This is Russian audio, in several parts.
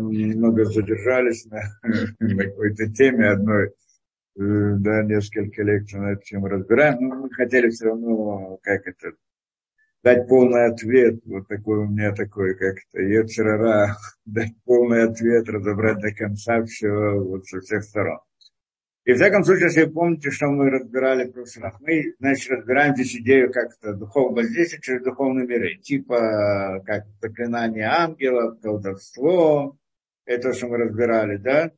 мы немного задержались на, на какой-то теме одной, да, несколько лекций на эту тему разбираем, но мы хотели все равно, как это, дать полный ответ, вот такой у меня такой, как это, Ецерара, дать полный ответ, разобрать до конца все вот со всех сторон. И в всяком случае, если вы помните, что мы разбирали в прошлый мы, значит, разбираем здесь идею как-то духовного воздействия через духовные миры, типа как заклинание ангелов, колдовство, это, что мы разбирали, да,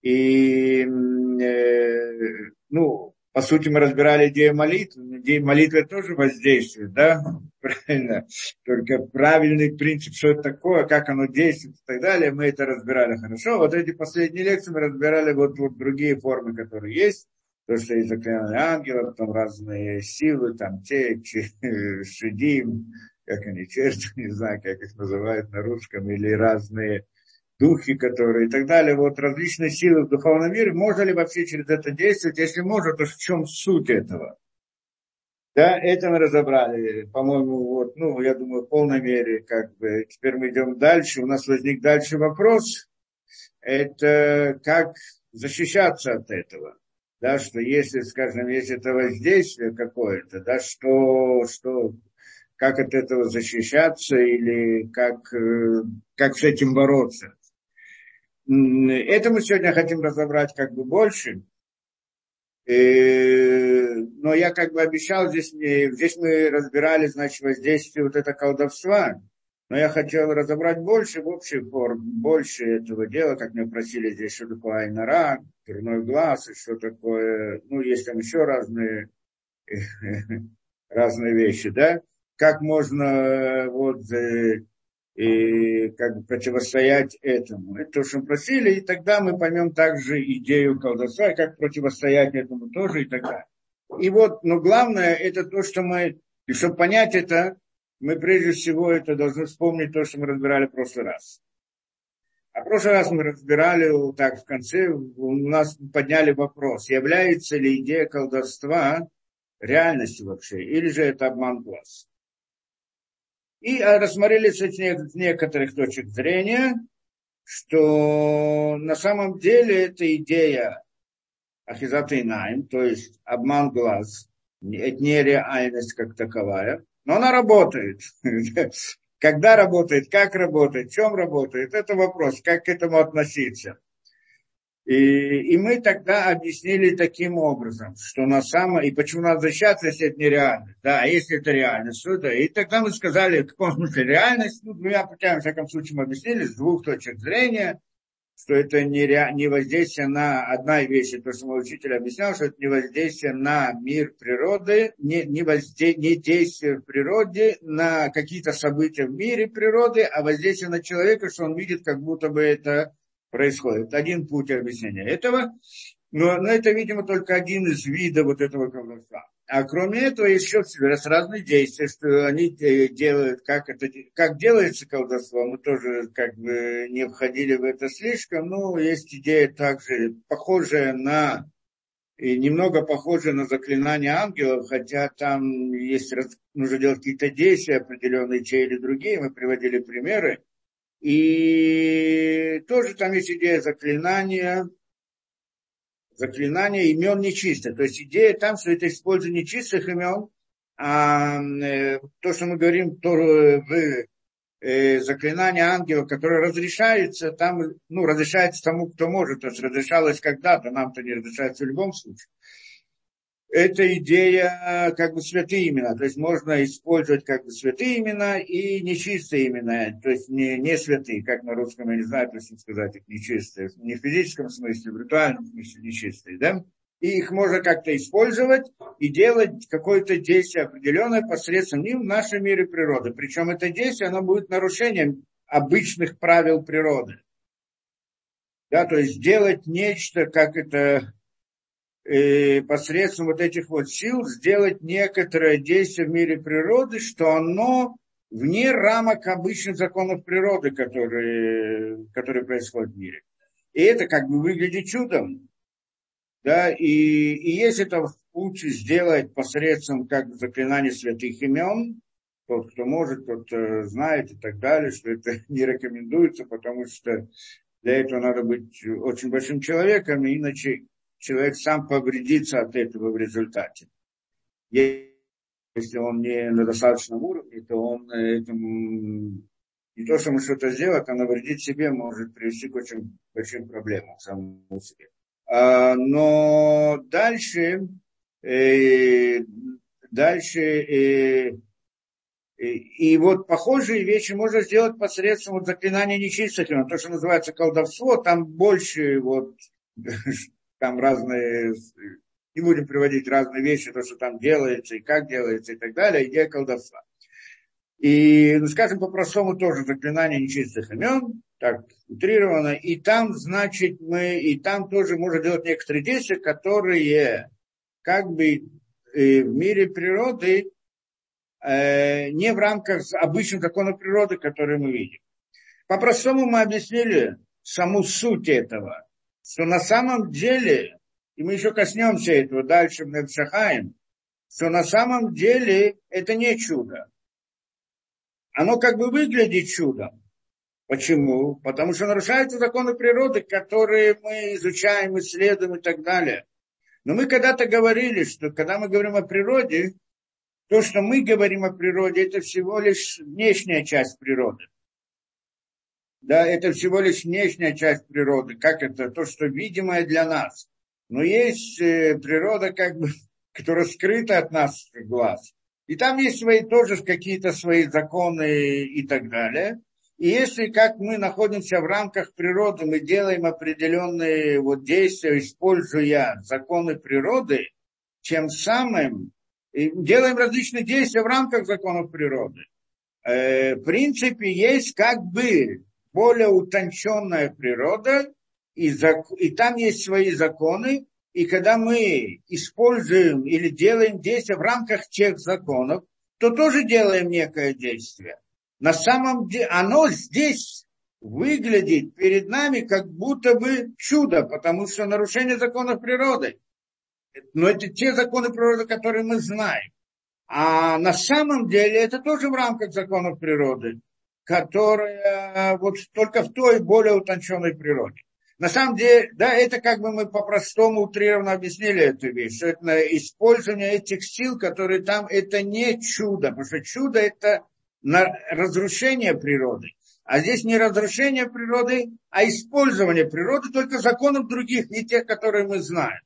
и, э, ну, по сути, мы разбирали идею молитвы. Идея молитвы тоже воздействует, да? Правильно. Только правильный принцип, что это такое, как оно действует и так далее, мы это разбирали хорошо. Вот эти последние лекции мы разбирали вот, вот другие формы, которые есть. То, что есть заклинание ангелов, там разные силы, там те, шедим, как они, черти, не знаю, как их называют на русском, или разные духи, которые и так далее, вот различные силы в духовном мире, можно ли вообще через это действовать? Если можно, то в чем суть этого? Да, это мы разобрали, по-моему, вот, ну, я думаю, в полной мере, как бы, теперь мы идем дальше, у нас возник дальше вопрос, это как защищаться от этого, да, что если, скажем, есть это воздействие какое-то, да, что, что, как от этого защищаться или как, э, как с этим бороться. Это мы сегодня хотим разобрать как бы больше. Э, но я как бы обещал, здесь, здесь мы разбирали, значит, воздействие вот это колдовства. Но я хотел разобрать больше, в общей форме, больше этого дела, как меня просили здесь, что такое айнара, дурной глаз, и что такое, ну, есть там еще разные, разные вещи, да. Как можно вот э, и как бы противостоять этому. Это то, что мы просили, и тогда мы поймем также идею колдовства, как противостоять этому тоже и так далее. И вот, но главное, это то, что мы, и чтобы понять это, мы прежде всего это должны вспомнить то, что мы разбирали в прошлый раз. А в прошлый раз мы разбирали, так в конце у нас подняли вопрос, является ли идея колдовства реальностью вообще, или же это обман глаз. И а, рассмотрели с некоторых точек зрения, что на самом деле эта идея ахизата инаем, то есть обман глаз, это не реальность как таковая, но она работает. Когда работает, как работает, в чем работает, это вопрос, как к этому относиться. И, и мы тогда объяснили таким образом, что на самом... И почему надо защищаться, если это нереально. Да, а если это реальность, то да. И тогда мы сказали, в каком смысле реальность. Ну, двумя путями, в всяком случае, мы объяснили с двух точек зрения, что это не, ре... не воздействие на одна вещь, то, что мой учитель объяснял, что это не воздействие на мир природы, не, не, возде... не действие в природе на какие-то события в мире природы, а воздействие на человека, что он видит, как будто бы это происходит. Один путь объяснения этого. Но, но это, видимо, только один из видов вот этого колдовства. А кроме этого еще раз разные действия, что они делают, как, это, как делается колдовство, мы тоже как бы не входили в это слишком, но есть идея также похожая на, и немного похожая на заклинание ангелов, хотя там есть, нужно делать какие-то действия определенные, те или другие, мы приводили примеры, и тоже там есть идея заклинания, заклинания имен нечистых. То есть идея там, что это использование нечистых имен, а э, то, что мы говорим то, в э, заклинание ангела, которое разрешается, там, ну, разрешается тому, кто может, то есть разрешалось когда-то, нам-то не разрешается в любом случае это идея как бы святые имена. То есть можно использовать как бы святые имена и нечистые имена, то есть не, не святые, как на русском, я не знаю точно сказать, их нечистые. Не в физическом смысле, в ритуальном смысле нечистые, да? И их можно как-то использовать и делать какое-то действие определенное посредством них в нашем мире природы. Причем это действие, оно будет нарушением обычных правил природы. Да, то есть делать нечто, как это э, посредством вот этих вот сил сделать некоторое действие в мире природы, что оно вне рамок обычных законов природы, которые, которые происходят в мире. И это как бы выглядит чудом. Да, и, и если это в путь сделать посредством как заклинания святых имен, тот, кто может, тот э, знает и так далее, что это не рекомендуется, потому что для этого надо быть очень большим человеком, иначе человек сам повредится от этого в результате. Если он не на достаточном уровне, то он э, этому не то, что ему что-то сделать, а навредить себе может привести к очень большим проблемам самому себе. А, но дальше, э, дальше э, и вот похожие вещи можно сделать посредством вот заклинания нечистых, то, что называется колдовство, там больше вот, там разные, не будем приводить разные вещи, то, что там делается и как делается и так далее, идея колдовства. И, ну, скажем по-простому, тоже заклинание нечистых имен, так утрировано, и там, значит, мы, и там тоже можно делать некоторые действия, которые как бы э, в мире природы Э, не в рамках обычных законов природы, которые мы видим. По-простому мы объяснили саму суть этого, что на самом деле, и мы еще коснемся этого дальше в Невшахаем, что на самом деле это не чудо. Оно как бы выглядит чудом. Почему? Потому что нарушаются законы природы, которые мы изучаем, исследуем и так далее. Но мы когда-то говорили, что когда мы говорим о природе, то, что мы говорим о природе, это всего лишь внешняя часть природы. Да, это всего лишь внешняя часть природы, как это, то, что видимое для нас. Но есть э, природа, как бы, которая скрыта от нас глаз. И там есть свои тоже какие-то свои законы и так далее. И если как мы находимся в рамках природы, мы делаем определенные вот действия, используя законы природы, тем самым делаем различные действия в рамках законов природы. Э, в принципе, есть как бы более утонченная природа, и, зак... и там есть свои законы, и когда мы используем или делаем действия в рамках тех законов, то тоже делаем некое действие. На самом деле оно здесь выглядит перед нами как будто бы чудо, потому что нарушение законов природы. Но это те законы природы, которые мы знаем. А на самом деле это тоже в рамках законов природы, которые вот только в той более утонченной природе. На самом деле, да, это как бы мы по-простому утрированно объяснили эту вещь, что это использование этих сил, которые там, это не чудо, потому что чудо это разрушение природы. А здесь не разрушение природы, а использование природы только законов других, не тех, которые мы знаем.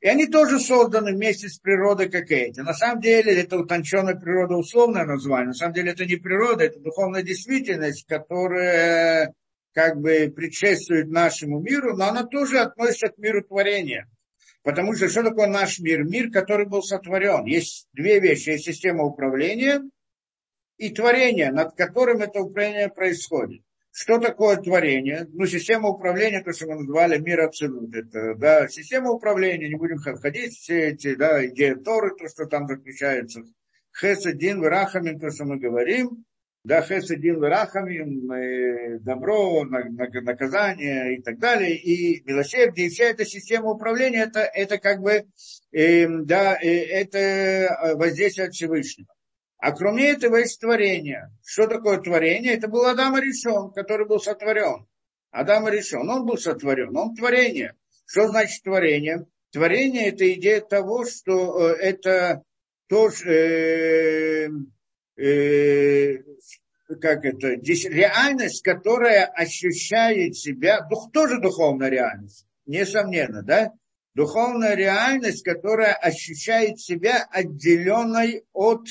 И они тоже созданы вместе с природой, как эти. На самом деле это утонченная природа, условное название. На самом деле это не природа, это духовная действительность, которая как бы предшествует нашему миру, но она тоже относится к миру творения. Потому что что такое наш мир? Мир, который был сотворен. Есть две вещи. Есть система управления и творение, над которым это управление происходит. Что такое творение? Ну, система управления, то, что мы называли мир абсолют. Это, да, система управления, не будем входить в все эти, да, идеи Торы, то, что там заключается. Хесадин, Варахамин, то, что мы говорим. Да, Хесадин, Варахамин, э, добро, наказание и так далее. И милосердие, и вся эта система управления, это, это как бы, э, да, э, это воздействие от Всевышнего. А кроме этого есть творение. Что такое творение? Это был Адам решен, который был сотворен. Адам решен, он был сотворен, он творение. Что значит творение? Творение – это идея того, что э, это тоже, э, э, как это, реальность, которая ощущает себя, дух, тоже духовная реальность, несомненно, да? Духовная реальность, которая ощущает себя отделенной от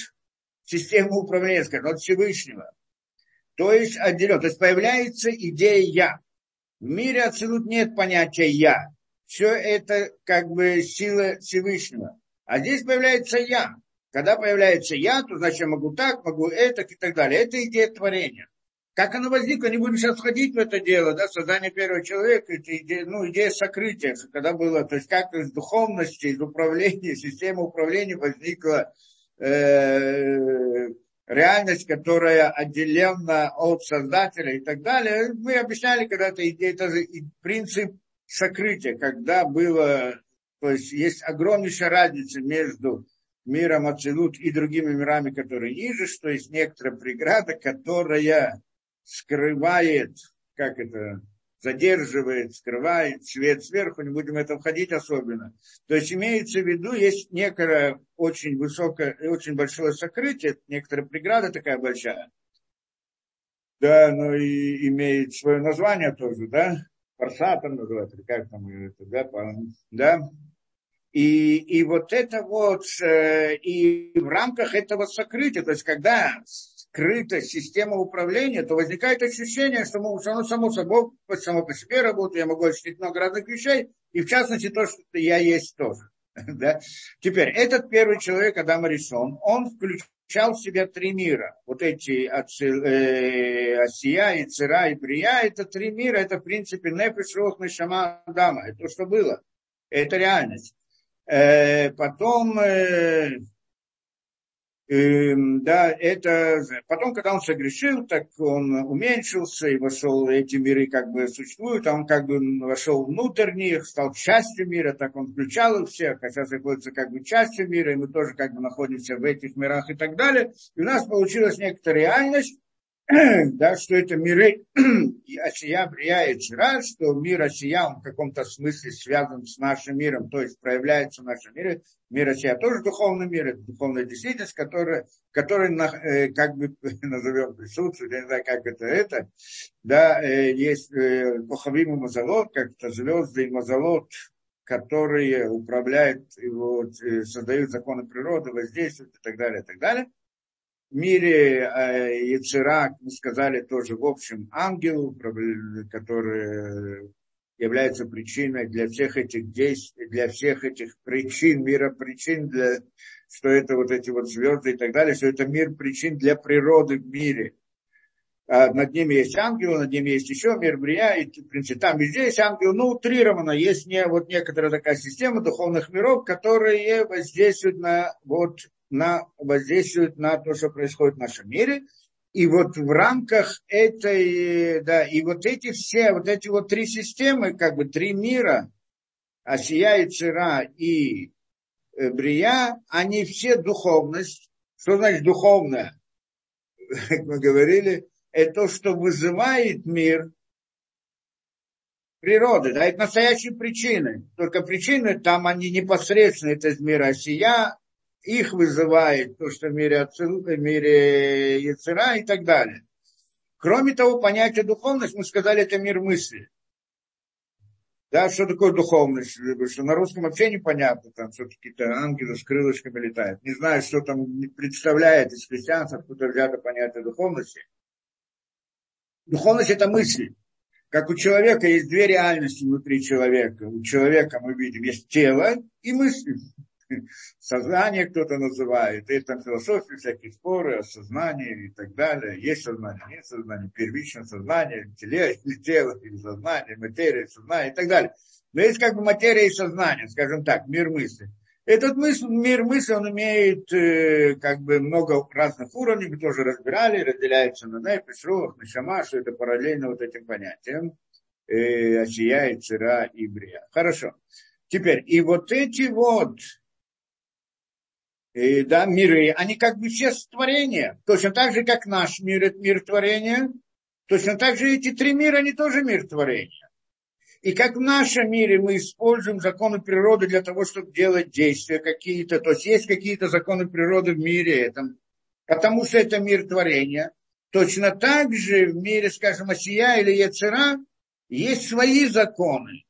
систему управления, скажем, от Всевышнего. То есть отделен. То есть появляется идея «я». В мире абсолютно нет понятия «я». Все это как бы сила Всевышнего. А здесь появляется «я». Когда появляется «я», то значит я могу так, могу это и так далее. Это идея творения. Как оно возникло, не будем сейчас входить в это дело, да, создание первого человека, это идея, ну, идея сокрытия, когда было, то есть как из духовности, из управления, система управления возникла реальность, которая отделена от Создателя и так далее. Мы объясняли когда-то, это принцип сокрытия, когда было, то есть есть огромнейшая разница между миром Ацелут и другими мирами, которые ниже, что есть некоторая преграда, которая скрывает, как это, задерживает, скрывает свет сверху, не будем в это входить особенно. То есть имеется в виду, есть некое очень высокое, очень большое сокрытие, некоторая преграда такая большая, да, но и имеет свое название тоже, да, форсатом называется, или как там это, да, да, и, и вот это вот, э, и в рамках этого сокрытия, то есть когда скрыта система управления, то возникает ощущение, что оно само собой, само по себе работает, я могу ощутить много разных вещей, и в частности то, что я есть тоже. да? Теперь, этот первый человек, Адам Арисон, он включал в себя три мира. Вот эти э, Асия, и Цира, и Брия, это три мира, это в принципе Нефиш, Рох, Шама, Адама, это то, что было. Это реальность. Э, потом, э, да, это, потом, когда он согрешил, так он уменьшился и вошел, эти миры как бы существуют, а он как бы вошел внутрь них, стал частью мира, так он включал их всех, а сейчас находится как бы частью мира, и мы тоже как бы находимся в этих мирах и так далее. И у нас получилась некоторая реальность, да, что это миры Асия, Брия и Чира, что мир Асия, он в каком-то смысле связан с нашим миром, то есть проявляется в нашем мире. Мир Асия тоже духовный мир, это духовная действительность, которая, которая э, как бы назовем присутствует, я не знаю, как это, это, да, э, есть э, Кохавим и Мазалот, как это звезды и Мазалот, которые управляют, вот, создают законы природы, воздействуют и так далее, и так далее мире э, Яцера, мы сказали тоже, в общем, ангел, который является причиной для всех этих действий, для всех этих причин, мира причин, для, что это вот эти вот звезды и так далее, что это мир причин для природы в мире. А над ними есть ангел, над ними есть еще мир Брия, и в принципе там везде есть ангел, но утрированно есть не, вот некоторая такая система духовных миров, которые воздействуют на вот на, воздействует на то, что происходит в нашем мире. И вот в рамках этой, да, и вот эти все, вот эти вот три системы, как бы три мира, Асия и Цира и э, Брия, они все духовность. Что значит духовная? Как мы говорили, это то, что вызывает мир природы, да, это настоящие причины. Только причины там они непосредственно, это из мира Осия, их вызывает то, что в мире, Ацил, в мире Яцера и так далее. Кроме того, понятие духовность, мы сказали, это мир мысли. Да, что такое духовность? Что на русском вообще непонятно, там все-таки то ангелы с крылышками летают. Не знаю, что там представляет из христианства, откуда взято понятие духовности. Духовность – это мысли. Как у человека есть две реальности внутри человека. У человека мы видим есть тело и мысли сознание кто-то называет, есть там философии, всякие споры о сознании и так далее. Есть сознание, нет сознания, первичное сознание, теле, тело, или сознание, материя, сознание и так далее. Но есть как бы материя и сознание, скажем так, мир мысли. Этот мысль, мир мысли, он имеет э, как бы много разных уровней, мы тоже разбирали, разделяется на нефиш, рух, нишама, что это параллельно вот этим понятиям. Э, Асия, и Цира и Брия. Хорошо. Теперь, и вот эти вот и, да, миры, они как бы все творения. Точно так же, как наш мир, это мир творения. Точно так же эти три мира, они тоже мир творения. И как в нашем мире мы используем законы природы для того, чтобы делать действия какие-то, то есть есть какие-то законы природы в мире этом, потому что это мир творения. Точно так же в мире, скажем, Осия или Яцера есть свои законы,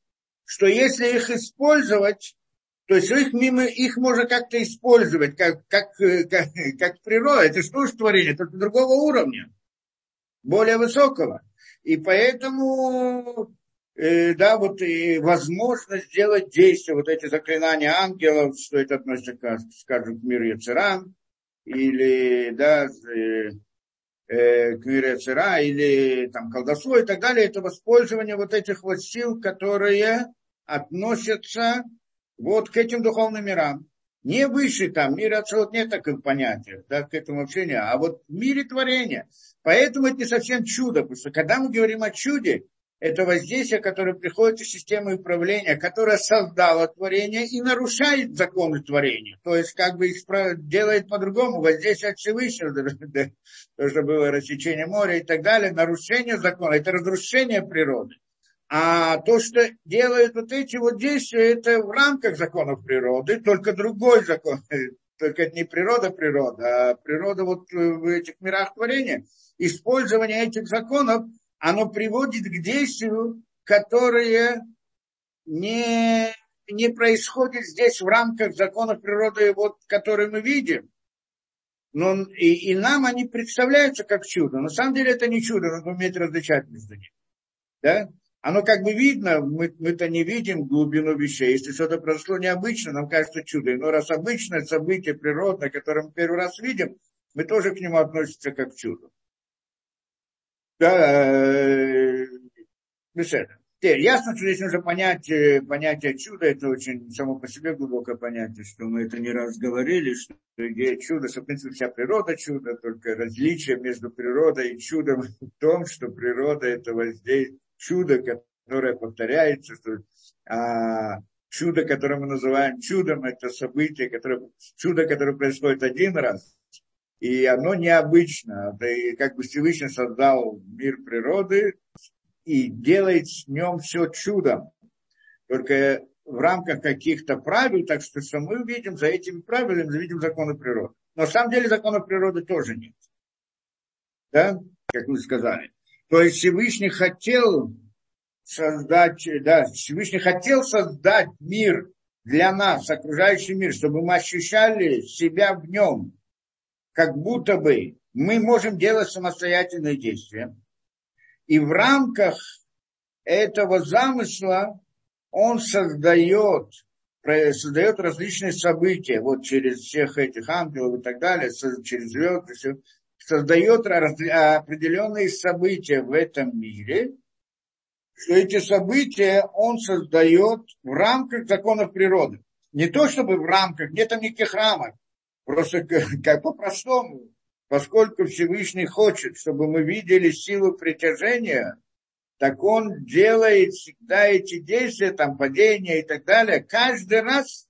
что если их использовать, то есть их, мимо, их можно как-то использовать, как, как, э, как, как природа. Это что же творение? Только другого уровня, более высокого. И поэтому, э, да, вот и возможность сделать действия, вот эти заклинания ангелов, что это относится, к, скажем, к миру Яцерам, или, да, э, э, к миру Яцера, или там колдовство и так далее, это воспользование вот этих вот сил, которые относятся вот к этим духовным мирам. Не выше там, мир отсюда нет таких понятия, да, к этому вообще нет. А вот в мире творения. Поэтому это не совсем чудо, потому что когда мы говорим о чуде, это воздействие, которое приходит из системы управления, которая создала творение и нарушает законы творения. То есть как бы делает по-другому, воздействие от Всевышнего, то, что было рассечение моря и так далее, нарушение закона, это разрушение природы. А то, что делают вот эти вот действия, это в рамках законов природы, только другой закон, только это не природа природа, а природа вот в этих мирах творения. Использование этих законов оно приводит к действию, которое не, не происходит здесь в рамках законов природы, вот, которые мы видим. Но и, и нам они представляются как чудо. На самом деле это не чудо, надо уметь различать между ними. Да? Оно как бы видно, мы, мы-то не видим глубину вещей. Если что-то произошло необычно, нам кажется чудо. Но раз обычное событие природное, которое мы первый раз видим, мы тоже к нему относимся как к чуду. Да. Э, Теперь, ясно, что здесь нужно понять э, понятие чуда, это очень само по себе глубокое понятие, что мы это не раз говорили, что идея чуда, что в принципе вся природа чудо, только различие между природой и чудом в том, что природа это воздействие, чудо, которое повторяется, что, а, чудо, которое мы называем чудом, это событие, которое, чудо, которое происходит один раз, и оно необычно. Да и как бы Всевышний создал мир природы и делает с нем все чудом. Только в рамках каких-то правил, так что, что мы видим за этими правилами, мы видим законы природы. Но на самом деле законов природы тоже нет. Да, как мы сказали. То есть Всевышний хотел создать, да, Всевышний хотел создать мир для нас, окружающий мир, чтобы мы ощущали себя в нем, как будто бы мы можем делать самостоятельные действия. И в рамках этого замысла он создает, создает различные события, вот через всех этих ангелов и так далее, через звезды, создает определенные события в этом мире, что эти события он создает в рамках законов природы. Не то чтобы в рамках, нет там никаких рамок, Просто как по-простому, поскольку Всевышний хочет, чтобы мы видели силу притяжения, так он делает всегда эти действия, там падения и так далее, каждый раз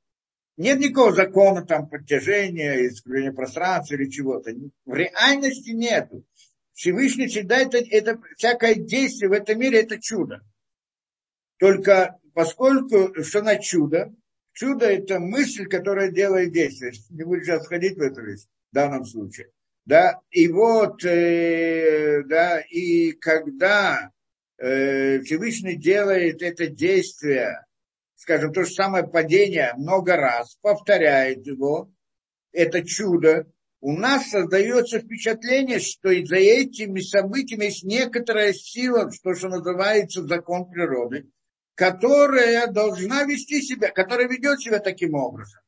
нет никакого закона там притяжения, искривления пространства или чего-то. В реальности нету. Всевышний всегда это, это всякое действие в этом мире это чудо. Только поскольку что на чудо, Чудо – это мысль, которая делает действие. Не буду сейчас входить в эту вещь в данном случае. Да, и вот, э, да, и когда э, Всевышний делает это действие, скажем, то же самое падение много раз, повторяет его, это чудо, у нас создается впечатление, что и за этими событиями есть некоторая сила, что, что называется закон природы, которая должна вести себя, которая ведет себя таким образом.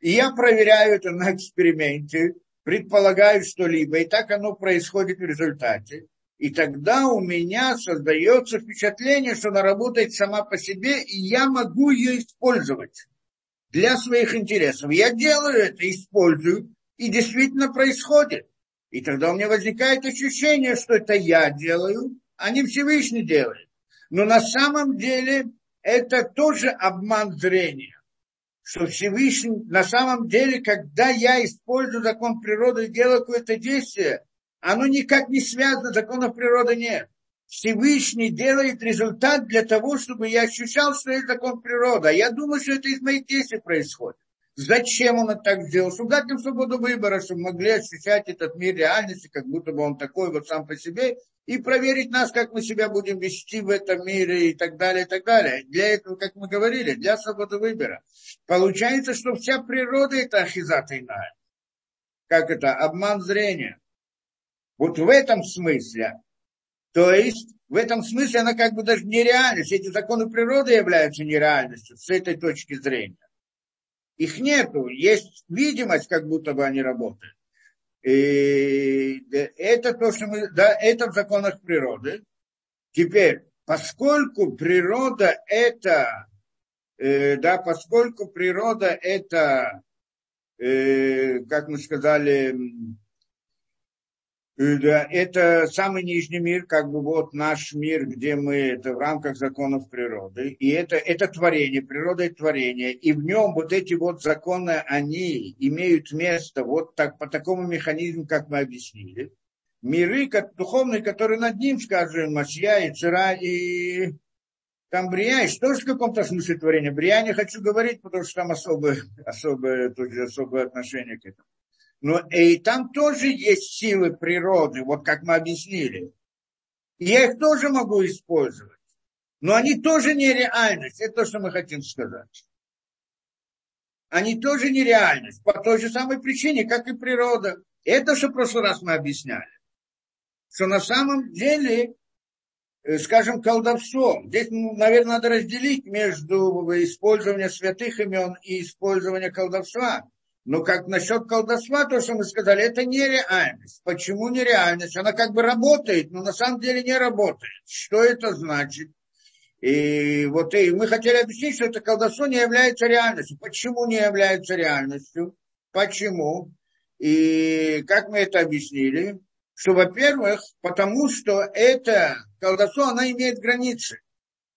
И я проверяю это на эксперименте, предполагаю что-либо, и так оно происходит в результате. И тогда у меня создается впечатление, что она работает сама по себе, и я могу ее использовать для своих интересов. Я делаю это, использую, и действительно происходит. И тогда у меня возникает ощущение, что это я делаю, а не Всевышний делает. Но на самом деле это тоже обман зрения. Что Всевышний, на самом деле, когда я использую закон природы делаю какое-то действие, оно никак не связано, законов природы нет. Всевышний делает результат для того, чтобы я ощущал, что это закон природы. А я думаю, что это из моих действий происходит. Зачем он это так сделал? Чтобы дать нам свободу выбора, чтобы могли ощущать этот мир реальности, как будто бы он такой вот сам по себе, и проверить нас, как мы себя будем вести в этом мире и так далее, и так далее. Для этого, как мы говорили, для свободы выбора. Получается, что вся природа это ахизата иная. Как это? Обман зрения. Вот в этом смысле. То есть, в этом смысле она как бы даже нереальность. Эти законы природы являются нереальностью с этой точки зрения. Их нету, есть видимость, как будто бы они работают. И это то, что мы, да, это в законах природы. Теперь, поскольку природа это, э, да, поскольку природа это, э, как мы сказали, это самый нижний мир, как бы вот наш мир, где мы, это в рамках законов природы. И это, это творение, природа и творение. И в нем вот эти вот законы, они имеют место вот так, по такому механизму, как мы объяснили. Миры как, духовные, которые над ним, скажем, Машья и Цира и там Брия, что же в каком-то смысле творение? Брия не хочу говорить, потому что там особое, особое, особое отношение к этому. Но и там тоже есть силы природы, вот как мы объяснили. Я их тоже могу использовать. Но они тоже не реальность. Это то, что мы хотим сказать. Они тоже не реальность. По той же самой причине, как и природа. Это, что в прошлый раз мы объясняли. Что на самом деле, э, скажем, колдовство. Здесь, ну, наверное, надо разделить между использованием святых имен и использованием колдовства. Но как насчет колдовства, то, что мы сказали, это нереальность. Почему нереальность? Она как бы работает, но на самом деле не работает. Что это значит? И вот и мы хотели объяснить, что это колдовство не является реальностью. Почему не является реальностью? Почему? И как мы это объяснили? Что, во-первых, потому что это колдовство, оно имеет границы.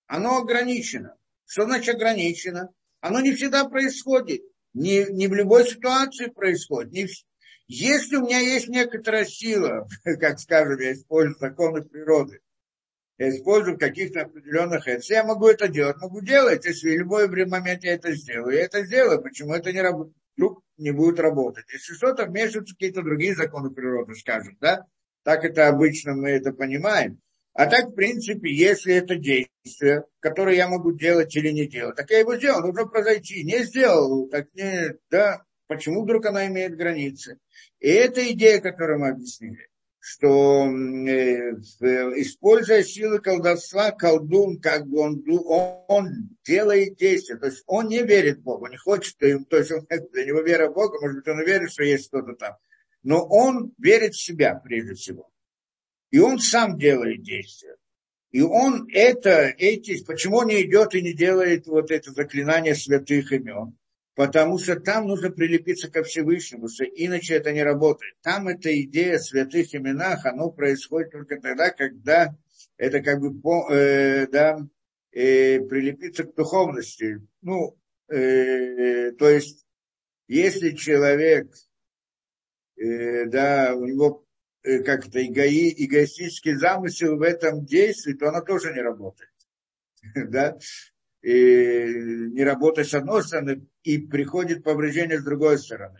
Оно ограничено. Что значит ограничено? Оно не всегда происходит не, не в любой ситуации происходит. Не. Если у меня есть некоторая сила, как скажем, я использую законы природы, я использую каких-то определенных если я могу это делать, могу делать, если в любой момент я это сделаю, я это сделаю, почему это не работает, вдруг не будет работать. Если что-то вмешиваются какие-то другие законы природы, скажем, да, так это обычно мы это понимаем. А так, в принципе, если это действие, которое я могу делать или не делать, так я его сделал, нужно произойти. Не сделал, так не, да, почему вдруг она имеет границы? И это идея, которую мы объяснили, что э, используя силы колдовства, колдун, как бы он, он делает действие, то есть он не верит в Бога, не хочет, то есть он, для него вера в Бога, может быть, он верит, что есть что-то там, но он верит в себя прежде всего. И он сам делает действия. И он это, эти, почему не идет и не делает вот это заклинание святых имен? Потому что там нужно прилепиться ко Всевышнему, что иначе это не работает. Там эта идея о святых именах, оно происходит только тогда, когда это как бы, э, да, э, прилепиться к духовности. Ну, э, то есть, если человек, э, да, у него как-то эгои, эгоистический замысел в этом действии, то оно тоже не работает. да? И не работает с одной стороны, и приходит повреждение с другой стороны.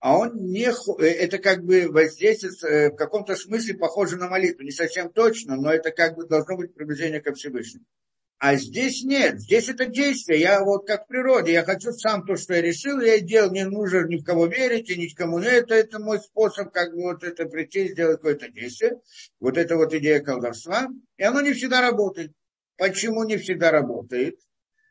А он не... Э, это как бы воздействие э, в каком-то смысле похоже на молитву. Не совсем точно, но это как бы должно быть приближение ко Всевышнему. А здесь нет, здесь это действие. Я вот как в природе, я хочу сам то, что я решил, я делал, не нужно ни в кого верить, и ни к кому не это, это мой способ, как бы вот это прийти, сделать какое-то действие. Вот это вот идея колдовства, и оно не всегда работает. Почему не всегда работает?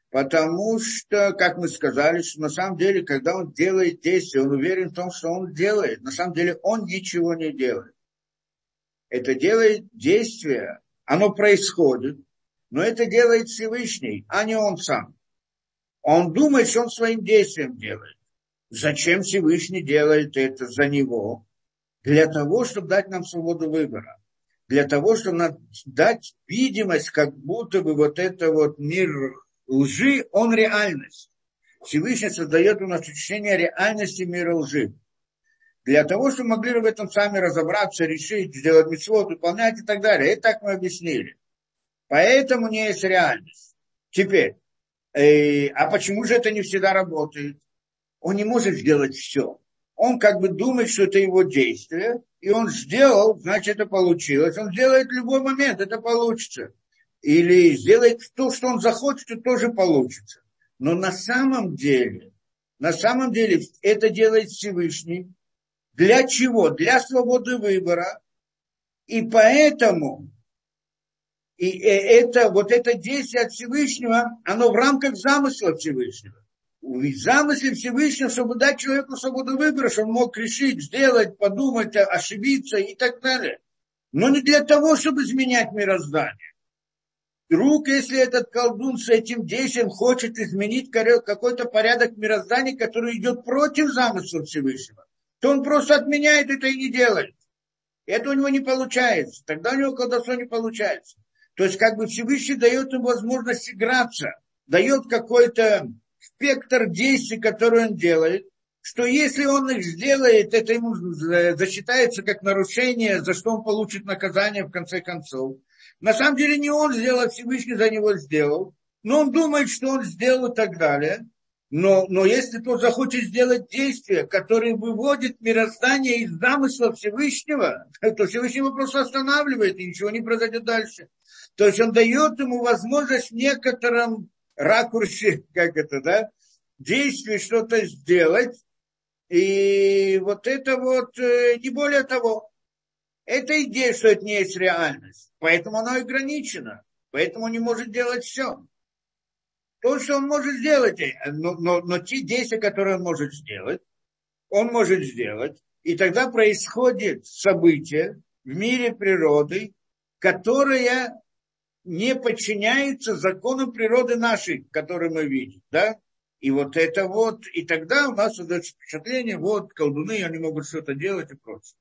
Потому что, как мы сказали, что на самом деле, когда он делает действие, он уверен в том, что он делает. На самом деле он ничего не делает. Это делает действие, оно происходит, но это делает Всевышний, а не он сам. Он думает, что он своим действием делает. Зачем Всевышний делает это за него? Для того, чтобы дать нам свободу выбора. Для того, чтобы дать видимость, как будто бы вот это вот мир лжи, он реальность. Всевышний создает у нас ощущение реальности мира лжи. Для того, чтобы могли в этом сами разобраться, решить, сделать митцвот, выполнять и так далее. Это так мы объяснили. Поэтому не есть реальность. Теперь, э, а почему же это не всегда работает? Он не может сделать все. Он как бы думает, что это его действие, и он сделал, значит, это получилось. Он сделает в любой момент, это получится. Или сделает то, что он захочет, и тоже получится. Но на самом деле, на самом деле это делает Всевышний. Для чего? Для свободы выбора. И поэтому и э, это, вот это действие от Всевышнего, оно в рамках замысла Всевышнего. Ведь замысле Всевышнего, чтобы дать человеку свободу выбора, чтобы он мог решить, сделать, подумать, ошибиться и так далее. Но не для того, чтобы изменять мироздание. Вдруг, если этот колдун с этим действием хочет изменить какой-то порядок мироздания, который идет против замысла Всевышнего, то он просто отменяет это и не делает. Это у него не получается. Тогда у него колдовство не получается. То есть как бы Всевышний дает ему возможность играться, дает какой-то спектр действий, которые он делает, что если он их сделает, это ему засчитается как нарушение, за что он получит наказание в конце концов. На самом деле не он сделал, а Всевышний за него сделал. Но он думает, что он сделал и так далее. Но, но если тот захочет сделать действие, которое выводит мироздание из замысла Всевышнего, то Всевышний его просто останавливает, и ничего не произойдет дальше. То есть он дает ему возможность в некотором ракурсе, как это, да, действие что-то сделать. И вот это вот, э, не более того, это идея, что это не есть реальность. Поэтому оно ограничено. Поэтому не может делать все. То, что он может сделать, э, но, но, но те действия, которые он может сделать, он может сделать. И тогда происходит событие в мире природы, которое не подчиняется законам природы нашей, которые мы видим. Да? И вот это вот, и тогда у нас создается впечатление, вот колдуны, они могут что-то делать и прочее.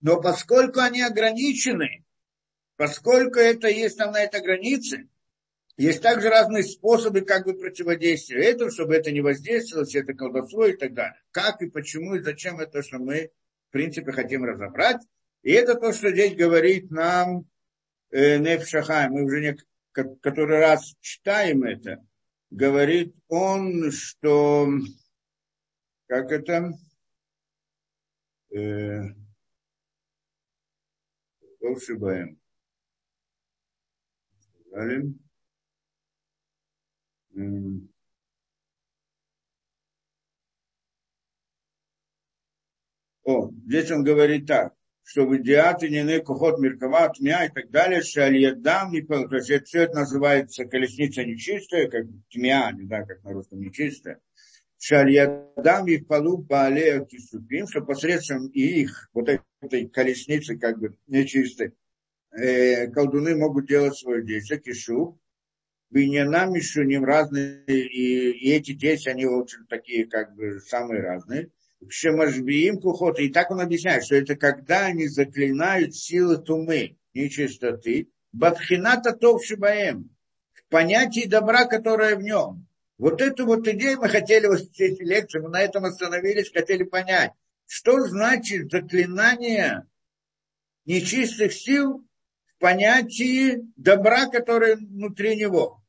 Но поскольку они ограничены, поскольку это есть там на этой границе, есть также разные способы как бы противодействия этому, чтобы это не воздействовало, это колдовство и так далее. Как и почему и зачем это, что мы, в принципе, хотим разобрать. И это то, что здесь говорит нам э, Нефшахай. Мы уже не, который раз читаем это. Говорит он, что как это э, ошибаем. Далее. О, здесь он говорит так, что в идиаты не кухот миркова, тмя и так далее, шальядам, то есть все это называется колесница нечистая, как тмя, не знаю, как на русском нечистая. Шальядам и полу балея кисупим, что посредством их, вот этой колесницы, как бы нечистой, э, колдуны могут делать свое действие, кишу, Биньянам Мишуним разные, и, и эти действия, они очень такие, как бы, самые разные. Кшемажбиим кухот, и так он объясняет, что это когда они заклинают силы тумы, нечистоты, бабхината товшибаем, в понятии добра, которое в нем. Вот эту вот идею мы хотели вот в эти лекции, мы на этом остановились, хотели понять, что значит заклинание нечистых сил понятии добра, которое внутри него.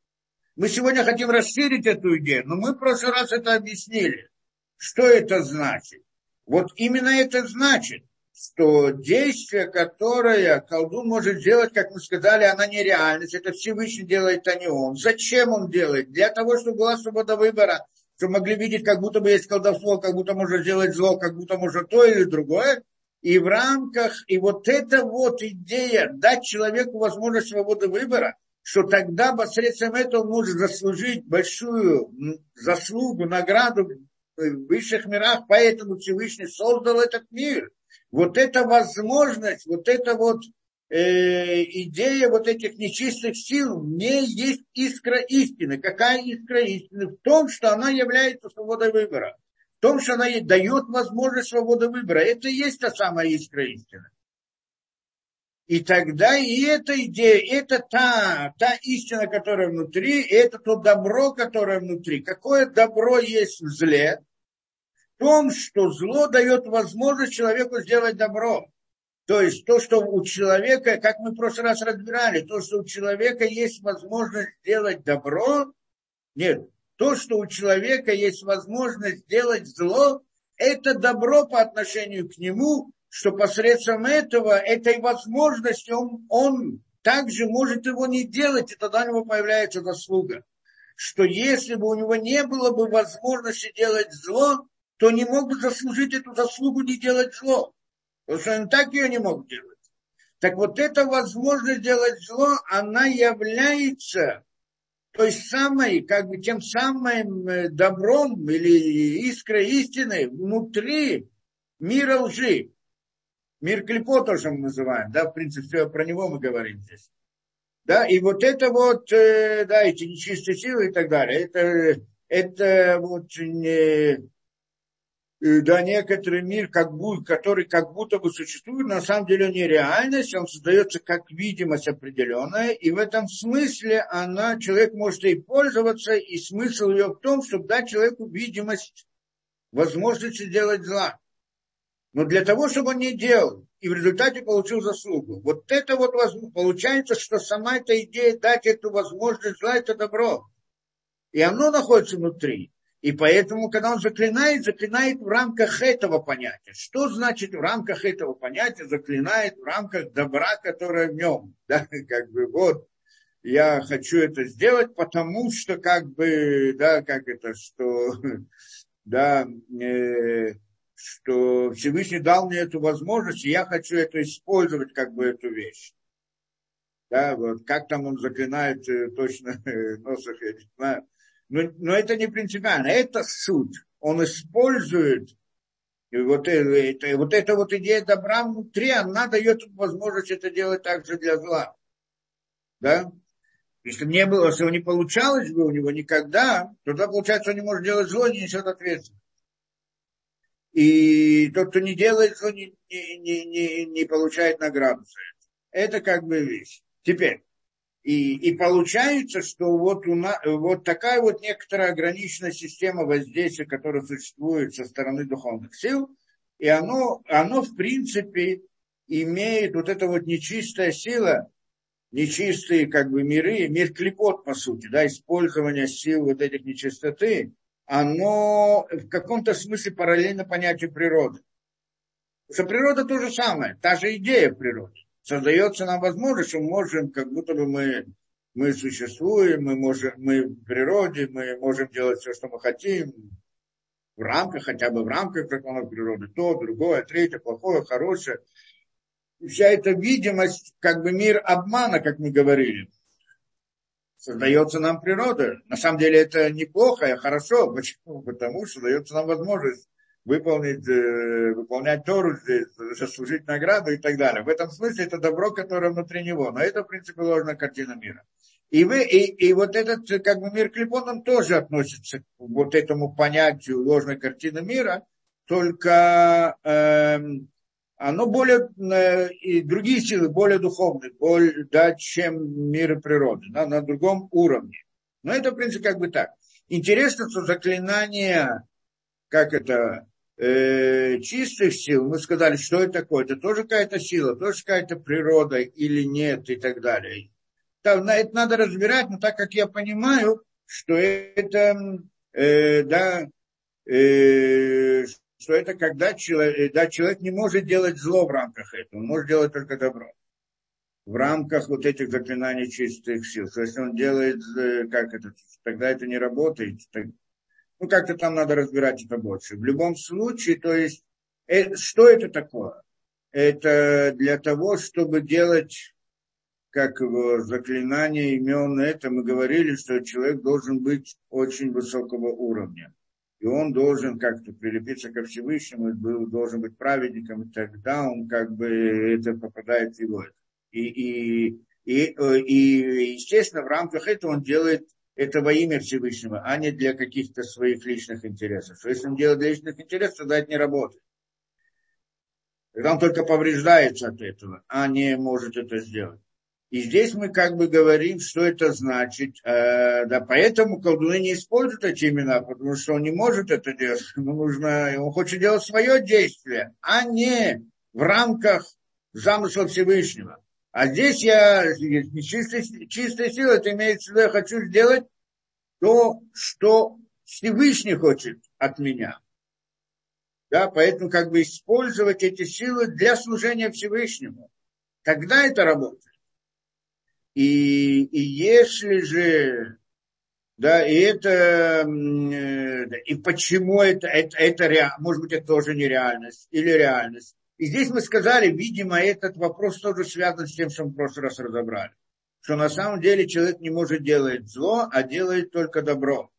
Мы сегодня хотим расширить эту идею, но мы в прошлый раз это объяснили. Что это значит? Вот именно это значит, что действие, которое колдун может сделать, как мы сказали, она не реальность, это Всевышний делает, а не он. Зачем он делает? Для того, чтобы была свобода выбора, чтобы могли видеть, как будто бы есть колдовство, как будто можно сделать зло, как будто можно то или другое и в рамках, и вот эта вот идея дать человеку возможность свободы выбора, что тогда посредством этого может заслужить большую заслугу, награду в высших мирах, поэтому Всевышний создал этот мир. Вот эта возможность, вот эта вот э, идея вот этих нечистых сил не есть искра истины. Какая искра истины? В том, что она является свободой выбора в том, что она дает возможность свободы выбора. Это и есть та самая искра истины. И тогда и эта идея, это та, та истина, которая внутри, и это то добро, которое внутри. Какое добро есть в зле? В том, что зло дает возможность человеку сделать добро. То есть то, что у человека, как мы в прошлый раз разбирали, то, что у человека есть возможность сделать добро, нет, то, что у человека есть возможность сделать зло, это добро по отношению к нему, что посредством этого, этой возможности он, он также может его не делать, и тогда у него появляется заслуга. Что если бы у него не было бы возможности делать зло, то не мог бы заслужить эту заслугу не делать зло. Потому что он так ее не мог делать. Так вот эта возможность делать зло, она является то есть самой, как бы тем самым э, добром или искрой истины внутри мира лжи. Мир клепо тоже мы называем, да, в принципе, все про него мы говорим здесь. Да, и вот это вот, э, да, эти нечистые силы и так далее, это, это вот не, да, некоторый мир, как будто, который как будто бы существует, на самом деле не реальность, он создается как видимость определенная, и в этом смысле она, человек может ей пользоваться, и смысл ее в том, чтобы дать человеку видимость возможности делать зла. Но для того, чтобы он не делал, и в результате получил заслугу. Вот это вот получается, что сама эта идея дать эту возможность зла, это добро. И оно находится внутри. И поэтому, когда он заклинает, заклинает в рамках этого понятия. Что значит в рамках этого понятия заклинает в рамках добра, которое в нем? Да, как бы вот я хочу это сделать, потому что как бы, да, как это, что, да, э, что Всевышний дал мне эту возможность, и я хочу это использовать, как бы эту вещь. Да, вот как там он заклинает э, точно э, носах, я не знаю. Но, но это не принципиально, это суть. Он использует и вот, это, вот эта вот идея добра внутри, она дает возможность это делать также для зла. Да? Если не было, если не получалось бы у него никогда, то тогда, получается, он не может делать зло, не несет ответственность. И тот, кто не делает зло, не, не, не, не получает награду за это. Это как бы вещь. Теперь, и, и получается, что вот, у на, вот такая вот некоторая ограниченная система воздействия, которая существует со стороны духовных сил, и оно, оно в принципе имеет вот эта вот нечистая сила, нечистые как бы миры, мир клепот, по сути, да, использование сил вот этих нечистоты, оно в каком-то смысле параллельно понятию природы. Потому что природа то же самое, та же идея природы создается нам возможность, что можем, как будто бы мы, мы существуем, мы, можем, мы в природе, мы можем делать все, что мы хотим, в рамках, хотя бы в рамках законов природы, то, другое, третье, плохое, хорошее. Вся эта видимость, как бы мир обмана, как мы говорили, создается нам природа. На самом деле это неплохо, а хорошо. Почему? Потому что дается нам возможность выполнить, э, выполнять Тору здесь, заслужить награду и так далее. В этом смысле это добро, которое внутри него. Но это, в принципе, ложная картина мира. И, вы, и, и вот этот как бы, мир Клипон, он тоже относится к вот этому понятию ложной картины мира, только э, оно более, э, и другие силы более духовные, более, да, чем мир природы, да, на другом уровне. Но это, в принципе, как бы так. Интересно, что заклинание, как это, э, чистых сил, мы сказали, что это такое, это тоже какая-то сила, тоже какая-то природа или нет и так далее. Там, на это надо разбирать, но так как я понимаю, что это, э, да, э, что это когда человек, да, человек не может делать зло в рамках этого, он может делать только добро. В рамках вот этих заклинаний чистых сил. То есть он делает, э, как это, тогда это не работает, ну, как-то там надо разбирать это больше. В любом случае, то есть, э, что это такое? Это для того, чтобы делать, как его заклинание имен, это мы говорили, что человек должен быть очень высокого уровня. И он должен как-то прилепиться ко Всевышнему, должен быть праведником, и тогда он как бы это попадает в его. И, и, и, э, и естественно, в рамках этого он делает это во имя Всевышнего, а не для каких-то своих личных интересов. Что если он делает для личных интересов, тогда это не работает. Тогда он только повреждается от этого, а не может это сделать. И здесь мы как бы говорим, что это значит. Э, да, поэтому колдуны не используют эти имена, потому что он не может это делать. Ему нужно, он хочет делать свое действие, а не в рамках замысла Всевышнего. А здесь я чистая, чистая сила, это имеется в виду, я хочу сделать то, что Всевышний хочет от меня. Да, поэтому как бы использовать эти силы для служения Всевышнему. Тогда это работает. И, и если же, да, и это, э, и почему это, это, это, может быть, это тоже нереальность или реальность. И здесь мы сказали, видимо, этот вопрос тоже связан с тем, что мы в прошлый раз разобрали. Что на самом деле человек не может делать зло, а делает только добро.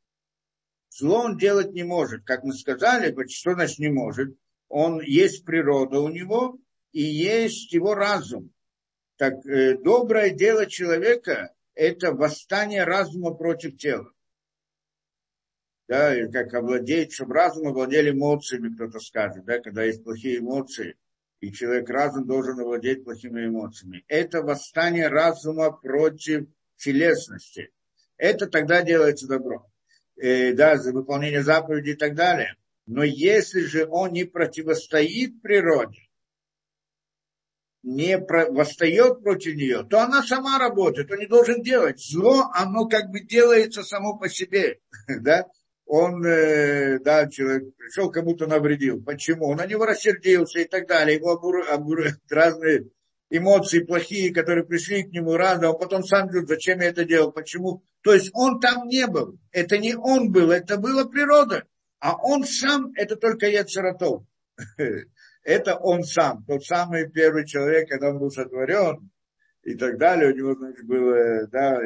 Зло он делать не может. Как мы сказали, что значит не может? Он есть природа у него и есть его разум. Так э, доброе дело человека – это восстание разума против тела. да, и как овладеть, чтобы разум овладели эмоциями, кто-то скажет, да, когда есть плохие эмоции, и человек разум должен овладеть плохими эмоциями. Это восстание разума против телесности. Это тогда делается добро. Э, да, за выполнение заповедей и так далее. Но если же он не противостоит природе, не про, восстает против нее, то она сама работает, он не должен делать. Зло, оно как бы делается само по себе. Да? Он, э, да, человек пришел, кому-то навредил. Почему? Он на него рассердился и так далее. Его обур, обур, разные эмоции плохие, которые пришли к нему разом, он потом сам говорит, зачем я это делал, почему. То есть он там не был. Это не он был, это была природа. А он сам, это только Ецератов. Это он сам, тот самый первый человек, когда он был сотворен и так далее. У него, значит, было, да,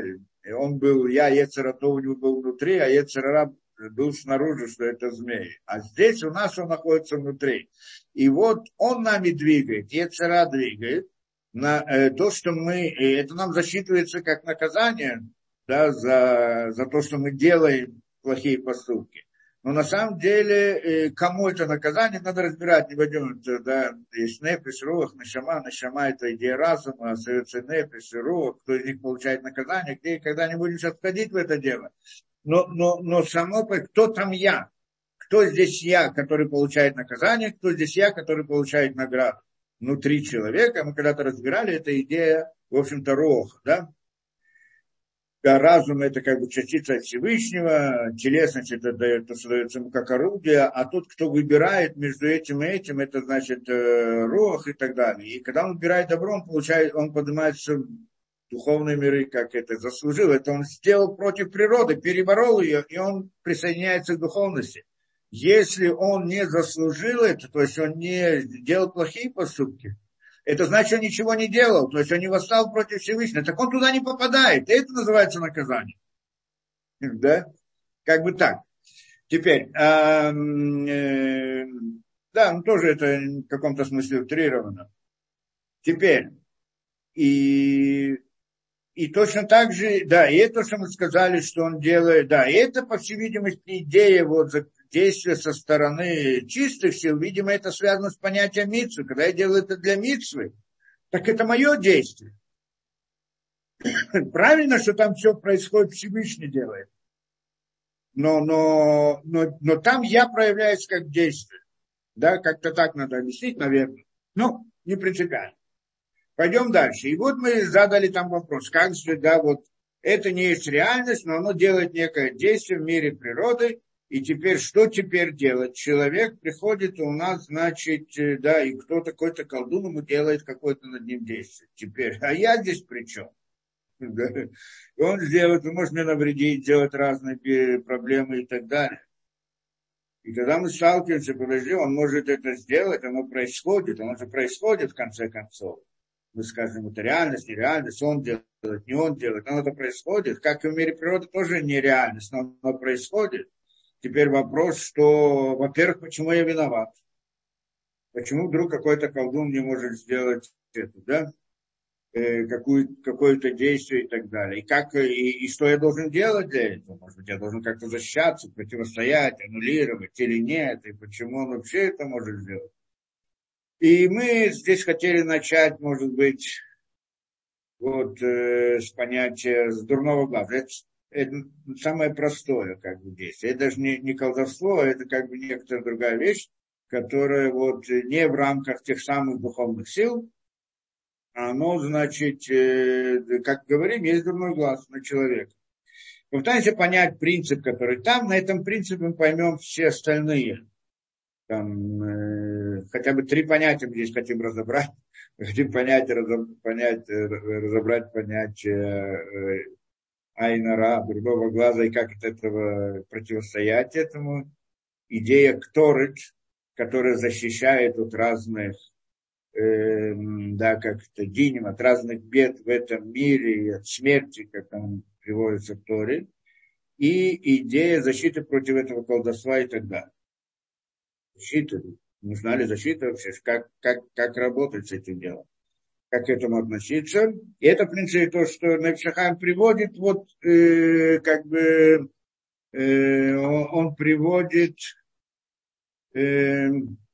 и он был, я, Ецератов у него был внутри, а Ецерара был снаружи, что это змей. А здесь у нас он находится внутри. И вот он нами двигает, Ецера двигает, на э, то, что мы, это нам засчитывается как наказание да, за, за то, что мы делаем плохие поступки. Но на самом деле, э, кому это наказание, надо разбирать, не пойдем, да, есть нефиш, рух, нашама, нашама, это идея разума, остается нефиш, рух, кто из них получает наказание, где и когда не будем сейчас входить в это дело. Но, но, но само, кто там я? Кто здесь я, который получает наказание, кто здесь я, который получает награду? Внутри человека, мы когда-то разбирали, эта идея, в общем-то, рох, да, да, разум это как бы частица Всевышнего, телесность это, это создается ему как орудие, а тот, кто выбирает между этим и этим, это значит э, рох и так далее. И когда он выбирает добро, он получает, он поднимается в духовные миры, как это заслужил. Это он сделал против природы, переборол ее, и он присоединяется к духовности. Если он не заслужил это, то есть он не делал плохие поступки, это значит, он ничего не делал, то есть он не восстал против Всевышнего. Так он туда не попадает. И это называется наказание. Да? Как бы так. Теперь, э, да, ну тоже это в каком-то смысле утрировано. Теперь, и, и точно так же, да, и это, что мы сказали, что он делает, да, и это, по всей видимости, идея вот действие со стороны чистых сил, видимо, это связано с понятием митсвы. Когда я делаю это для митсвы, так это мое действие. Правильно, что там все происходит, Всевышний делает. Но, но, но, но там я проявляюсь как действие. Да, как-то так надо объяснить, наверное. Ну, не принципиально. Пойдем дальше. И вот мы задали там вопрос, как же, да, вот это не есть реальность, но оно делает некое действие в мире природы, и теперь, что теперь делать? Человек приходит, у нас, значит, э, да, и кто то какой-то колдун ему делает какое-то над ним действие. Теперь, а я здесь при чем? Он сделает, может мне навредить, делать разные проблемы и так далее. И когда мы сталкиваемся, подожди, он может это сделать, оно происходит, оно же происходит в конце концов. Мы скажем, это реальность, нереальность, он делает, не он делает, но это происходит. Как и в мире природы тоже нереальность, но оно происходит. Теперь вопрос, что, во-первых, почему я виноват? Почему вдруг какой-то колдун не может сделать это, да? Э, какую, какое-то действие и так далее. И, как, и, и что я должен делать для этого? Может быть, я должен как-то защищаться, противостоять, аннулировать или нет, и почему он вообще это может сделать. И мы здесь хотели начать, может быть, вот э, с понятия с дурного глаза. Это это самое простое как бы действие. Это даже не, не колдовство, а это как бы некоторая другая вещь, которая вот не в рамках тех самых духовных сил, оно, значит, э, как говорим, есть дурной глаз на человека. Попытаемся понять принцип, который там, на этом принципе мы поймем все остальные. Там, э, хотя бы три понятия мы здесь хотим разобрать. Хотим понять, разоб, понять, э, разобрать понятие э, айнара, другого глаза, и как от этого противостоять этому. Идея кторыт, которая защищает от разных, э, да, как это диним, от разных бед в этом мире, и от смерти, как он приводится в Торе. И идея защиты против этого колдовства и так далее. Защита. Нужна ли защита вообще? Как, как, как работать с этим делом? Как к этому относиться. И это, в принципе, то, что Навшахам приводит, вот, э, как бы, э, он приводит э,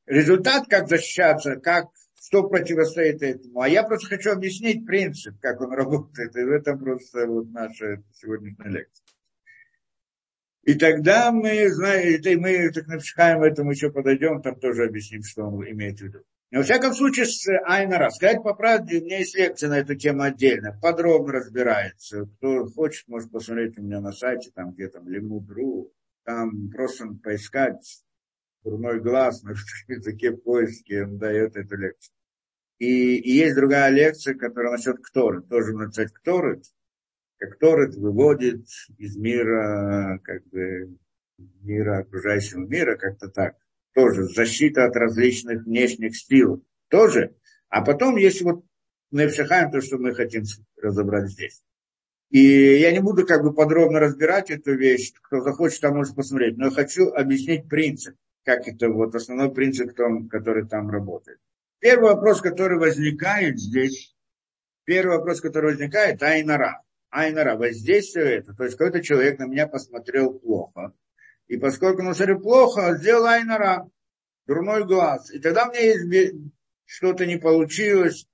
результат, как защищаться, как что противостоит этому. А я просто хочу объяснить принцип, как он работает. И в этом просто вот наша сегодняшняя лекция. И тогда мы знаем, и мы так напишаем этому еще подойдем, там тоже объясним, что он имеет в виду. Во всяком случае, с Айнара, сказать по правде, у меня есть лекция на эту тему отдельно, подробно разбирается. Кто хочет, может посмотреть у меня на сайте, там где там Лимудру, там просто поискать дурной глаз на языке поиски, он дает эту лекцию. И, и есть другая лекция, которая насчет Кторы. Тоже написать Кторы. Как Торет выводит из мира, как бы, мира окружающего мира, как-то так. Тоже защита от различных внешних сил. Тоже. А потом есть вот Невшахаем, то, что мы хотим разобрать здесь. И я не буду как бы подробно разбирать эту вещь. Кто захочет, там может посмотреть. Но я хочу объяснить принцип как это вот основной принцип, который там работает. Первый вопрос, который возникает здесь, первый вопрос, который возникает, айнара. Айнара, воздействие это. То есть какой-то человек на меня посмотрел плохо. И поскольку смотрел плохо, сделал айнара, дурной глаз. И тогда мне что-то не получилось,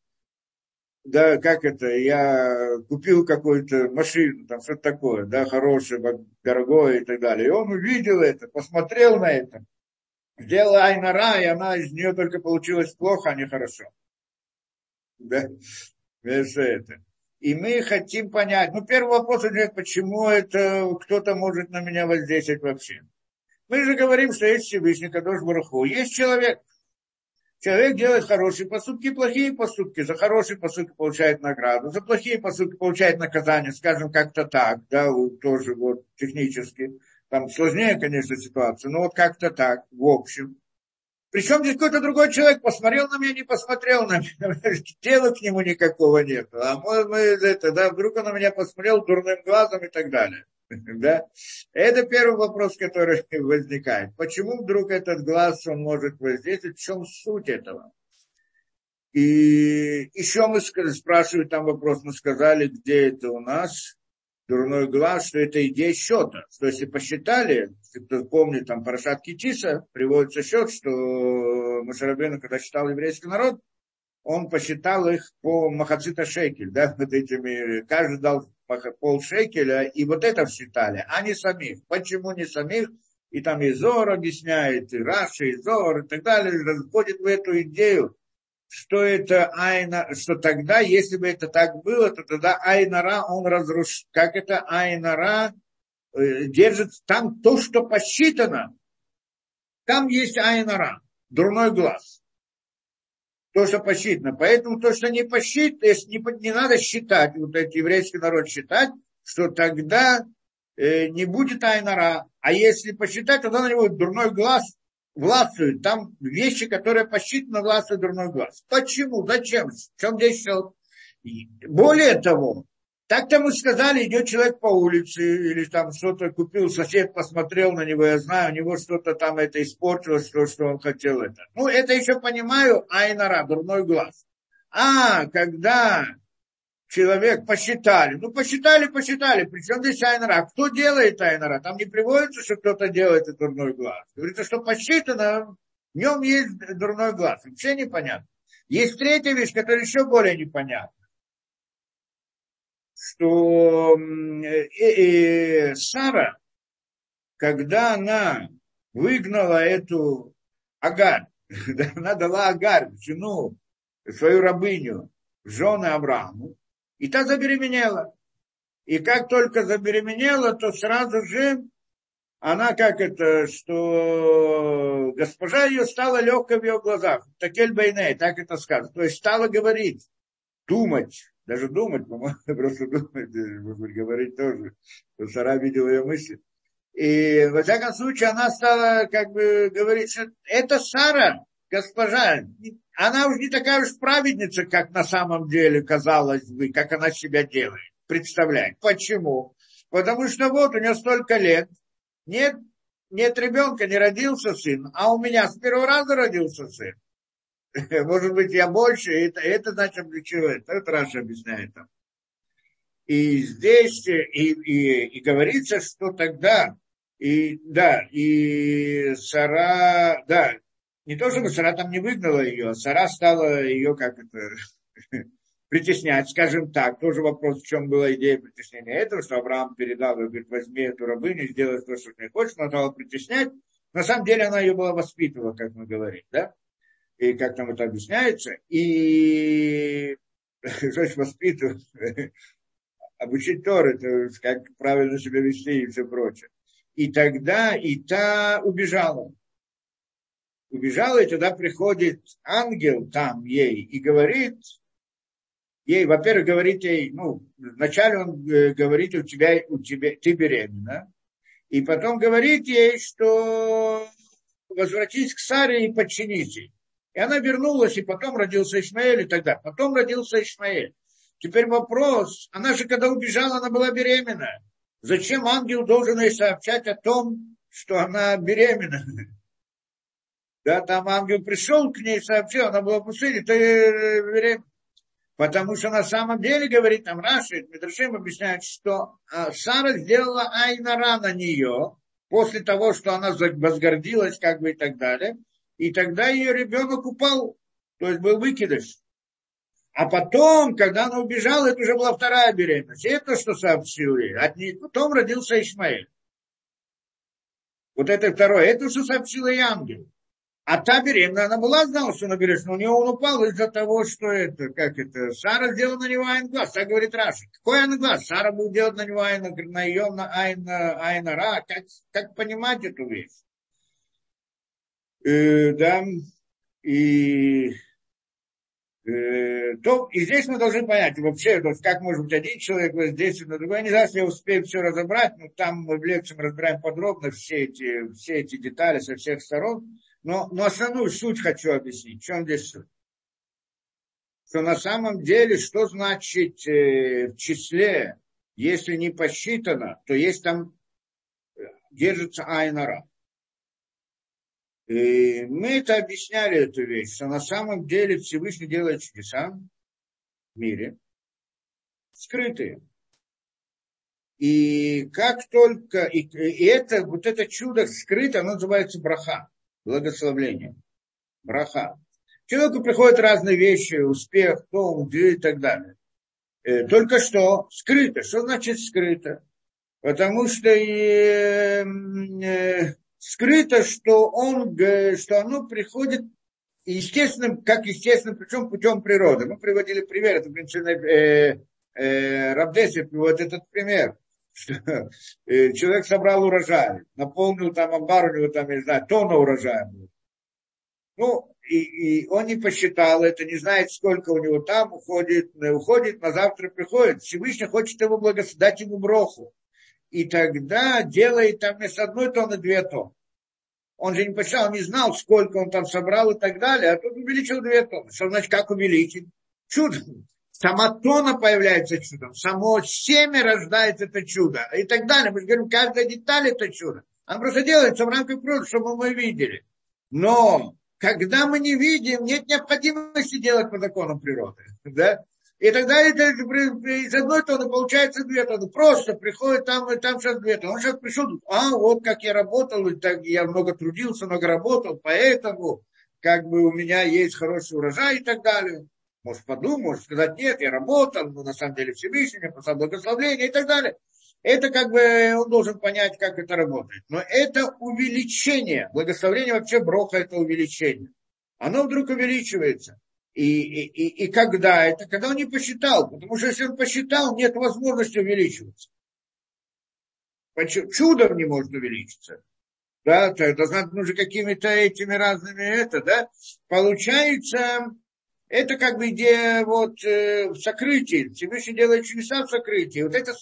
да, как это, я купил какую-то машину, там что-то такое, да, хорошее, дорогое и так далее. И он увидел это, посмотрел на это, сделала Айнара, и она из нее только получилось плохо, а не хорошо. Да? Это. И мы хотим понять, ну, первый вопрос идет, почему это кто-то может на меня воздействовать вообще. Мы же говорим, что есть Всевышний Кадош Бараху. Есть человек. Человек делает хорошие поступки плохие поступки. За хорошие поступки получает награду, за плохие поступки получает наказание, скажем, как-то так, да, тоже вот технически. Там сложнее, конечно, ситуация, но вот как-то так, в общем. Причем здесь какой-то другой человек посмотрел на меня, не посмотрел на меня. Дела к нему никакого нет. А мы, мы это, да, вдруг он на меня посмотрел дурным глазом и так далее. Да? Это первый вопрос, который возникает. Почему вдруг этот глаз, он может воздействовать? В чем суть этого? И еще мы спрашивали там вопрос, мы сказали, где это у нас дурной глаз, что это идея счета. Что если посчитали, если кто помнит, там Парашат Китиса, приводится счет, что Машарабену, когда считал еврейский народ, он посчитал их по Махацита шекель, да, вот этими, каждый дал пол шекеля, и вот это считали, а не самих. Почему не самих? И там и Зор объясняет, и Раши, и Зор, и так далее, разводит в эту идею, что это Айна, что тогда, если бы это так было, то тогда Айнара, он разрушит. Как это Айнара э, держит там то, что посчитано. Там есть Айнара, дурной глаз. То, что посчитано. Поэтому то, что не посчитано, не, не надо считать, вот этот еврейский народ считать, что тогда э, не будет Айнара. А если посчитать, тогда на него дурной глаз властвует. Там вещи, которые посчитаны, властвует дурной глаз. Почему? Зачем? В чем здесь счет? Более того, так-то мы сказали, идет человек по улице, или там что-то купил, сосед посмотрел на него, я знаю, у него что-то там это испортилось, то, что он хотел это. Ну, это еще понимаю, айнара, дурной глаз. А, когда человек посчитали. Ну, посчитали, посчитали. Причем здесь Айнара. А кто делает Айнара? Там не приводится, что кто-то делает этот дурной глаз. Говорится, что посчитано, в нем есть дурной глаз. Вообще непонятно. Есть третья вещь, которая еще более непонятна. Что э, э, Сара, когда она выгнала эту Агар, она дала Агар, жену, свою рабыню, жены Аврааму, и та забеременела. И как только забеременела, то сразу же она как это, что госпожа ее стала легкой в ее глазах. Такель Бейней, так это сказано. То есть стала говорить, думать, даже думать, по-моему, просто думать, говорить тоже. Что Сара видела ее мысли. И, во всяком случае, она стала как бы говорить, что это Сара, госпожа, она уже не такая уж праведница, как на самом деле казалось бы, как она себя делает. Представляет. Почему? Потому что вот у нее столько лет, нет, нет ребенка, не родился сын, а у меня с первого раза родился сын. Может быть, я больше, это, это значит для чего? Это Раша объясняет там. И здесь и, и, и говорится, что тогда И да, и Сара, да, не то чтобы Сара там не выгнала ее, а Сара стала ее как это притеснять, скажем так. Тоже вопрос, в чем была идея притеснения этого, что Авраам передал ее, говорит, возьми эту рабыню, сделай то, что ты хочешь, но стала притеснять. На самом деле она ее была воспитывала, как мы говорим, да? И как там это объясняется. И значит воспитывать? Обучить Тор, это как правильно себя вести и все прочее. И тогда и та убежала. Убежала, и тогда приходит ангел там ей и говорит, ей, во-первых, говорит ей, ну, вначале он э, говорит, у тебя, у тебя, ты беременна, и потом говорит ей, что возвратись к Саре и подчинись ей. И она вернулась, и потом родился Ишмаэль и далее. Потом родился Ишмаэль. Теперь вопрос, она же когда убежала, она была беременна. Зачем ангел должен ей сообщать о том, что она беременна? Да, там ангел пришел к ней, сообщил, она была в пустыне, ты беременна. Потому что на самом деле, говорит там Раши, Медрашим объясняет, что а, Сара сделала айнара на нее, после того, что она возгордилась, как бы и так далее, и тогда ее ребенок упал, то есть был выкидыш. А потом, когда она убежала, это уже была вторая беременность. И это что сообщил ей. От нее, потом родился Ишмаэль. Вот это второе. Это что сообщил ей ангел. А та беременная, она была, знала, что она беременна, но у нее он упал из-за того, что это, как это, Сара сделала на него עין глаз, так говорит Раши. Какой עין глаз? Сара будет делать на него עין, на ее на עין, עין רע. Как, как понимать эту вещь? Э, да, и Э, то и здесь мы должны понять, вообще, то есть как может быть один человек воздействует на другой. Я не знаю, если я успею все разобрать, но там мы в лекции разбираем подробно все эти, все эти детали со всех сторон. Но, но основную суть хочу объяснить. В чем здесь суть? Что на самом деле, что значит э, в числе, если не посчитано, то есть там э, держится айнара. И мы это объясняли, эту вещь, что на самом деле Всевышний делает чудеса в мире, скрытые. И как только, и, и это, вот это чудо скрыто, оно называется браха, благословление. Браха. Человеку приходят разные вещи, успех, том, и так далее. Э, только что скрыто. Что значит скрыто? Потому что э, э, скрыто, что, он, что оно приходит естественным, как естественным, причем путем природы. Мы приводили пример, это, в принципе, э, э, Рабдеси приводит этот пример, человек собрал урожай, наполнил там амбар, у него там, не знаю, тонна урожая было. Ну, и, и он не посчитал это, не знает, сколько у него там уходит, уходит, на завтра приходит. Всевышний хочет его благословить, ему броху и тогда делает там вместо одной тонны две тонны. Он же не посчитал, не знал, сколько он там собрал и так далее, а тут увеличил две тонны. Что значит, как увеличить? Чудо. Сама тона появляется чудом, само семя рождается это чудо и так далее. Мы же говорим, каждая деталь это чудо. Она просто делается в рамках природы, чтобы мы видели. Но когда мы не видим, нет необходимости делать по законам природы. Да? И тогда это, из одной тонны получается две тонны. Просто приходит там, и там сейчас две тонны. Он сейчас пришел, а вот как я работал, и так я много трудился, много работал, поэтому как бы у меня есть хороший урожай и так далее. Может подумать, может сказать, нет, я работал, но на самом деле Всевышний мне послал благословление и так далее. Это как бы он должен понять, как это работает. Но это увеличение. Благословление вообще броха это увеличение. Оно вдруг увеличивается. И, и, и когда? Это когда он не посчитал. Потому что если он посчитал, нет возможности увеличиваться. Чудом не может увеличиться. Да, это нужно какими-то этими разными это, да. Получается, это как бы идея вот э, в сокрытии. Всевышний делает чудеса в сокрытии. Вот это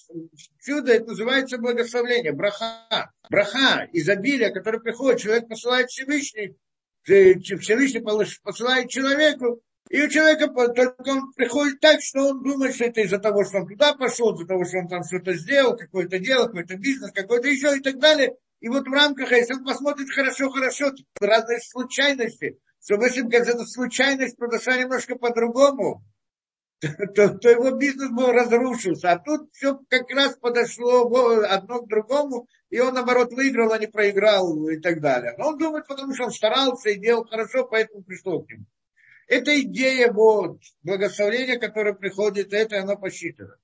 чудо, это называется благословление, браха. Браха, изобилие, которое приходит, человек посылает Всевышний, Всевышний посылает человеку, и у человека только он приходит так, что он думает, что это из-за того, что он туда пошел, из-за того, что он там что-то сделал, какое-то дело, какой-то бизнес, какой-то еще и так далее. И вот в рамках, если он посмотрит хорошо-хорошо, разные случайности, что если бы это случайность произошла немножко по-другому, то, то его бизнес был разрушился. А тут все как раз подошло одно к другому, и он, наоборот, выиграл, а не проиграл и так далее. Но он думает, потому что он старался и делал хорошо, поэтому пришел к нему. Это идея вот, благословения, которое приходит, это оно посчитано.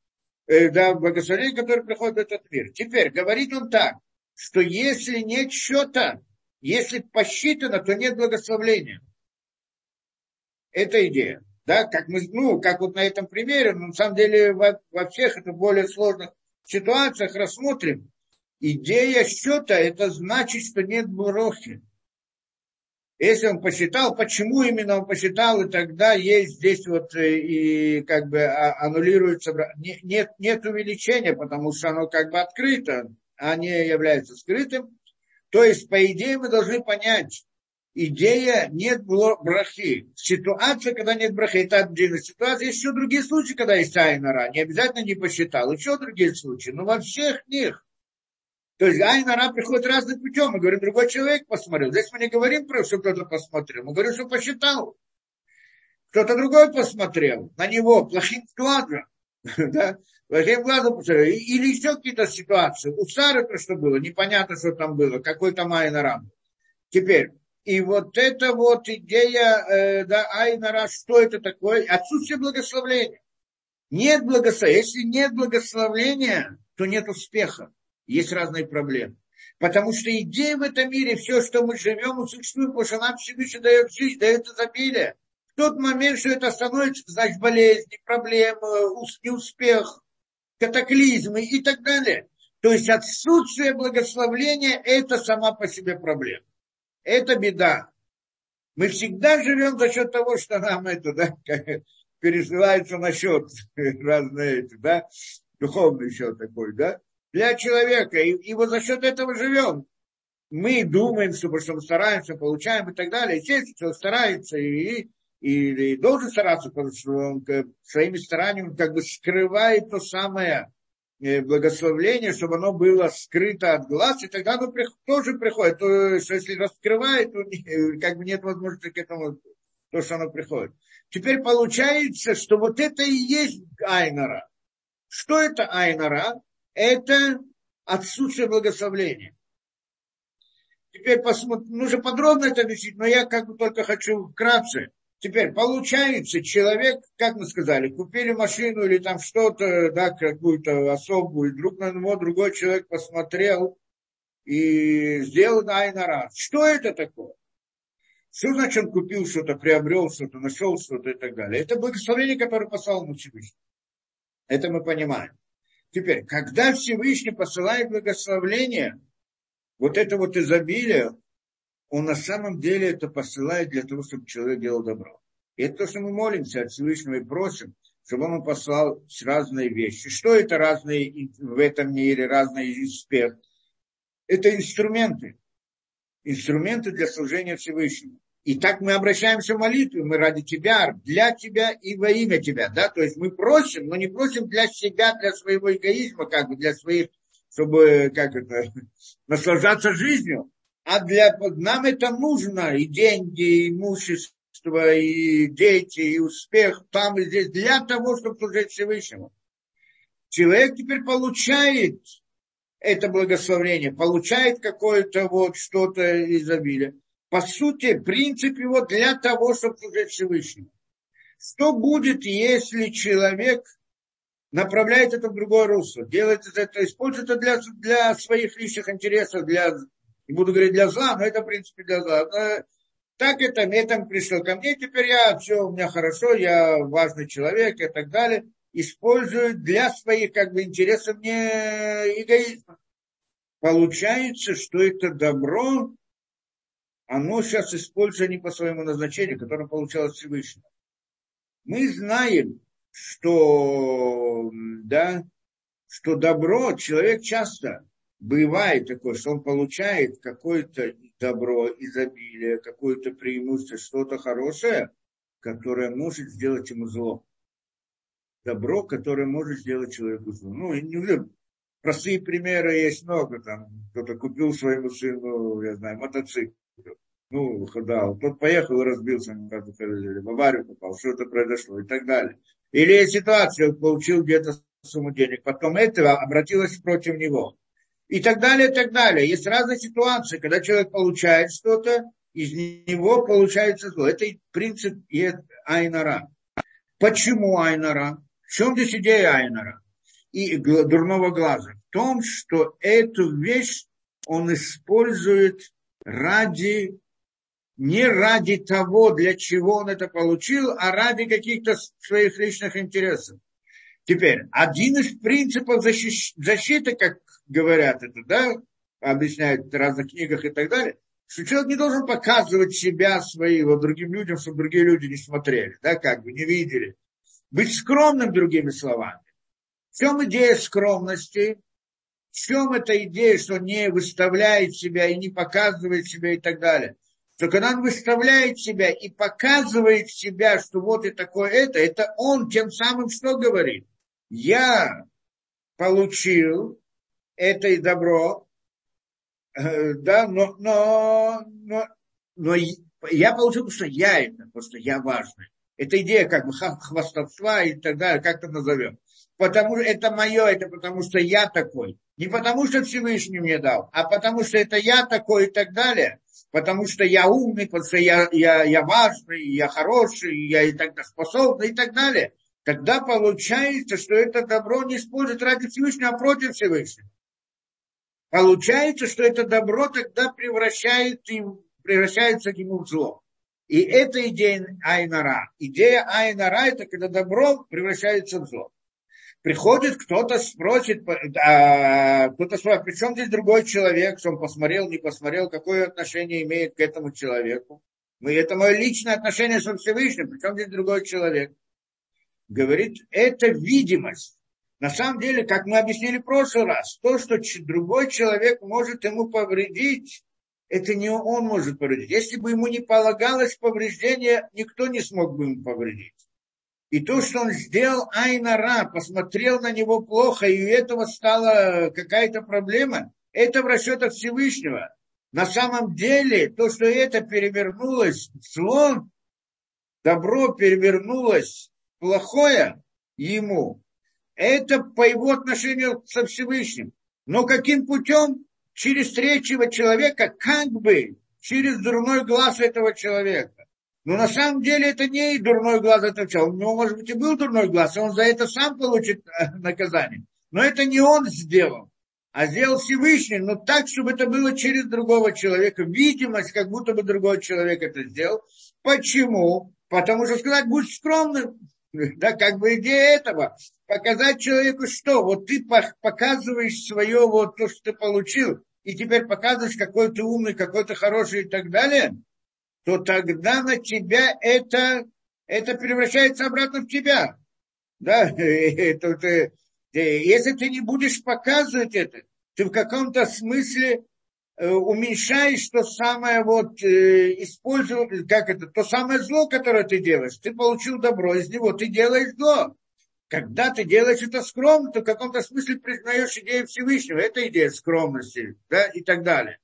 Э, да, благословение, которое приходит в этот мир. Теперь, говорит он так, что если нет счета, если посчитано, то нет благословления. Это идея. Да, как мы, ну, как вот на этом примере, но на самом деле во, во всех это более сложных ситуациях рассмотрим. Идея счета, это значит, что нет брохи. Если он посчитал, почему именно он посчитал, и тогда есть здесь вот э, и как бы а, аннулируется, нет, нет увеличения, потому что оно как бы открыто, а не является скрытым. То есть, по идее, мы должны понять, идея нет брахи. Ситуация, когда нет брахи, это отдельная ситуация. Есть еще другие случаи, когда есть айнара. Не обязательно не посчитал. Еще другие случаи. Но во всех них. То есть айнара приходит разным путем. Мы говорим, другой человек посмотрел. Здесь мы не говорим про, что кто-то посмотрел. Мы говорим, что посчитал. Кто-то другой посмотрел на него плохим глазом. да? Плохим глазом посмотрел. Или еще какие-то ситуации. У Сары то, что было, непонятно, что там было. Какой там айнара. Теперь, и вот эта вот идея, э, да, Айнара, что это такое? Отсутствие благословления. Нет благословения. Если нет благословления, то нет успеха. Есть разные проблемы. Потому что идея в этом мире, все, что мы живем, и существуем, потому что нам Всевышний дает жизнь, дает изобилие. В тот момент, что это становится, значит, болезни, проблемы, неуспех, катаклизмы и так далее. То есть отсутствие благословления – это сама по себе проблема. Это беда. Мы всегда живем за счет того, что нам это, да, пересылается на счет разные эти, да, духовный счет такой, да, для человека. И, и вот за счет этого живем. Мы думаем, что, что мы стараемся, получаем и так далее. Естественно, старается и, и, и должен стараться, потому что он своими стараниями как бы скрывает то самое, Э, благословление, чтобы оно было скрыто от глаз, и тогда оно тоже приходит. То, что если раскрывает, то э, как бы нет возможности к этому, то, что оно приходит. Теперь получается, что вот это и есть айнара. Что это айнара? Это отсутствие благословления. Теперь посмотрим, нужно подробно это объяснить, но я как бы только хочу вкратце. Теперь получается, человек, как мы сказали, купили машину или там что-то, да, какую-то особую, и друг на него другой человек посмотрел и сделал айнара. Что это такое? Что значит он купил что-то, приобрел что-то, нашел что-то и так далее? Это благословение, которое послал ему Всевышний. Это мы понимаем. Теперь, когда Всевышний посылает благословление, вот это вот изобилие, он на самом деле это посылает для того, чтобы человек делал добро. И это то, что мы молимся от Всевышнего и просим, чтобы он послал разные вещи. Что это разные в этом мире, разные успех? Это инструменты. Инструменты для служения Всевышнему. И так мы обращаемся в молитву, мы ради тебя, для тебя и во имя тебя. Да? То есть мы просим, но не просим для себя, для своего эгоизма, как бы для своих, чтобы как это, наслаждаться жизнью, а для нам это нужно, и деньги, и имущество, и дети, и успех там и здесь, для того, чтобы служить Всевышнему. Человек теперь получает это благословение, получает какое-то вот что-то изобилие. По сути, принцип его для того, чтобы служить Всевышнему. Что будет, если человек направляет это в другое русло, делает это, использует это для, для своих личных интересов, для буду говорить для зла, но это, в принципе, для зла. Но так это, это пришло ко мне, теперь я, все у меня хорошо, я важный человек и так далее. Использую для своих, как бы, интересов не эгоизма. Получается, что это добро, оно сейчас используется не по своему назначению, которое получалось Всевышнего. Мы знаем, что, да, что добро человек часто бывает такое, что он получает какое-то добро, изобилие, какое-то преимущество, что-то хорошее, которое может сделать ему зло. Добро, которое может сделать человеку зло. Ну, не простые примеры есть много. Там кто-то купил своему сыну, я знаю, мотоцикл. Ну, да, тот поехал и разбился, в аварию попал, что-то произошло и так далее. Или ситуация, получил где-то сумму денег, потом это обратилось против него. И так далее, и так далее. Есть разные ситуации, когда человек получает что-то, из него получается зло. Это принцип Айнара. Почему Айнара? В чем здесь идея Айнара? И дурного глаза. В том, что эту вещь он использует ради, не ради того, для чего он это получил, а ради каких-то своих личных интересов. Теперь, один из принципов защиты, как говорят это, да, объясняют в разных книгах и так далее, что человек не должен показывать себя своего другим людям, чтобы другие люди не смотрели, да, как бы не видели. Быть скромным, другими словами. В чем идея скромности? В чем эта идея, что не выставляет себя и не показывает себя и так далее? Что когда он выставляет себя и показывает себя, что вот и такое это, это он тем самым что говорит? Я получил это и добро, Э, да, но, но, но, но я получил, что я это, что я важный. Это идея как бы хвастовства и так далее, как то назовем. Потому что это мое, это потому что я такой. Не потому что Всевышний мне дал, а потому что это я такой и так далее. Потому что я умный, потому что я, я, я важный, я хороший, я и тогда способный и так далее. Тогда получается, что это добро не используют ради Всевышнего, а против Всевышнего. Получается, что это добро тогда превращает им, превращается ему в зло. И это идея Айнара. Идея Айнара – это когда добро превращается в зло. Приходит кто-то, спросит, а, кто-то спрашивает, при чем здесь другой человек, что он посмотрел, не посмотрел, какое отношение имеет к этому человеку. Мы, это мое личное отношение со Всевышним, при чем здесь другой человек. Говорит, это видимость. На самом деле, как мы объяснили в прошлый раз, то, что другой человек может ему повредить, это не он может повредить. Если бы ему не полагалось повреждение, никто не смог бы ему повредить. И то, что он сделал Айнара, посмотрел на него плохо, и у этого стала какая-то проблема, это в расчетах Всевышнего. На самом деле, то, что это перевернулось в зло, добро перевернулось плохое ему, это по его отношению со Всевышним. Но каким путем? Через третьего человека, как бы через дурной глаз этого человека. Но на самом деле это не дурной глаз этого человека. У него, может быть, и был дурной глаз, и он за это сам получит э, наказание. Но это не он сделал, а сделал Всевышний, но так, чтобы это было через другого человека. Видимость, как будто бы другой человек это сделал. Почему? Потому что сказать, будь скромным. Да, как бы идея этого показать человеку что? Вот ты показываешь свое, вот то, что ты получил, и теперь показываешь, какой ты умный, какой ты хороший и так далее, то тогда на тебя это, это превращается обратно в тебя. Да, это, если ты не будешь показывать это, ты в каком-то смысле э, уменьшаешь то самое вот, э, используешь, как это, то самое зло, которое ты делаешь. Ты получил добро из него, ты делаешь зло. Когда ты делаешь это скромно, то в каком-то смысле признаешь идею Всевышнего. Это идея скромности да, и так далее.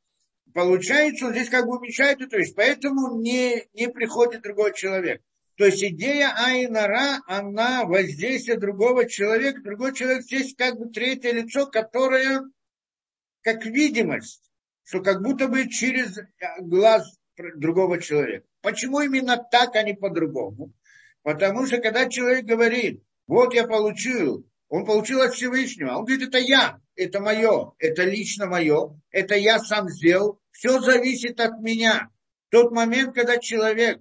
Получается, он здесь как бы уменьшает эту вещь, поэтому не, не приходит другой человек. То есть идея Айнара, она воздействие другого человека. Другой человек здесь как бы третье лицо, которое как видимость, что как будто бы через глаз другого человека. Почему именно так, а не по-другому? Потому что когда человек говорит, вот я получил. Он получил от Всевышнего. Он говорит, это я, это мое, это лично мое, это я сам сделал. Все зависит от меня. Тот момент, когда человек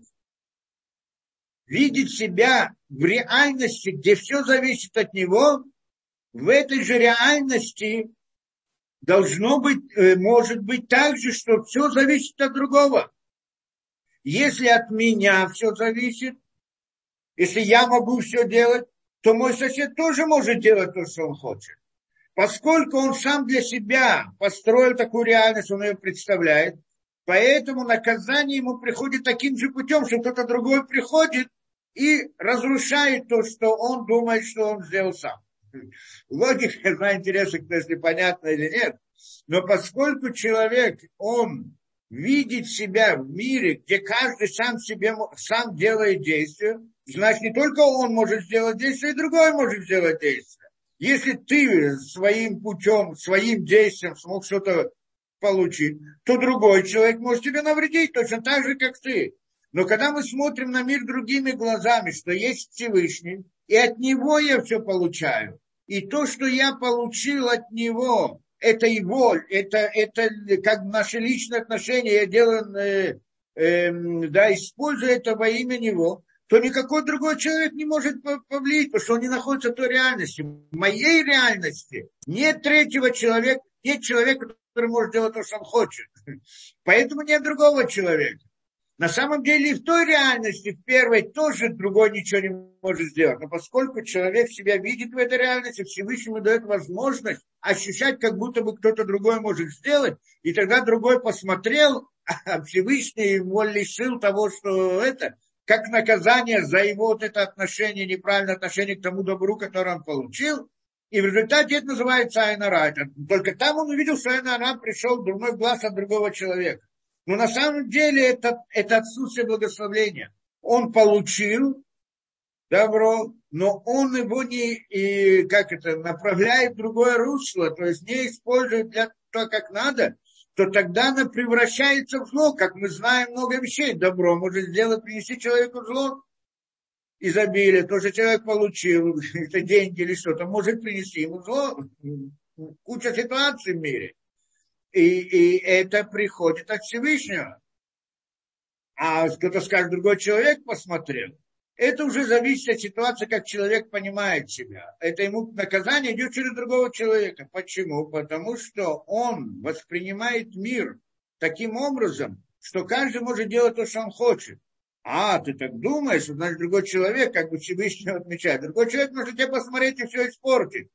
видит себя в реальности, где все зависит от него, в этой же реальности должно быть, э, может быть так же, что все зависит от другого. Если от меня все зависит, если я могу все делать, то мой сосед тоже может делать то, что он хочет. Поскольку он сам для себя построил такую реальность, он ее представляет, поэтому наказание ему приходит таким же путем, что кто-то другой приходит и разрушает то, что он думает, что он сделал сам. Логика, я знаю, интересно, если понятно или нет, но поскольку человек, он видит себя в мире, где каждый сам себе сам делает действие, значит, не только он может сделать действие, и другой может сделать действие. Если ты своим путем, своим действием смог что-то получить, то другой человек может тебе навредить точно так же, как ты. Но когда мы смотрим на мир другими глазами, что есть Всевышний, и от него я все получаю, и то, что я получил от него, это его, это, это как наши личные отношения, я делаю, э, э, да, использую это во имя него, то никакой другой человек не может повлиять, потому что он не находится в той реальности. В моей реальности нет третьего человека, нет человека, который может делать то, что он хочет. Поэтому нет другого человека. На самом деле и в той реальности, в первой, тоже другой ничего не может сделать. Но поскольку человек себя видит в этой реальности, Всевышнему дает возможность ощущать, как будто бы кто-то другой может сделать, и тогда другой посмотрел, а Всевышний его лишил того, что это, как наказание за его вот это отношение, неправильное отношение к тому добру, которое он получил, и в результате это называется Айнара. Только там он увидел, что Айнара пришел дурной глаз от другого человека. Но на самом деле это, это отсутствие благословения. Он получил добро, но он его не, и, как это, направляет в другое русло, то есть не использует для того, как надо, то тогда она превращается в зло, как мы знаем много вещей. Добро может сделать, принести человеку зло, изобилие, то, что человек получил, это деньги или что-то, может принести ему зло. Куча ситуаций в мире. И, и это приходит от Всевышнего. А кто-то скажет, другой человек посмотрел. Это уже зависит от ситуации, как человек понимает себя. Это ему наказание идет через другого человека. Почему? Потому что он воспринимает мир таким образом, что каждый может делать то, что он хочет. А, ты так думаешь, значит, другой человек, как бы Всевышний отмечает. Другой человек может тебе посмотреть и все испортить.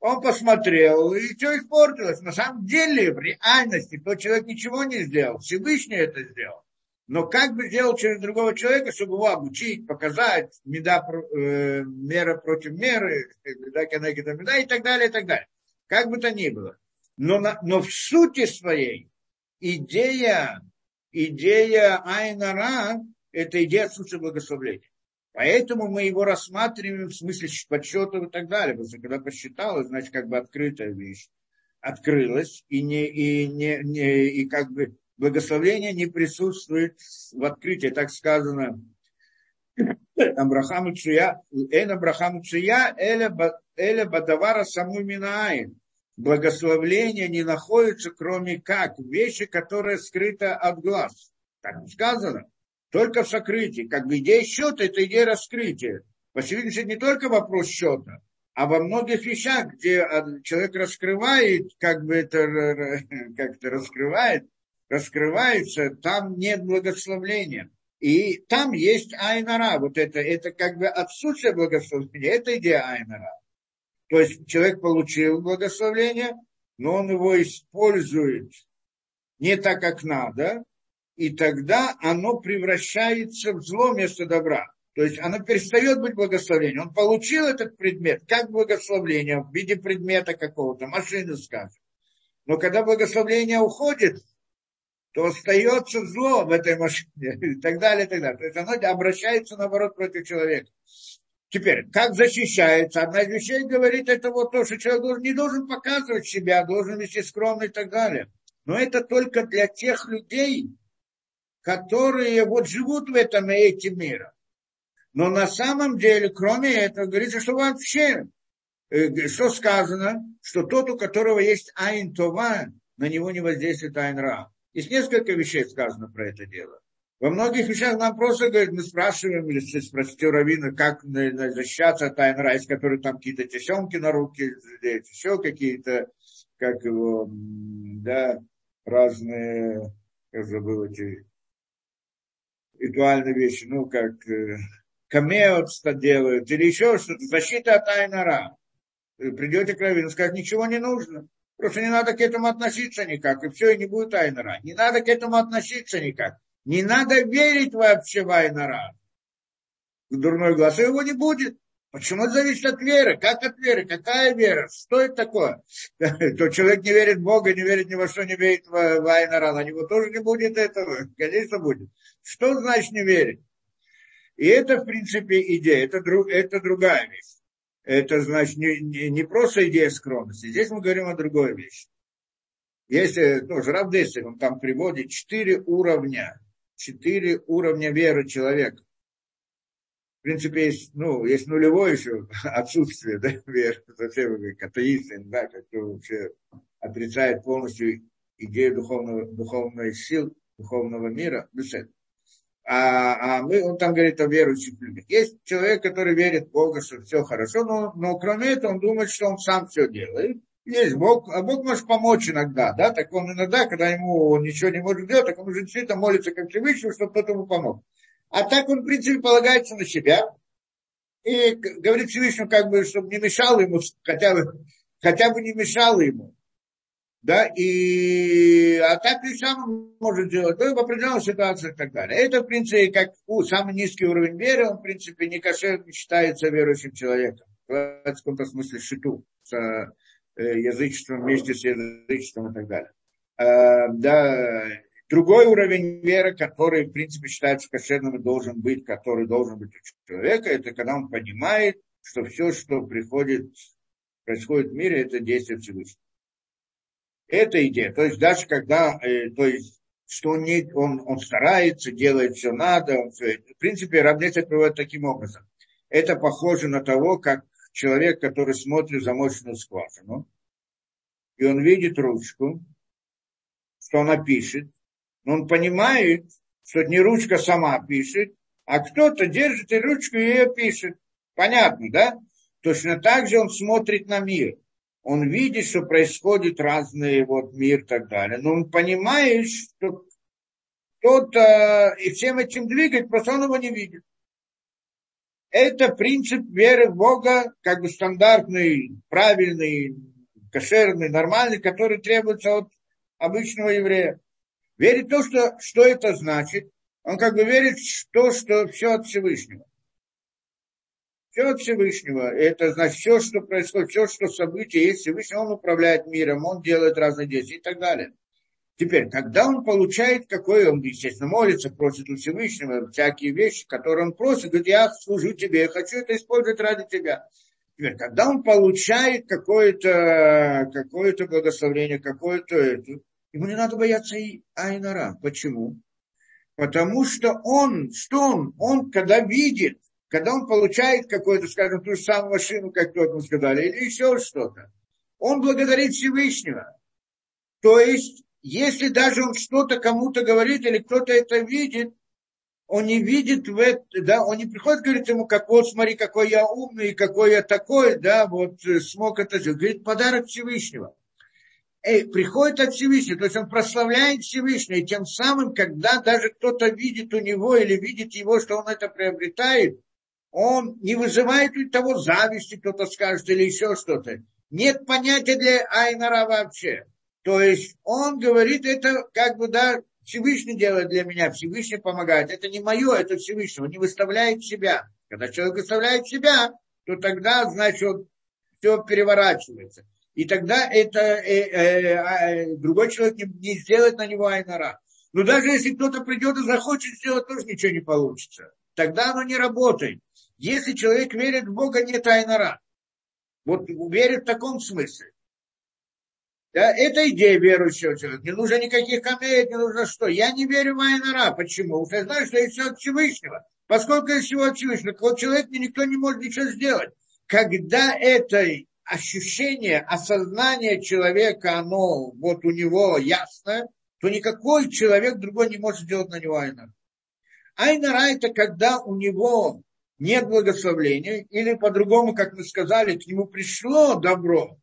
Он посмотрел, и все испортилось. На самом деле, в реальности, тот человек ничего не сделал. Всевышний это сделал. Но как бы сделал через другого человека, чтобы его обучить, показать, меда, э, мера против меры, меда, коннекита, меда и так далее, и так далее. Как бы то ни было. Но, на, но в сути своей идея, идея Айнара – это идея отсутствия благословления. Поэтому мы его рассматриваем в смысле подсчетов и так далее. Потому что когда посчиталось, значит, как бы открытая вещь открылась, и, не, и, не, не, и как бы благословение не присутствует в открытии, так сказано. Абрахаму Цуя, Эн Абрахаму Цуя, Эля Бадавара Саму Минаин. Благословление не находится, кроме как вещи, которые скрыты от глаз. Так сказано только в сокрытии. Как бы идея счета – это идея раскрытия. По это не только вопрос счета, а во многих вещах, где человек раскрывает, как бы это как-то раскрывает, раскрывается, там нет благословления. И там есть айнара. Вот это, это как бы отсутствие благословения. Это идея айнара. То есть человек получил благословение, но он его использует не так, как надо, и тогда оно превращается в зло вместо добра. То есть оно перестает быть благословением. Он получил этот предмет как благословление в виде предмета какого-то, машины, скажем. Но когда благословление уходит, то остается зло в этой машине и так далее, и так далее. То есть оно обращается, наоборот, против человека. Теперь, как защищается? Одна из вещей говорит, это вот то, что человек должен, не должен показывать себя, должен вести скромно и так далее. Но это только для тех людей, которые вот живут в этом эти мира. Но на самом деле, кроме этого, говорится, что вообще, э, что сказано, что тот, у которого есть айн това, на него не воздействует айн ра. Есть несколько вещей сказано про это дело. Во многих вещах нам просто говорят, мы спрашиваем, или спросите у Равина, как защищаться от айн ра, из которых там какие-то тесемки на руки, еще какие-то, как его, да, разные, я забыл эти ритуальные вещи, ну, как э, камеотство делают, или еще что-то, защита от Айнара. Придете к Равину, скажет, ничего не нужно. Просто не надо к этому относиться никак, и все, и не будет Айнара. Не надо к этому относиться никак. Не надо верить вообще в Айнара. В дурной глаз, его не будет. Почему это зависит от веры? Как от веры? Какая вера? Что это такое? То человек не верит в Бога, не верит ни во что, не верит в Айнара. На него тоже не будет этого. Конечно, будет. Что значит не верить? И это, в принципе, идея, это, это другая вещь. Это, значит, не, не, не просто идея скромности. Здесь мы говорим о другой вещи. Если, ну, Жрав Дессер, он там приводит четыре уровня, четыре уровня веры человека. В принципе, есть, ну, есть нулевое еще отсутствие да, веры, совсем как атеисты, да, кто вообще отрицает полностью идею духовного, духовной сил, духовного мира, беседы. А, а мы, он там говорит о верующих людях. Есть человек, который верит в Бога, что все хорошо, но, но кроме этого он думает, что он сам все делает. Есть Бог, а Бог может помочь иногда, да, так он иногда, когда ему он ничего не может делать, так он уже действительно молится как Всевышнему, чтобы кто-то ему помог. А так он, в принципе, полагается на себя и говорит Всевышнему, как бы, чтобы не мешало ему, хотя бы, хотя бы не мешало ему да, и а так и сам может делать, ну, в определенных ситуациях и так далее. Это, в принципе, как у, самый низкий уровень веры, он, в принципе, не кошер, считается верующим человеком. В каком-то смысле шиту с э, язычеством вместе с язычеством и так далее. А, да, другой уровень веры, который, в принципе, считается кошерным и должен быть, который должен быть у человека, это когда он понимает, что все, что приходит, происходит в мире, это действие Всевышнего. Это идея. То есть даже когда, э, то есть, что он, не, он, он старается, делает все надо, он все, в принципе, Равнец приводит таким образом. Это похоже на того, как человек, который смотрит замоченную скважину, и он видит ручку, что она пишет, но он понимает, что не ручка сама пишет, а кто-то держит и ручку и ее пишет. Понятно, да? Точно так же он смотрит на мир – он видит, что происходит разные вот мир и так далее, но он понимает, что кто-то и всем этим двигает, просто он его не видит. Это принцип веры в Бога, как бы стандартный, правильный, кошерный, нормальный, который требуется от обычного еврея. Верит в то, что, что это значит. Он как бы верит в то, что все от Всевышнего. Все от Всевышнего. Это значит, все, что происходит, все, что события есть Всевышний, он управляет миром, он делает разные действия и так далее. Теперь, когда он получает какой, он, естественно, молится, просит у Всевышнего всякие вещи, которые он просит, говорит, я служу тебе, я хочу это использовать ради тебя. Теперь, когда он получает какое-то какое благословение, какое-то это, ему не надо бояться и Айнара. Почему? Потому что он, что он? Он, когда видит, когда он получает какую-то, скажем, ту же самую машину, как только мы сказали, или еще что-то, он благодарит Всевышнего. То есть, если даже он что-то кому-то говорит, или кто-то это видит, он не видит в это, да, он не приходит, говорит ему, как вот смотри, какой я умный, какой я такой, да, вот э, смог это сделать. Говорит, подарок Всевышнего. Эй, приходит от Всевышнего, то есть он прославляет Всевышнего, и тем самым, когда даже кто-то видит у него или видит его, что он это приобретает, он не вызывает у того зависти, кто-то скажет, или еще что-то. Нет понятия для Айнара вообще. То есть он говорит, это как бы, да, Всевышний делает для меня, Всевышний помогает. Это не мое, это Всевышний. Он не выставляет себя. Когда человек выставляет себя, то тогда, значит, все переворачивается. И тогда это э, э, э, другой человек не, не сделает на него айнара. Но даже если кто-то придет и захочет сделать, тоже ничего не получится. Тогда оно не работает. Если человек верит в Бога, нет айнара. Вот верит в таком смысле. Да, это идея верующего человека. Не нужно никаких камней, не нужно что. Я не верю в Айнара. Почему? Потому что я знаю, что есть все от Всевышнего. Поскольку есть всего от Всевышнего, такой человек мне никто не может ничего сделать. Когда это ощущение, осознание человека, оно вот у него ясно, то никакой человек другой не может сделать на него Айнара. Айнара это когда у него нет благословления, или по-другому, как мы сказали, к нему пришло добро,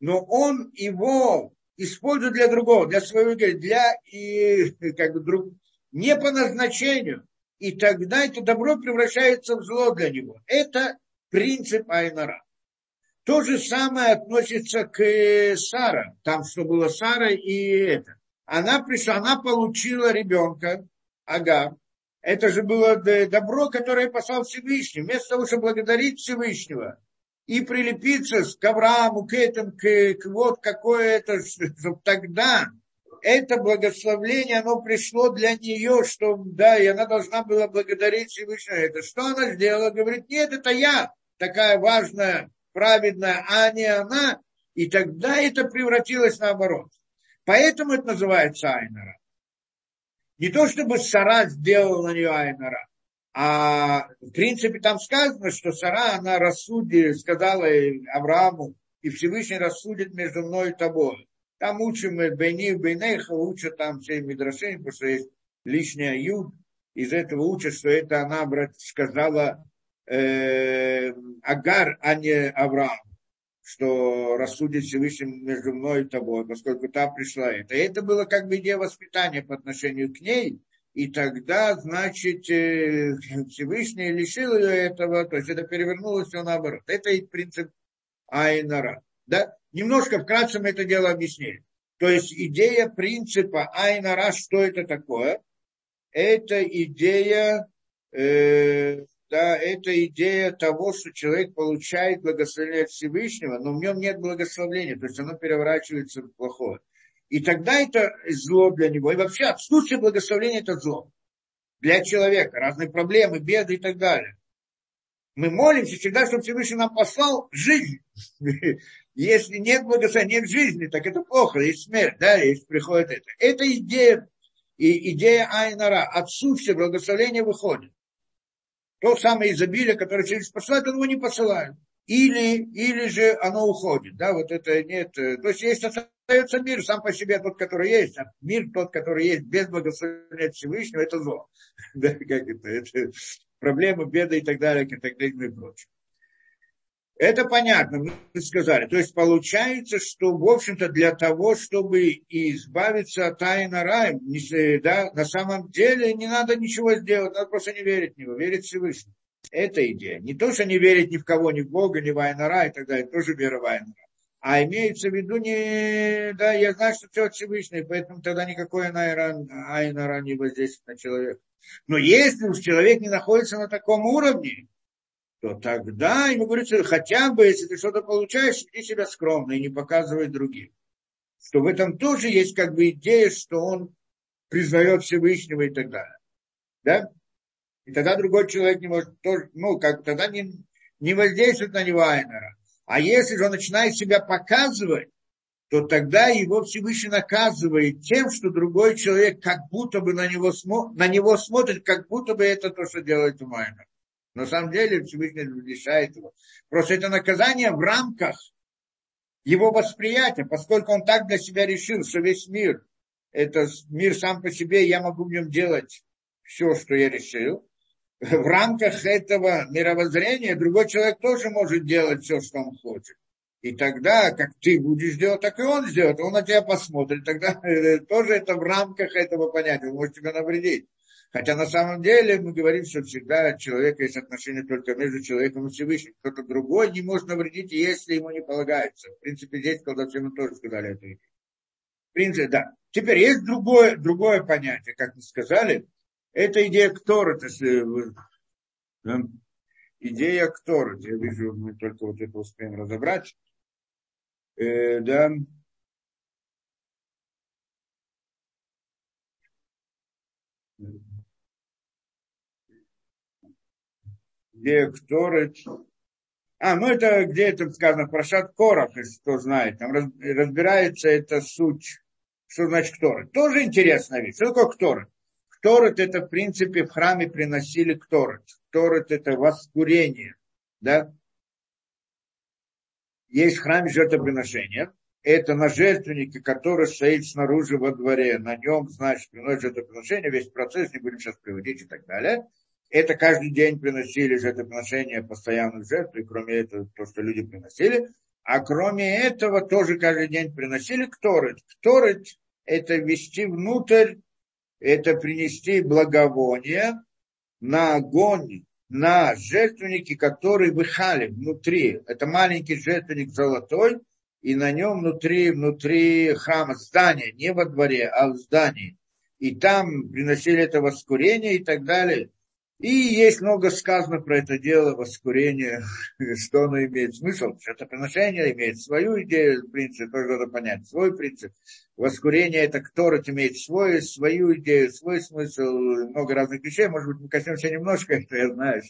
но он его использует для другого, для своего, для и, как бы, друг, не по назначению. И тогда это добро превращается в зло для него. Это принцип Айнара. То же самое относится к Сара. Там что было Сара и это. Она пришла, она получила ребенка, Агар, это же было добро, которое послал Всевышний. Вместо того, чтобы благодарить Всевышнего и прилепиться к Аврааму, к этому, к, к вот какое это, чтобы тогда это благословление, оно пришло для нее, что, да, и она должна была благодарить Всевышнего. Это что она сделала? Говорит, нет, это я, такая важная, праведная, а не она. И тогда это превратилось наоборот. Поэтому это называется Айнара. Не то, чтобы Сара сделала на нее Айнара, а в принципе там сказано, что Сара, она рассудит, сказала Аврааму, и Всевышний рассудит между мной и тобой. Там учим Бейни Бейнейха, учат там все Мидрашим, потому что есть лишняя юд. Из этого учат, что это она сказала э, Агар, а не Авраам что рассудит Всевышний между мной и тобой, поскольку там пришла это. И это было как бы идея воспитания по отношению к ней, и тогда, значит, э, Всевышний лишил ее этого, то есть это перевернулось все наоборот. Это и принцип Айнара. Да? Немножко вкратце мы это дело объяснили. То есть идея принципа Айнара, что это такое? Это идея, э, да, это идея того, что человек получает благословение от Всевышнего, но в нем нет благословения, то есть оно переворачивается в плохое. И тогда это зло для него. И вообще отсутствие благословения – это зло для человека. Разные проблемы, беды и так далее. Мы молимся всегда, чтобы Всевышний нам послал жизнь. Если нет благословения, нет жизни, так это плохо, есть смерть, да, если приходит это. Это идея, и идея Айнара, отсутствие благословения выходит. То самое изобилие, которое через посылает, он его не посылает. Или, или же оно уходит, да, вот это нет. То есть есть остается мир сам по себе тот, который есть, а мир тот, который есть без благословения Всевышнего, это зло. Да, как это, это проблемы, беды и так далее, и так далее, и прочее. Это понятно, мы сказали. То есть получается, что, в общем-то, для того, чтобы избавиться от тайна рая, да, на самом деле не надо ничего сделать, надо просто не верить в него, верить Всевышнему. Это идея. Не то, что не верить ни в кого, ни в Бога, ни в Айнара и так далее, тоже вера в Айнара. А имеется в виду не, да, я знаю, что все от Всевышнего, поэтому тогда никакой Айнара не воздействует на человека. Но если уж человек не находится на таком уровне, то тогда ему говорится, хотя бы, если ты что-то получаешь, веди себя скромно и не показывай другим. Что в этом тоже есть как бы идея, что он признает Всевышнего и так далее. Да? И тогда другой человек не может тоже, ну, как тогда не, не воздействует на него Айнера. А если же он начинает себя показывать, то тогда его Всевышний наказывает тем, что другой человек как будто бы на него, смо, на него смотрит, как будто бы это то, что делает Умайнер. На самом деле Всевышний лишает его. Просто это наказание в рамках его восприятия, поскольку он так для себя решил, что весь мир, это мир сам по себе, я могу в нем делать все, что я решил. В рамках этого мировоззрения другой человек тоже может делать все, что он хочет. И тогда, как ты будешь делать, так и он сделает. Он на тебя посмотрит. Тогда тоже это в рамках этого понятия. Он может тебя навредить. Хотя на самом деле мы говорим, что всегда человека есть отношения только между человеком и Всевышним. Кто-то другой не может навредить, если ему не полагается. В принципе, здесь колдовцы мы тоже сказали это. В принципе, да. Теперь есть другое, другое понятие, как мы сказали. Это идея Ктора. Да? Идея Ктора. Я вижу, мы только вот это успеем разобрать. Э, да. Где Кторет. А, ну это где это сказано, Прошат Корах, если кто знает, там разбирается эта суть, что значит Кторет. Тоже интересная вещь. Что такое Кторет? Кторет это в принципе в храме приносили Кторет. Кторет это воскурение, да? Есть храм жертвоприношения, это на жертвеннике, который стоит снаружи во дворе, на нем, значит, приносит жертвоприношение, весь процесс, не будем сейчас приводить и так далее – это каждый день приносили жертвоприношения постоянных жертв, и кроме этого, то, что люди приносили. А кроме этого, тоже каждый день приносили кторет. Кторет – это ввести внутрь, это принести благовоние на огонь, на жертвенники, которые выхали внутри. Это маленький жертвенник золотой, и на нем внутри, внутри храма, здания, не во дворе, а в здании. И там приносили это воскурение и так далее. И есть много сказано про это дело, воскурение, что оно имеет смысл. Это приношение имеет свою идею, принцип, тоже надо понять, свой принцип. Воскурение это кто имеет свой, свою идею, свой смысл, много разных вещей. Может быть, мы коснемся немножко, это я знаю,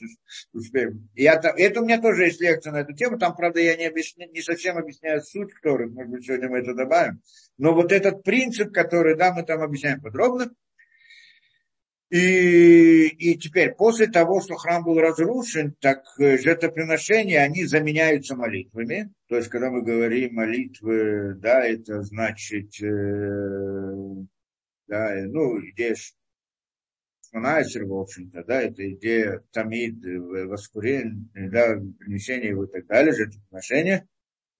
успеем. И это, это у меня тоже есть лекция на эту тему. Там, правда, я не, объясня, не совсем объясняю суть Торы, может быть, сегодня мы это добавим. Но вот этот принцип, который, да, мы там объясняем подробно, и, и теперь, после того, что храм был разрушен, так э, жертвоприношения, они заменяются молитвами. То есть, когда мы говорим молитвы, да, это значит, э, да, ну, идея Шманайсер, в общем-то, да, это идея тамид, э, воскурение, да, принесение и так далее, жертвоприношения.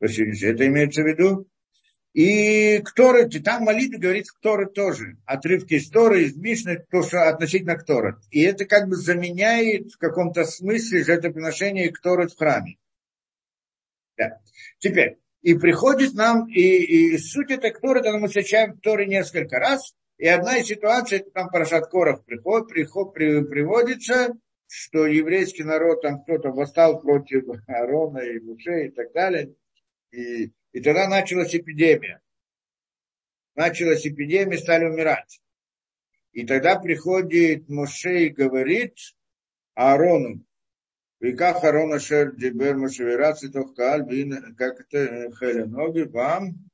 Это имеется в виду. И Кторет, и там молитва говорит Кторет тоже. Отрывки из Торы, из Мишны, то, что относительно Кторет. И это как бы заменяет в каком-то смысле жертвоприношение Кторет в храме. Да. Теперь, и приходит нам, и, и суть этой Кторет, мы встречаем в Торе несколько раз, и одна из ситуаций, это там Парашат Коров приход, приход, при, приводится, что еврейский народ, там кто-то восстал против Аарона и Муше и так далее, и и тогда началась эпидемия. Началась эпидемия, стали умирать. И тогда приходит Моше и говорит Аарону, Вика Харона Шер Дибер Мошеверат Цитов Кааль, как это Хеленоги, вам,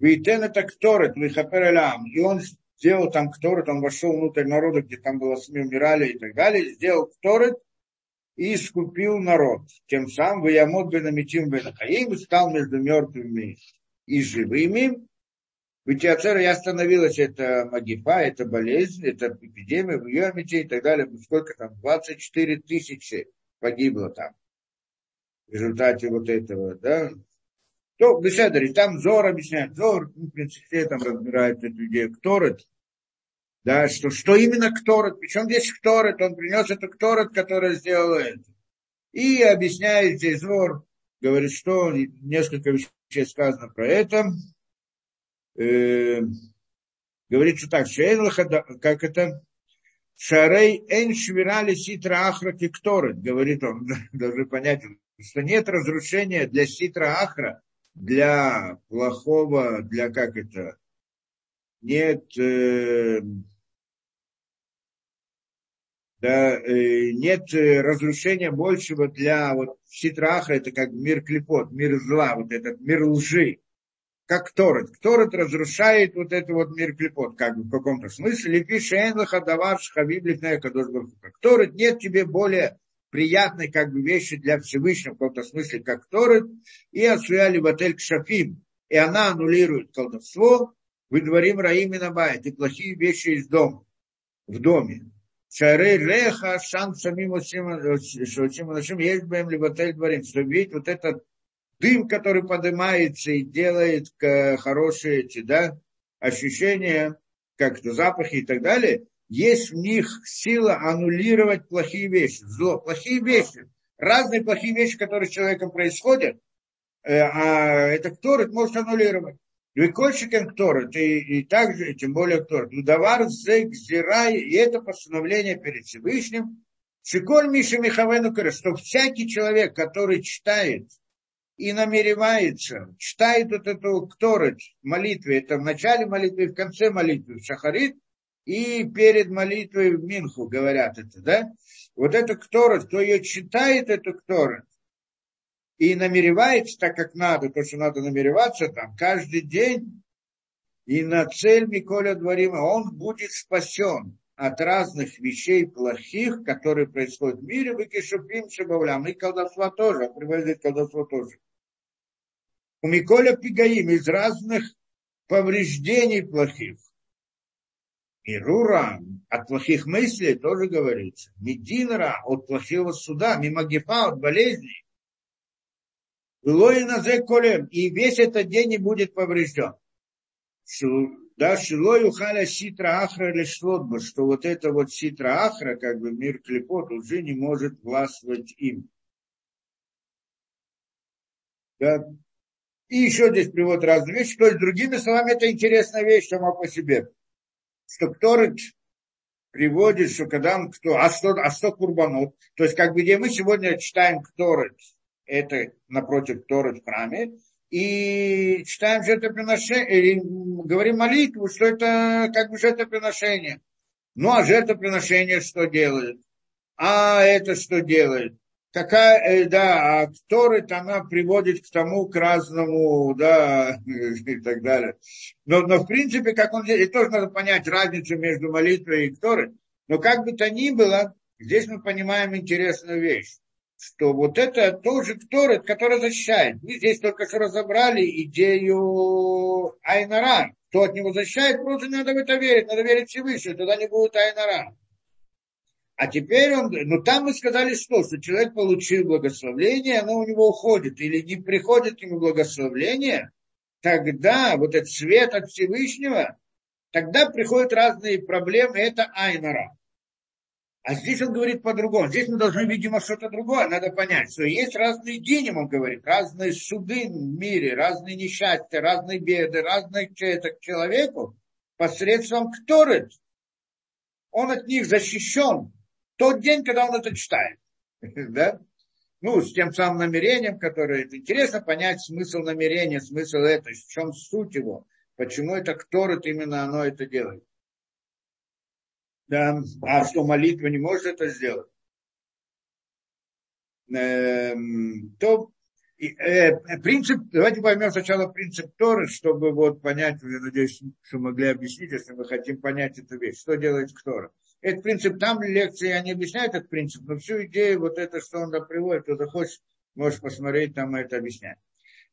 Витен это кторет, Михапер Элам. И он сделал там кторет, он вошел внутрь народа, где там было СМИ умирали и так далее, сделал кторет, и искупил народ. Тем самым Ваямот Бенамитим Бенахаим стал между мертвыми и живыми. В Итиацера я остановилась, это магифа, это болезнь, это эпидемия в Йомите и так далее. Сколько там? 24 тысячи погибло там. В результате вот этого, да. То, Беседари, там Зор объясняет, Зор, ну, в принципе, там разбирает эту идею, кто это, да, что, что именно Кторет, причем здесь Кторет, он принес это Кторет, который сделал это. И объясняет здесь Зор, говорит, что несколько вещей сказано про это. Э, говорит, что так, как это, Шарей эн швирали ситра ахра кикторет, говорит он, должны понять, что нет разрушения для ситра ахра, для плохого, для как это, нет э, да, э, нет э, разрушения большего для вот ситраха, это как мир клепот, мир зла, вот этот мир лжи, как Торет. Торет разрушает вот этот вот мир клепот, как бы в каком-то смысле. Лепи шейнлаха давар шхавиб лифная Как Торет нет тебе более приятной как бы вещи для Всевышнего в каком-то смысле, как Торет, и отсуяли батель кшафим, и она аннулирует колдовство, выдворим раими набает, и плохие вещи из дома, в доме. Шары реха шан самим шочим нашим есть бэм либатель дворим. Что видеть вот этот дым, который поднимается и делает хорошие эти, да, ощущения, как-то запахи и так далее, есть в них сила аннулировать плохие вещи, зло, плохие вещи, разные плохие вещи, которые с человеком происходят, а это кто может аннулировать. Викольщиком Торет, и, и также, тем более Торет. Лудавар зек зирай, и это постановление перед Всевышним. Шиколь Миша Михавену что всякий человек, который читает и намеревается, читает вот эту Торет в молитве, это в начале молитвы и в конце молитвы, в Шахарит, и перед молитвой в Минху говорят это, да? Вот это Торет, кто ее читает, это Торет, и намеревается так, как надо, то, что надо намереваться там каждый день, и на цель Миколя Дворима он будет спасен от разных вещей плохих, которые происходят в мире, в Кишупим Шабавлям, и колдовства тоже, приводит колдовство тоже. У Миколя Пигаим из разных повреждений плохих. И Рура от плохих мыслей тоже говорится. Мединра от плохого суда, мимагифа от болезней. И весь этот день не будет поврежден. Да, шилой ухаля ситра ахра лешлотба, что вот это вот ситра ахра, как бы мир клепот, уже не может властвовать им. Да. И еще здесь привод разные вещи. То есть, другими словами, это интересная вещь сама по себе. Что Торет, приводит, что когда он кто, а что, а что курбанут, то есть как бы где мы сегодня читаем Кторет, это напротив Кторет в храме, и читаем жертвоприношение, и говорим молитву, что это как бы жертвоприношение. Ну а жертвоприношение что делает? А это что делает? какая, э, да, а Торет, она приводит к тому, к разному, да, и так далее. Но, но в принципе, как он здесь, тоже надо понять разницу между молитвой и Торет. Но как бы то ни было, здесь мы понимаем интересную вещь, что вот это тоже Торет, который защищает. Мы здесь только что разобрали идею Айнара. Кто от него защищает, просто надо в это верить, надо верить Всевышнему, тогда не будет Айнара. А теперь он, ну там мы сказали что, что человек получил благословление, оно у него уходит, или не приходит ему благословление, тогда вот этот свет от Всевышнего, тогда приходят разные проблемы, это айнара. А здесь он говорит по-другому. Здесь мы должны, видимо, что-то другое. Надо понять, что есть разные дни, он говорит, разные суды в мире, разные несчастья, разные беды, разные это к человеку посредством Кторет. Он от них защищен тот день, когда он это читает. Да? Ну, с тем самым намерением, которое интересно понять смысл намерения, смысл это, в чем суть его, почему это кто именно оно это делает. Да, а что молитва не может это сделать? Эм, то э, принцип, давайте поймем сначала принцип Торы, чтобы вот понять, я надеюсь, что могли объяснить, если мы хотим понять эту вещь. Что делает Тора? Этот принцип, там лекции они объясняют этот принцип, но всю идею, вот это, что он там приводит, кто захочет, можешь посмотреть, там это объясняет.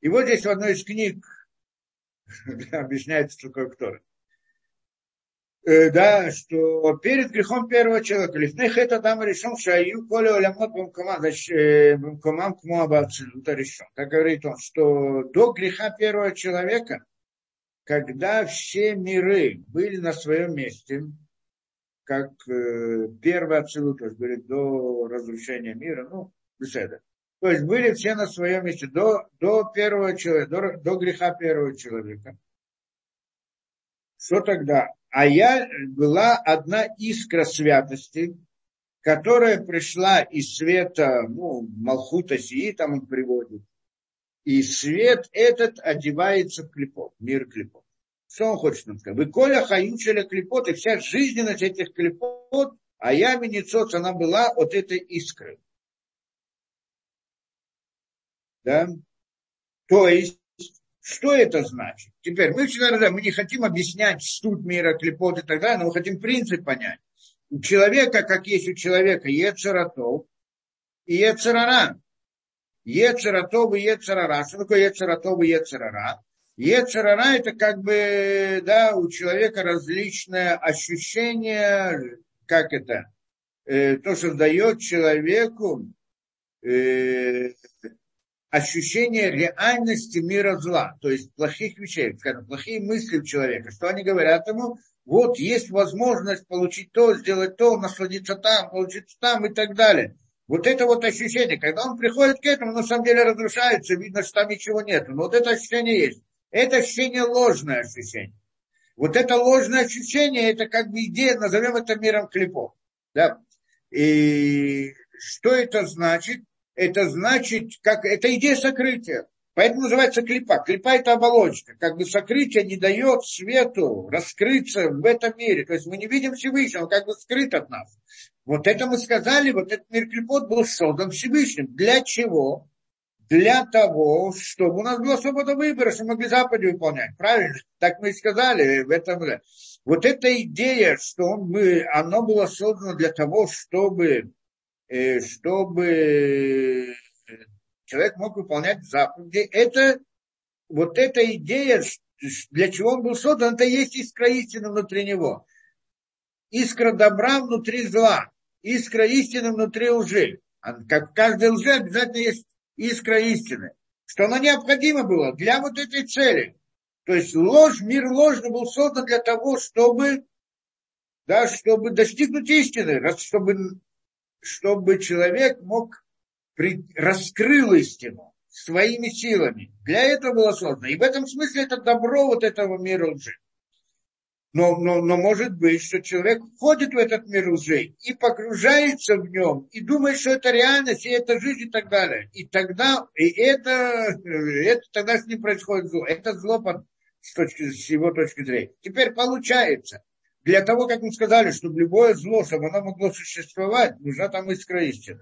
И вот здесь в одной из книг объясняется, что такое Ктора. Э, да, что перед грехом первого человека, лифнех это там решен, шаю коли олямот э, кму абацилута решен. Так говорит он, что до греха первого человека, когда все миры были на своем месте, как э, первый абсолют, то есть говорит, до разрушения мира, ну, беседа. То есть были все на своем месте до, до первого человека, до, до греха первого человека. Что тогда? А я была одна искра святости, которая пришла из света, ну, Малхута Сии, там он приводит. И свет этот одевается в клепот, мир клепот. Что он хочет нам сказать? Вы коля хаючеля клепот, и вся жизненность этих клепот, а я ницоц, она была от этой искры. Да? То есть, что это значит? Теперь, мы всегда мы не хотим объяснять суть мира, клепот и так далее, но мы хотим принцип понять. У человека, как есть у человека, Ецератов и Ецерара. Ецератов и Ецерара. Что такое Ецератов и Ецерара? Ецерара это как бы, да, у человека различное ощущение, как это, э, то, что дает человеку э, ощущение реальности мира зла, то есть плохих вещей, скажем, плохие мысли у человека. Что они говорят ему? Вот есть возможность получить то, сделать то, насладиться там, получить там и так далее. Вот это вот ощущение, когда он приходит к этому, на самом деле разрушается, видно, что там ничего нет. Но вот это ощущение есть. Это ощущение ложное ощущение. Вот это ложное ощущение, это как бы идея, назовем это миром клипов. Да? И что это значит? Это значит, как это идея сокрытия. Поэтому называется клипа. Клипа это оболочка. Как бы сокрытие не дает свету раскрыться в этом мире. То есть мы не видим Всевышнего, он как бы скрыт от нас. Вот это мы сказали, вот этот мир клипот был создан Всевышним. Для чего? для того, чтобы у нас была свобода выбора, чтобы мы могли заповеди выполнять. Правильно? Так мы и сказали в этом. Вот эта идея, что он, мы, оно было создано для того, чтобы, чтобы человек мог выполнять заповеди, это вот эта идея, для чего он был создан, это есть искра истины внутри него. Искра добра внутри зла. Искра истины внутри лжи. Как в каждой лжи обязательно есть искра истины, что оно необходимо было для вот этой цели. То есть ложь, мир ложный был создан для того, чтобы, да, чтобы достигнуть истины, чтобы, чтобы человек мог раскрыл истину своими силами. Для этого было создано. И в этом смысле это добро вот этого мира лжи. Но, но, но может быть, что человек входит в этот мир уже и погружается в нем, и думает, что это реальность, и это жизнь, и так далее. И тогда, и это, это тогда с ним происходит зло. Это зло под, с, точки, с его точки зрения. Теперь получается, для того, как мы сказали, чтобы любое зло, чтобы оно могло существовать, нужна там искра истины.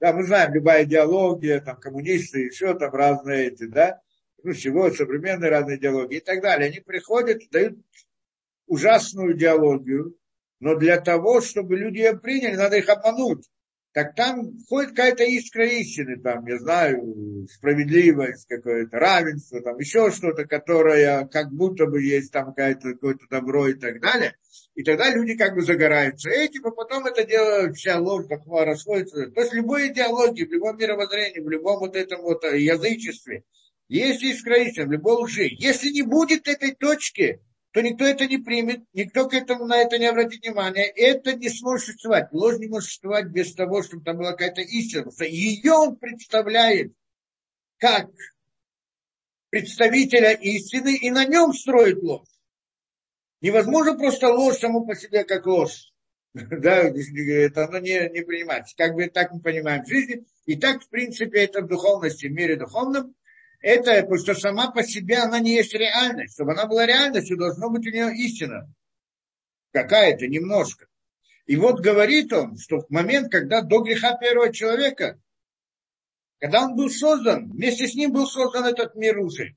Да, мы знаем, любая идеология, там, коммунисты, еще там разные эти, да, ну, чего, современные разные идеологии и так далее. Они приходят, дают ужасную идеологию, но для того, чтобы люди ее приняли, надо их обмануть. Так там ходит какая-то искра истины, там, я знаю, справедливость, какое-то равенство, там еще что-то, которое как будто бы есть там какое-то, какое-то добро и так далее. И тогда люди как бы загораются этим, а потом это дело, вся ложь такого расходится. То есть любой идеологии, в любом мировоззрении, в любом вот этом вот язычестве, есть искра истины, в любой лжи. Если не будет этой точки, то никто это не примет, никто к этому на это не обратит внимания. Это не сможет существовать. Ложь не может существовать без того, чтобы там была какая-то истина. Ее он представляет как представителя истины и на нем строит ложь. Невозможно просто ложь саму по себе как ложь. Да, это оно не, не принимается. Как бы так мы понимаем в жизни. И так, в принципе, это в духовности, в мире духовном это, потому что сама по себе она не есть реальность. Чтобы она была реальностью, должно быть у нее истина. Какая-то, немножко. И вот говорит он, что в момент, когда до греха первого человека, когда он был создан, вместе с ним был создан этот мир уже.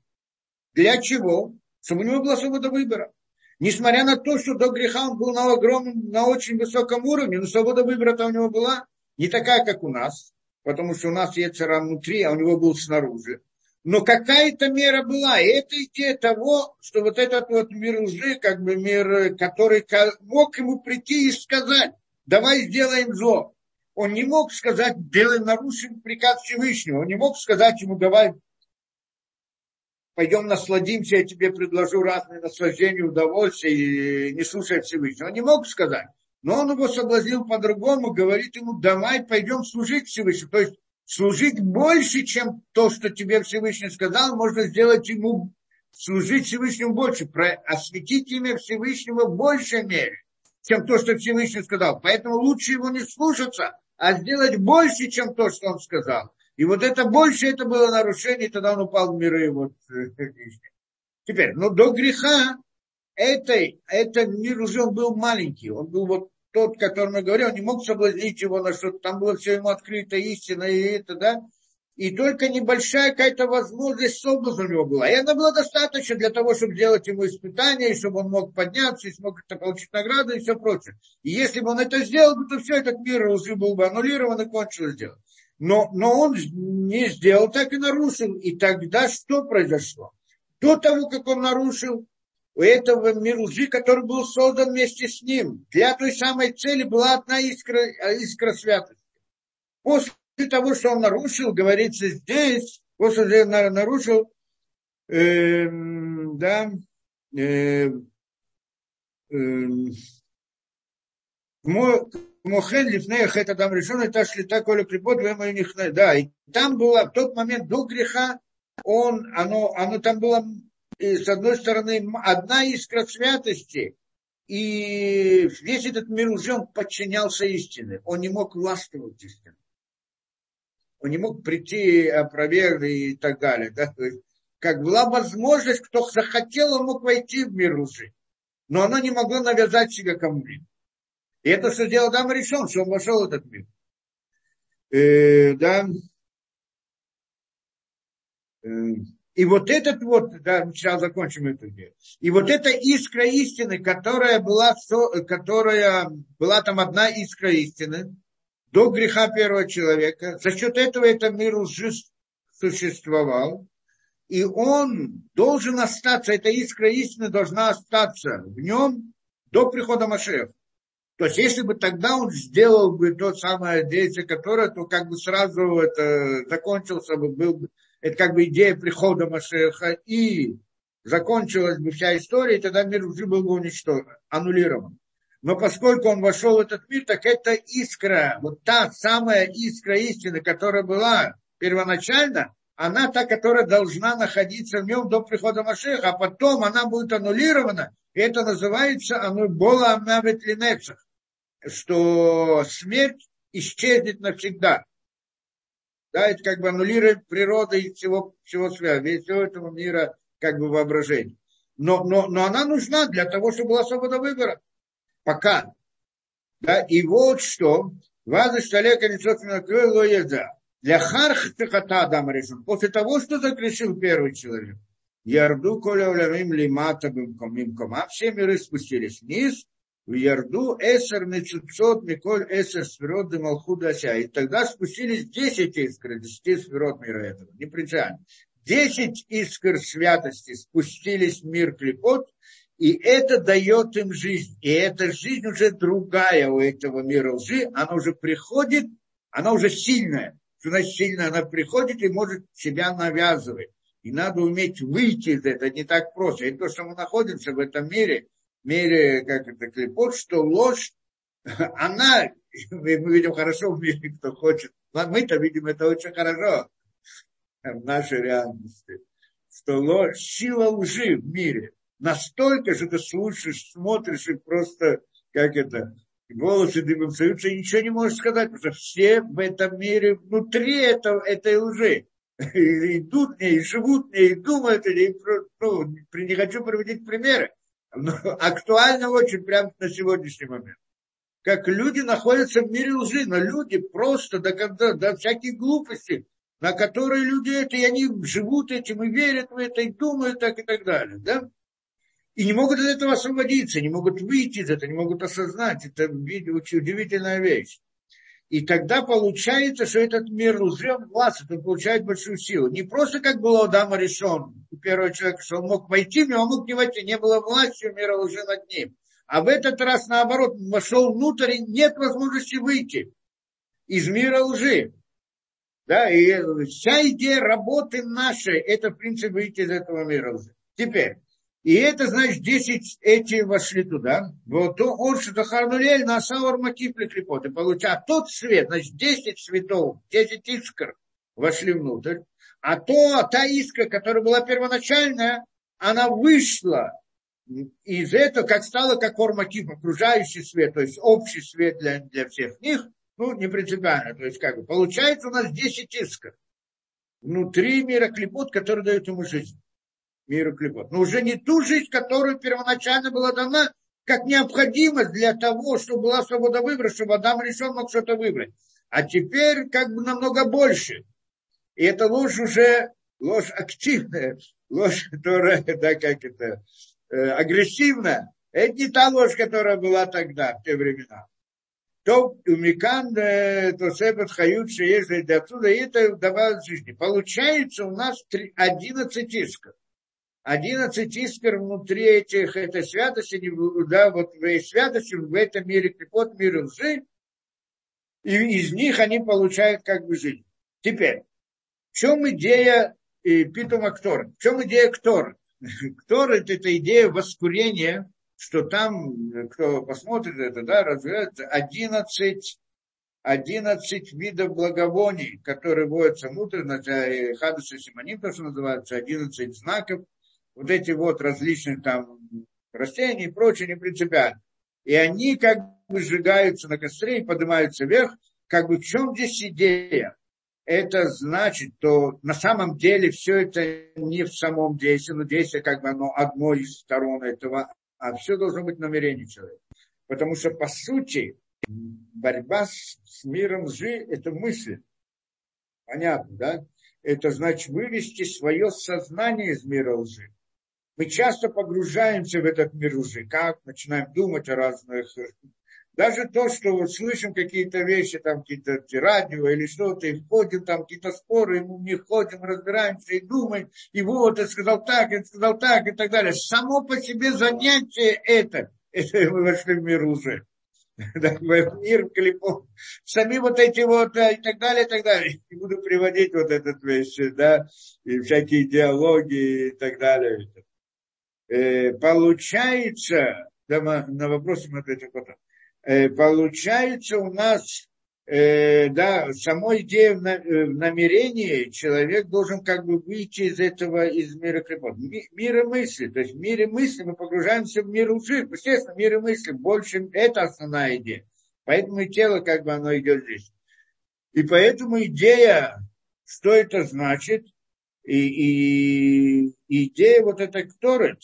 Для чего? Чтобы у него была свобода выбора. Несмотря на то, что до греха он был на огромном, на очень высоком уровне, но свобода выбора-то у него была не такая, как у нас, потому что у нас есть внутри, а у него был снаружи. Но какая-то мера была. И это идея того, что вот этот вот мир лжи, как бы мир, который мог ему прийти и сказать, давай сделаем зло. Он не мог сказать, делаем, нарушим приказ Всевышнего. Он не мог сказать ему, давай пойдем насладимся, я тебе предложу разные наслаждения, удовольствия, и не слушай Всевышнего. Он не мог сказать. Но он его соблазнил по-другому, говорит ему, давай пойдем служить Всевышнему. То есть служить больше, чем то, что тебе Всевышний сказал, можно сделать ему, служить Всевышнему больше, осветить имя Всевышнего в большей мере, чем то, что Всевышний сказал. Поэтому лучше его не слушаться, а сделать больше, чем то, что он сказал. И вот это больше, это было нарушение, тогда он упал в миры. Вот, Теперь, но до греха этой, этот мир уже он был маленький, он был вот тот, который мы говорим, не мог соблазнить его на что-то, там было все ему открыто, истина и это, да. И только небольшая какая-то возможность соблазна у него была. И она была достаточно для того, чтобы сделать ему испытание, и чтобы он мог подняться, и смог это получить награду и все прочее. И если бы он это сделал, то все этот мир уже был бы аннулирован и кончилось дело. Но, но он не сделал, так и нарушил. И тогда что произошло? До того, как он нарушил, у этого мира лжи, который был создан вместе с ним. Для той самой цели была одна искра, искра святости. После того, что он нарушил, говорится здесь, после того, что он нарушил, э, да, э, э, Мохен лифнеях это там решен, это шлита коля припод, да, и там было, в тот момент до греха, он, оно, оно там было и, с одной стороны, одна искра святости, и весь этот мир уже он подчинялся истине. Он не мог властвовать истиной. Он не мог прийти, опровергнуть и так далее. Да? То есть, как была возможность, кто захотел, он мог войти в мир лжи. Но оно не могло навязать себя кому-либо. И это, что сделал Адам решен, что он вошел в этот мир. Э, да. Э, и вот этот вот, да, сейчас закончим эту идею. И вот эта искра истины, которая была, которая была там одна искра истины, до греха первого человека, за счет этого этот мир уже существовал, и он должен остаться, эта искра истины должна остаться в нем до прихода Машеха. То есть, если бы тогда он сделал бы то самое действие, которое, то как бы сразу это закончился бы, был бы, это как бы идея прихода Машеха, и закончилась бы вся история, и тогда мир уже был бы уничтожен, аннулирован. Но поскольку он вошел в этот мир, так это искра, вот та самая искра истины, которая была первоначально, она та, которая должна находиться в нем до прихода Машеха, а потом она будет аннулирована, Это называется оно бола амавет линецах, что смерть исчезнет навсегда. Да, это как бы аннулирует природу и всего, всего света, всего этого мира как бы воображения. Но, но, но она нужна для того, чтобы была свобода выбора. Пока. Да, и вот что. Ваза шталека лоеда. Для хархтахата Адам решил. После того, что загрешил первый человек. Ярду коля улямим лимата бимком А все миры спустились вниз. В Ярду эсер мецуцот миколь эсер сферот демалхуда И тогда спустились 10 искр, 10 сферот мира этого. Не принципиально. 10 искр святости спустились в мир клепот, и это дает им жизнь. И эта жизнь уже другая у этого мира лжи, она уже приходит, она уже сильная. Что значит сильная? Она приходит и может себя навязывать. И надо уметь выйти из этого. Не так просто. И то, что мы находимся в этом мире, мире, как это, клепот, что ложь, она, мы видим хорошо в мире, кто хочет. Мы-то видим это очень хорошо в нашей реальности. Что ложь, сила лжи в мире настолько, что ты слушаешь, смотришь и просто, как это, волосы дымом встаются, и ничего не можешь сказать, потому что все в этом мире внутри этого, этой лжи идут мне, и живут мне, и думают, и, ну, не хочу приводить примеры, актуально очень прямо на сегодняшний момент. Как люди находятся в мире лжи, но люди просто до, до, до всяких глупостей, на которые люди это, и они живут этим, и верят в это, и думают так, и так далее. Да? И не могут от этого освободиться, не могут выйти из этого, не могут осознать. Это очень удивительная вещь. И тогда получается, что этот мир он властвует, он получает большую силу. Не просто как было у Адама решен, у первого человека, что он мог войти в него, он мог не войти, не было власти мира лжи над ним. А в этот раз, наоборот, вошел внутрь, и нет возможности выйти из мира лжи. Да, и вся идея работы нашей, это, в принципе, выйти из этого мира лжи. Теперь, и это, значит, 10 эти вошли туда. Вот то он Шатахарнулель на Саур Макипли клепот. И получает а тот свет, значит, 10 цветов, 10 искр вошли внутрь. А то, та искра, которая была первоначальная, она вышла из этого, как стала как Ормакип, окружающий свет, то есть общий свет для, для всех них, ну, не принципиально. То есть, как бы, получается у нас 10 искр внутри мира клепот, который дает ему жизнь миру клепот. Но уже не ту жизнь, которую первоначально была дана, как необходимость для того, чтобы была свобода выбора, чтобы Адам решен мог что-то выбрать. А теперь как бы намного больше. И это ложь уже, ложь активная, ложь, которая, да, как это, э, агрессивная. Это не та ложь, которая была тогда, в те времена. То у Микан, э, то Сепет Хают, Шеезли, отсюда, и это давалось жизни. Получается у нас 11 исков. 11 искр внутри этих, это святости, да, вот в святости в этом мире, приход мира лжи, и из них они получают как бы жизнь. Теперь, в чем идея и Питума Ктор? В чем идея Ктор? Ктор – это, идея воскурения, что там, кто посмотрит это, да, развивается 11 11 видов благовоний, которые вводятся внутрь, Хадуса Симоним, то, что называется, 11 знаков, вот эти вот различные там растения и прочее не принципиально. И они как бы сжигаются на костре и поднимаются вверх. Как бы в чем здесь идея? Это значит, что на самом деле все это не в самом действии, но действие как бы оно одной из сторон этого, а все должно быть намерение человека. Потому что по сути борьба с, с миром лжи – это мысль. Понятно, да? Это значит вывести свое сознание из мира лжи мы часто погружаемся в этот мир уже, как начинаем думать о разных... Даже то, что вот слышим какие-то вещи, там какие-то радио или что-то, и входим там какие-то споры, и мы не ходим, разбираемся и думаем, и вот, я сказал так, я сказал так, и так далее. Само по себе занятие это, это мы вошли в мир уже. в мир клипов. Сами вот эти вот и так далее, и так далее. Не буду приводить вот этот вещь, да, и всякие диалоги и так далее. Э, получается, на вопрос мы ответим потом, э, получается у нас э, да, самой идея в, э, в намерении человек должен как бы выйти из этого, из мира клепот. Ми, мира мысли, то есть в мире мысли мы погружаемся в мир лжи. Естественно, в мире мысли больше, это основная идея. Поэтому и тело как бы оно идет здесь. И поэтому идея, что это значит, и, и идея вот этой кторет,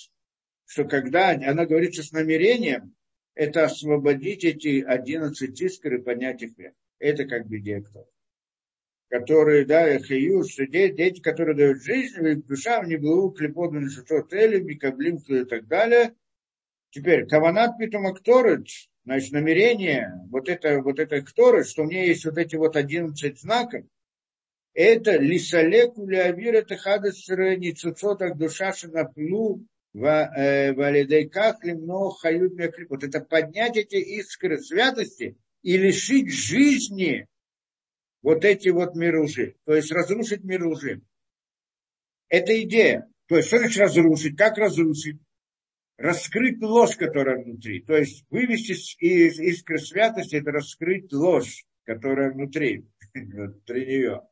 что когда она говорится с намерением, это освободить эти 11 искр и поднять их вверх. Это как бы идея кто. Которые, да, хаю, что дети, дети, которые дают жизнь, в их душам не было клеподу на шатот элем, и так далее. Теперь, каванат питом акторыч, значит, намерение, вот это, вот это акторыч, что у меня есть вот эти вот 11 знаков, это лисалеку леавир это хадас ницуцотах душа шинаплу валидейках лимно хают Вот это поднять эти искры святости и лишить жизни вот эти вот миры лжи. То есть разрушить мир лжи. Это идея. То есть, что значит разрушить? Как разрушить? Раскрыть ложь, которая внутри. То есть вывести из искры святости, это раскрыть ложь, которая внутри, внутри нее.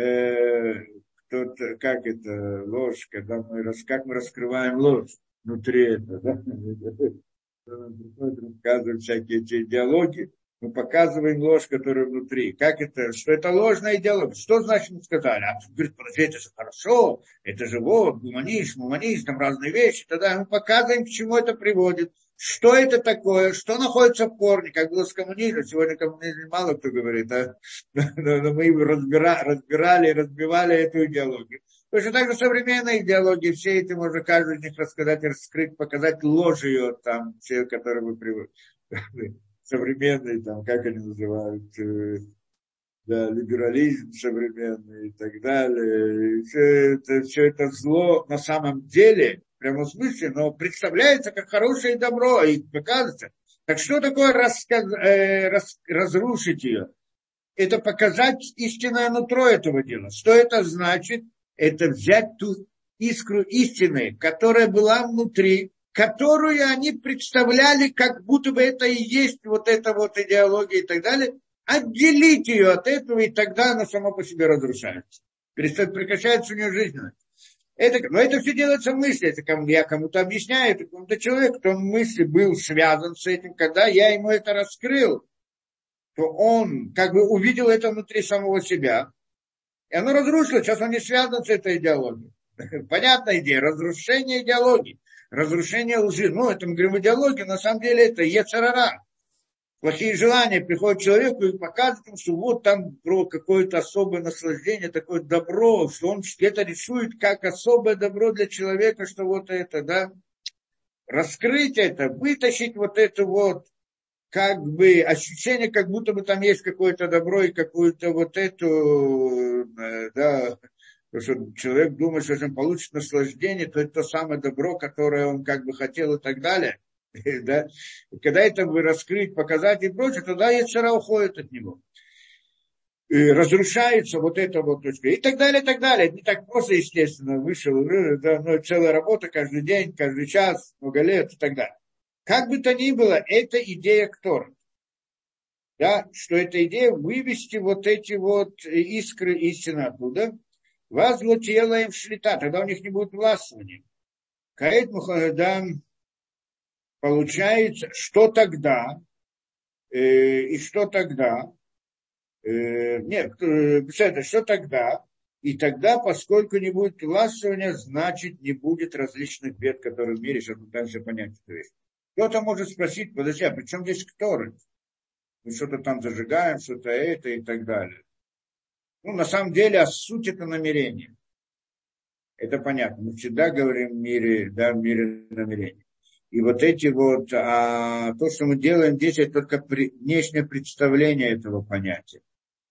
Э, кто как это ложь, когда мы, как мы раскрываем ложь внутри этого, да? Рассказывают всякие эти идеологии, мы показываем ложь, которая внутри. Как это? Что это ложная идеология? Что значит мы сказали? А говорит, подожди, это же хорошо, это же вот, гуманизм, гуманизм, там разные вещи. Тогда мы показываем, к чему это приводит. Что это такое? Что находится в корне? Как было с коммунизмом. Сегодня коммунизм мало кто говорит, а? но мы разбира, разбирали, разбивали эту идеологию. Точно так же современная идеология, все эти, можно каждый из них рассказать, раскрыть, показать ложь ее, там, все, которые вы приводите современный, там, как они называют, э, да, либерализм современный и так далее. Все, это, все это зло на самом деле, прямо в смысле, но представляется как хорошее добро и показывается. Так что такое расказ, э, раз, разрушить ее? Это показать истинное нутро этого дела. Что это значит? Это взять ту искру истины, которая была внутри, которую они представляли, как будто бы это и есть вот эта вот идеология и так далее, отделить ее от этого, и тогда она сама по себе разрушается. Прекращается у нее жизненность. Это, но это все делается в мысли. Это кому, я кому-то объясняю, это кому-то человек, кто в мысли был связан с этим, когда я ему это раскрыл, то он как бы увидел это внутри самого себя, и оно разрушилось. Сейчас он не связан с этой идеологией. Понятная идея, разрушение идеологии разрушение лжи. Ну, это мы говорим идеологию, на самом деле это ецарара. Плохие желания приходят к человеку и показывают ему, что вот там про какое-то особое наслаждение, такое добро, что он это рисует как особое добро для человека, что вот это, да, раскрыть это, вытащить вот это вот, как бы ощущение, как будто бы там есть какое-то добро и какую-то вот эту, э, да, что человек думает, что если он получит наслаждение, то это то самое добро, которое он как бы хотел и так далее. да? Когда это вы раскрыть, показать и прочее, тогда яцера уходит от него. И разрушается вот эта вот точка. И так далее, и так далее. Не так просто, естественно, вышел, да, но целая работа каждый день, каждый час, много лет и так далее. Как бы то ни было, это идея Ктора. Да, что эта идея вывести вот эти вот искры истины оттуда, вас им шлита, тогда у них не будет властвования. Каэт Мухаммедам получается, что тогда, э, и что тогда, э, нет, э, что тогда, и тогда, поскольку не будет властвования, значит, не будет различных бед, которые в мире, сейчас пытаемся понять эту вещь. Кто-то может спросить, подожди, а при чем здесь Торы? Мы что-то там зажигаем, что-то это и так далее. Ну, на самом деле, а суть это намерение. Это понятно. Мы всегда говорим в мире, да, в мире намерений. И вот эти вот, а то, что мы делаем здесь, это только при, внешнее представление этого понятия.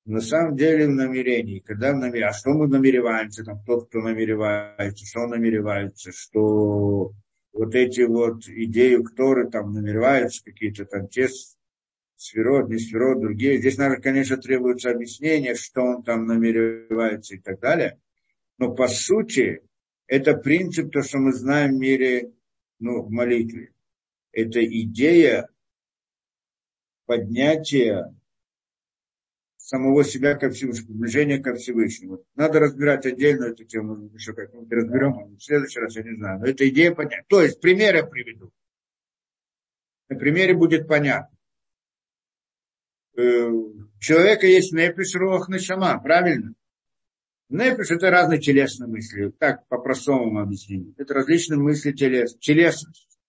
На самом деле в намерении, когда в намерении, а что мы намереваемся, там тот, кто намеревается, что намеревается, что вот эти вот идеи, которые там намереваются, какие-то там те сферот, не сферот, другие. Здесь, наверное, конечно, требуется объяснение, что он там намеревается и так далее. Но по сути, это принцип, то, что мы знаем в мире, ну, в молитве. Это идея поднятия самого себя ко Всевышнему, приближение ко Всевышнему. Надо разбирать отдельно эту тему, еще как-нибудь разберем в следующий раз, я не знаю. Но эта идея понятна. То есть, пример я приведу. На примере будет понятно. Э, у человека есть непиш, рох, нашама, правильно? Непиш – это разные телесные мысли. Так, по-простому объяснить. Это различные мысли телес, телесность.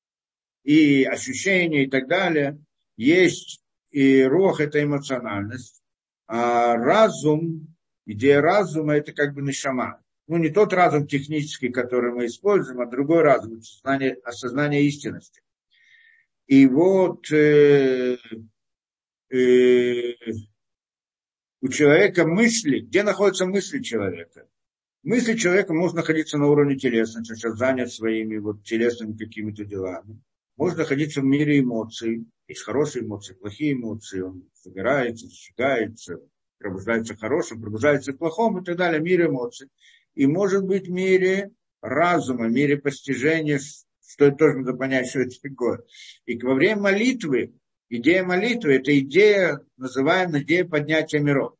И ощущения и так далее. Есть и рох – это эмоциональность. А разум, идея разума – это как бы нашама. Ну, не тот разум технический, который мы используем, а другой разум, осознание, осознание истинности. И вот э, э, у человека мысли, где находятся мысли человека? Мысли человека может находиться на уровне телесности, сейчас занят своими вот телесными какими-то делами. Может находиться в мире эмоций. Есть хорошие эмоции, плохие эмоции. Он собирается, сжигается, пробуждается хорошим, пробуждается плохом и так далее. Мир эмоций. И может быть в мире разума, в мире постижения, что это тоже надо понять, что это такое. И во время молитвы идея молитвы – это идея, называемая идея поднятия миров.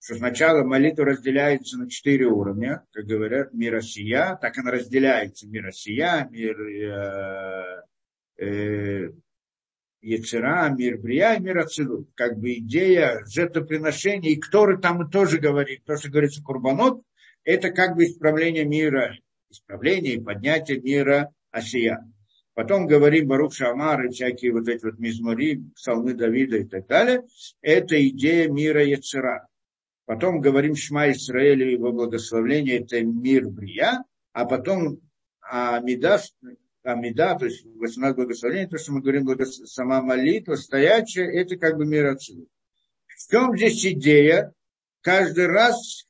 Что сначала молитва разделяется на четыре уровня, как говорят, мир сия, так она разделяется. Мир сия, мир э, э, Яцера, мир Брия мир Ацилут. Как бы идея жертвоприношения, и который там тоже говорит, то, что говорится Курбанот, это как бы исправление мира, исправление и поднятие мира Асия. Потом говорим Барух Шамар и всякие вот эти вот мизмори, псалмы Давида и так далее. Это идея мира Яцера. Потом говорим Шма Исраэлю его благословление, это мир Брия. А потом Амида, Амида, то есть 18 благословений, то, что мы говорим, благос... сама молитва, стоячая, это как бы мир отсюда. В чем здесь идея? Каждый раз,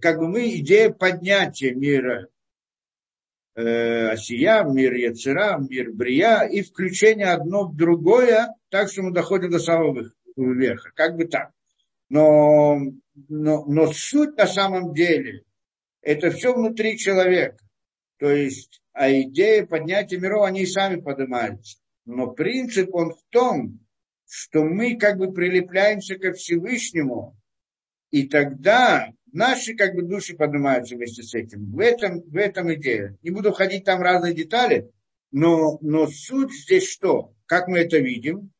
как бы мы, идея поднятия мира Осия, мир Яцера, мир Брия, и включение одно в другое, так что мы доходим до самого верха. Как бы так. Но, но, но суть на самом деле, это все внутри человека. То есть, а идея поднятия миров, они и сами поднимаются. Но принцип он в том, что мы как бы прилепляемся ко Всевышнему, и тогда наши как бы души поднимаются вместе с этим. В этом, в этом идея. Не буду ходить там разные детали, но, но суть здесь что? Как мы это видим?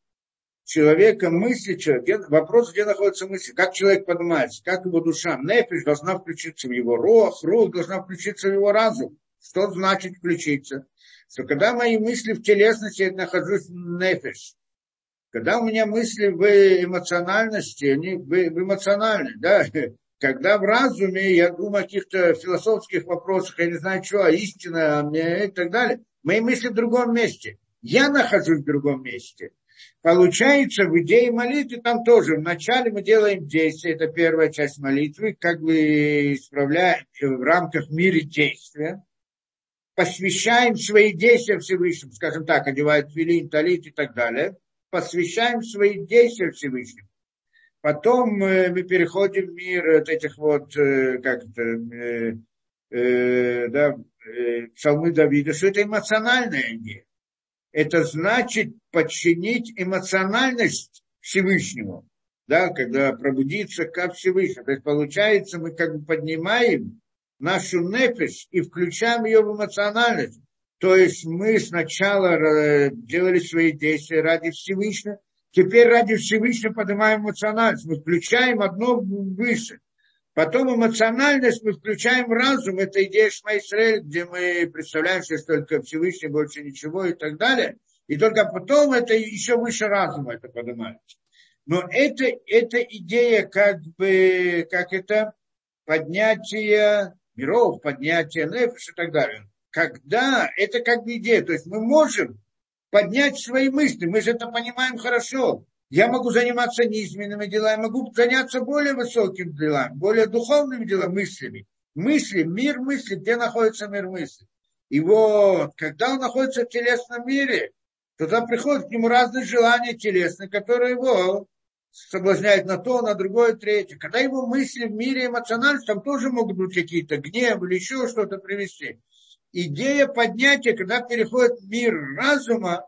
Человека мысли, человек, вопрос, где находится мысль, как человек поднимается, как его душа, нефиш должна включиться в его рог, рог должна включиться в его разум. Что значит включиться? Что когда мои мысли в телесности, я нахожусь в нефиш. Когда у меня мысли в эмоциональности, они в, в эмоциональной, да, когда в разуме я думаю о каких-то философских вопросах, я не знаю что, а истина, мне и так далее, мои мысли в другом месте. Я нахожусь в другом месте. Получается, в идее молитвы там тоже. Вначале мы делаем действие, это первая часть молитвы, как бы исправляем в рамках мира действия. Посвящаем свои действия Всевышнему, скажем так, одевают филин, талит и так далее. Посвящаем свои действия Всевышнему. Потом э, мы переходим в мир вот этих вот, э, как это, э, э, да, э, псалмы Давида, что это эмоциональная идея. Это значит подчинить эмоциональность Всевышнему, да, когда пробудиться ко Всевышнему. То есть получается, мы как бы поднимаем нашу нефиш и включаем ее в эмоциональность. То есть мы сначала делали свои действия ради Всевышнего, Теперь ради Всевышнего поднимаем эмоциональность. Мы включаем одно выше. Потом эмоциональность мы включаем разум. Это идея Шма где мы представляем, что только Всевышний, больше ничего и так далее. И только потом это еще выше разума это поднимается. Но это, это идея как бы, как это, поднятие миров, поднятие нефиш и так далее. Когда это как бы идея, то есть мы можем поднять свои мысли. Мы же это понимаем хорошо. Я могу заниматься низменными делами, могу заняться более высокими делами, более духовными делами, мыслями. Мысли, мир мысли, где находится мир мысли. И вот, когда он находится в телесном мире, туда приходят к нему разные желания телесные, которые его соблазняют на то, на другое, третье. Когда его мысли в мире эмоциональности, там тоже могут быть какие-то гнев или еще что-то привести идея поднятия, когда переходит мир разума,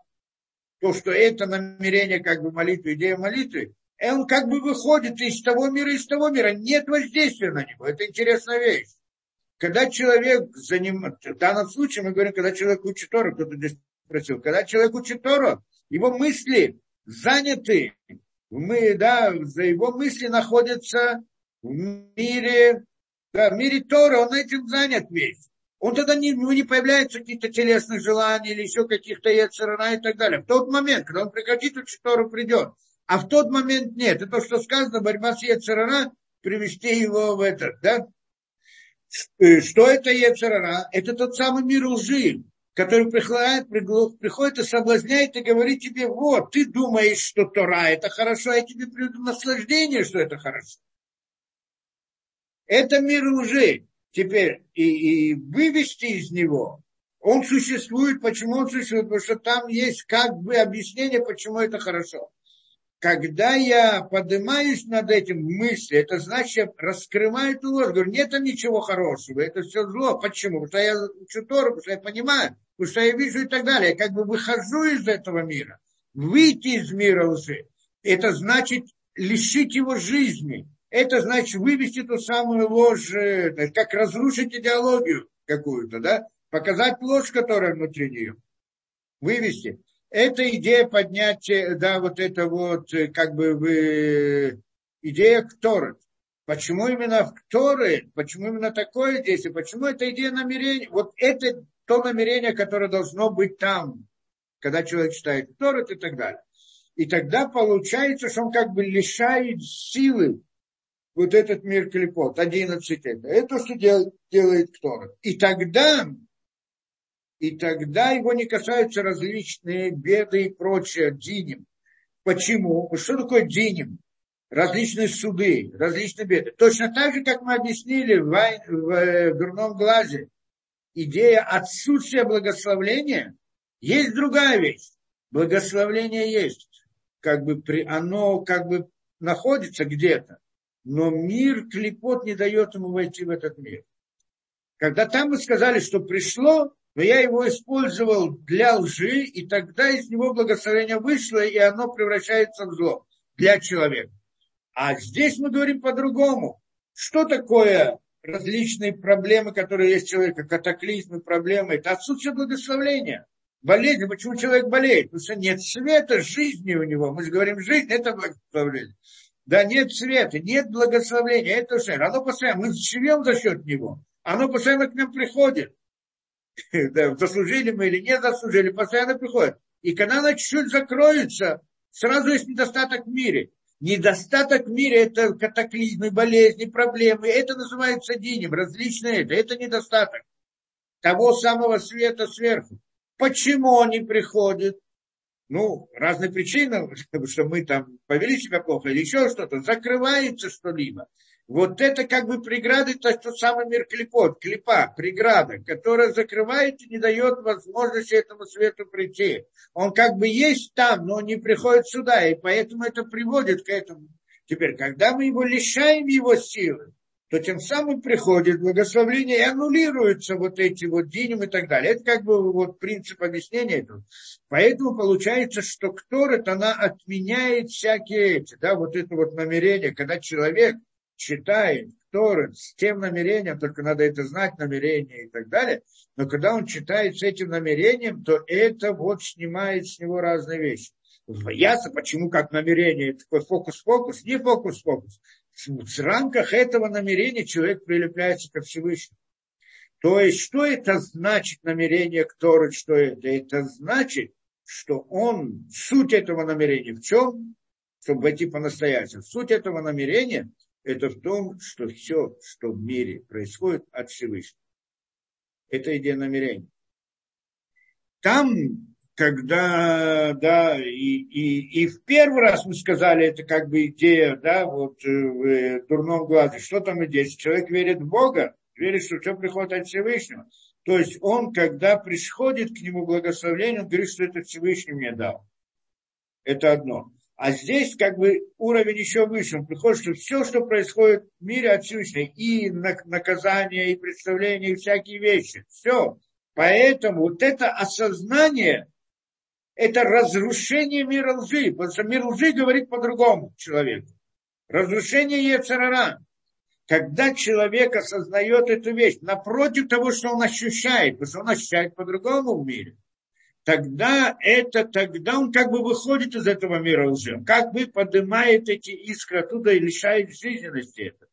то, что это намерение как бы молитвы, идея молитвы, и он как бы выходит из того мира, из того мира. Нет воздействия на него. Это интересная вещь. Когда человек занимается, в данном случае мы говорим, когда человек учит Тору, кто-то здесь спросил, когда человек учит Тору, его мысли заняты, мы, да, за его мысли находятся в мире, да, в мире Тора, он этим занят весь. Он тогда не, ну, не появляется каких-то телесных желаний или еще каких-то яцерана и так далее. В тот момент, когда он прекратит учить Тору, придет. А в тот момент нет. Это то, что сказано, борьба с яцерана, привести его в этот, да? Э, что это яцерана? Это тот самый мир лжи, который приходит, приходит и соблазняет и говорит тебе, вот, ты думаешь, что Тора это хорошо, а я тебе приведу наслаждение, что это хорошо. Это мир лжи. Теперь и, и вывести из него, он существует, почему он существует, потому что там есть как бы объяснение, почему это хорошо. Когда я поднимаюсь над этим мысли, это значит, раскрываю эту ложь. Говорю, нет там ничего хорошего, это все зло. Почему? Потому что я учу Тору, потому что я понимаю, потому что я вижу и так далее. Я как бы выхожу из этого мира. Выйти из мира лжи. Это значит лишить его жизни это значит вывести ту самую ложь, э, как разрушить идеологию какую-то, да, показать ложь, которая внутри нее, вывести. Это идея поднятия, да, вот это вот, э, как бы, вы, идея Кторы. Почему именно в Кторы, почему именно такое действие, почему это идея намерения, вот это то намерение, которое должно быть там, когда человек читает Торы и так далее. И тогда получается, что он как бы лишает силы вот этот мир клепот, 11 это. Это что делает, делает Ктора. И тогда, и тогда его не касаются различные беды и прочее, диним. Почему? Что такое диним? Различные суды, различные беды. Точно так же, как мы объяснили в, в, в дурном глазе, идея отсутствия благословления, есть другая вещь. Благословление есть. Как бы при, оно как бы находится где-то но мир клепот не дает ему войти в этот мир. Когда там мы сказали, что пришло, но я его использовал для лжи, и тогда из него благословение вышло, и оно превращается в зло для человека. А здесь мы говорим по-другому. Что такое различные проблемы, которые есть у человека, катаклизмы, проблемы? Это отсутствие благословения. Болезнь, почему человек болеет? Потому что нет света жизни у него. Мы же говорим, жизнь – это благословение. Да нет света, нет благословения, это все. Оно постоянно, мы живем за счет него. Оно постоянно к нам приходит. Да, заслужили мы или не заслужили, постоянно приходит. И когда оно чуть-чуть закроется, сразу есть недостаток в мире. Недостаток в мире – это катаклизмы, болезни, проблемы. Это называется динем, различные это. Это недостаток того самого света сверху. Почему он не приходит? Ну, разные причины, что мы там повели себя плохо или еще что-то, закрывается что-либо. Вот это как бы преграда, это тот самый мир клепот, клепа, преграда, которая закрывает и не дает возможности этому свету прийти. Он как бы есть там, но не приходит сюда, и поэтому это приводит к этому. Теперь, когда мы его лишаем его силы, то тем самым приходит благословление и аннулируются вот эти вот диним и так далее. Это как бы вот принцип объяснения этого. Поэтому получается, что Кторет, она отменяет всякие эти, да, вот это вот намерение, когда человек читает Торет с тем намерением, только надо это знать, намерение и так далее, но когда он читает с этим намерением, то это вот снимает с него разные вещи. Ясно, почему как намерение, такой фокус-фокус, не фокус-фокус в рамках этого намерения человек прилепляется ко Всевышнему. То есть, что это значит намерение Торы, что это? Это значит, что он, суть этого намерения в чем? Чтобы войти по-настоящему. Суть этого намерения – это в том, что все, что в мире происходит от Всевышнего. Это идея намерения. Там когда, да, и, и, и в первый раз мы сказали, это как бы идея, да, вот э, в э, дурном глазе, что там идея, человек верит в Бога, верит, что все приходит от Всевышнего, то есть он, когда приходит к нему благословение, он говорит, что это Всевышний мне дал. Это одно. А здесь как бы уровень еще выше. Он приходит, что все, что происходит в мире от Всевышнего, и наказание, и представление, и всякие вещи, все. Поэтому вот это осознание, это разрушение мира лжи, потому что мир лжи говорит по-другому человеку. Разрушение Ецарара. Когда человек осознает эту вещь, напротив того, что он ощущает, потому что он ощущает по-другому в мире, тогда это, тогда он как бы выходит из этого мира лжи. Он как бы поднимает эти искры оттуда и лишает жизненности это.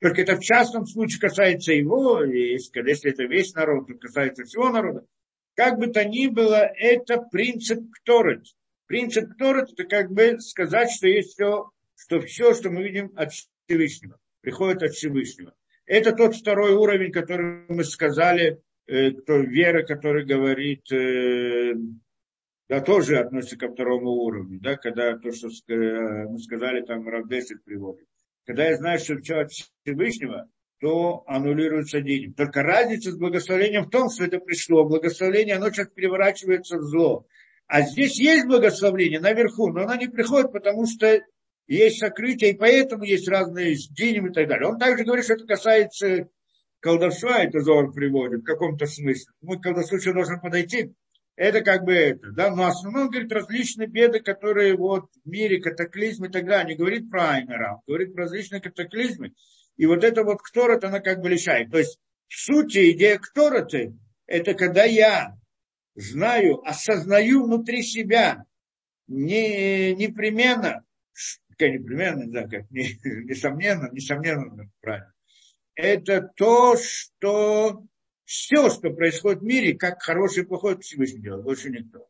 Только это в частном случае касается его, и если это весь народ, то касается всего народа. Как бы то ни было, это принцип Кторет. Принцип Кторет – это как бы сказать, что есть все, что все, что мы видим от Всевышнего, приходит от Всевышнего. Это тот второй уровень, который мы сказали, э, кто вера, который говорит, э, да, тоже относится ко второму уровню, да, когда то, что мы сказали, там Равдесит приводит. Когда я знаю, что все от Всевышнего, то аннулируется денег. Только разница с благословением в том, что это пришло. Благословение, оно сейчас переворачивается в зло. А здесь есть благословение наверху, но оно не приходит, потому что есть сокрытие, и поэтому есть разные деньги и так далее. Он также говорит, что это касается колдовства, это Зор приводит в каком-то смысле. Мы к колдовству еще должен подойти. Это как бы это, да, но основном, говорит, различные беды, которые вот в мире, катаклизмы и так далее, не говорит про Айнера, говорит про различные катаклизмы. И вот это вот кторот, она как бы лишает. То есть, в сути, идея ктороты, это когда я знаю, осознаю внутри себя, не, непременно, как непременно, да, как не, несомненно, несомненно, правильно, это то, что все, что происходит в мире, как хороший и плохой Всевышний делает, больше никто.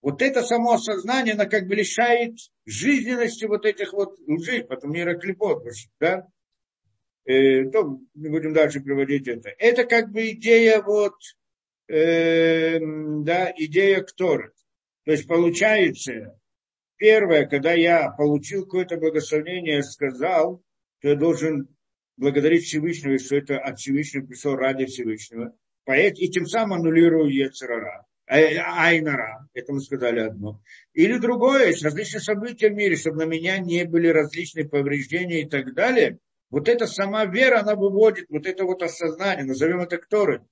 Вот это само осознание, оно как бы лишает жизненности вот этих вот лжи, потом нейроклепот, да, э, то не будем дальше приводить это. Это как бы идея вот, э, да, идея Кторы. То есть получается, первое, когда я получил какое-то благословение, сказал, то я должен благодарить Всевышнего, что это от Всевышнего пришло ради Всевышнего. И тем самым аннулирую Ецерара. Э, Айнара, это мы сказали одно. Или другое, различные события в мире, чтобы на меня не были различные повреждения и так далее. Вот эта сама вера, она выводит вот это вот осознание, назовем это Кторы,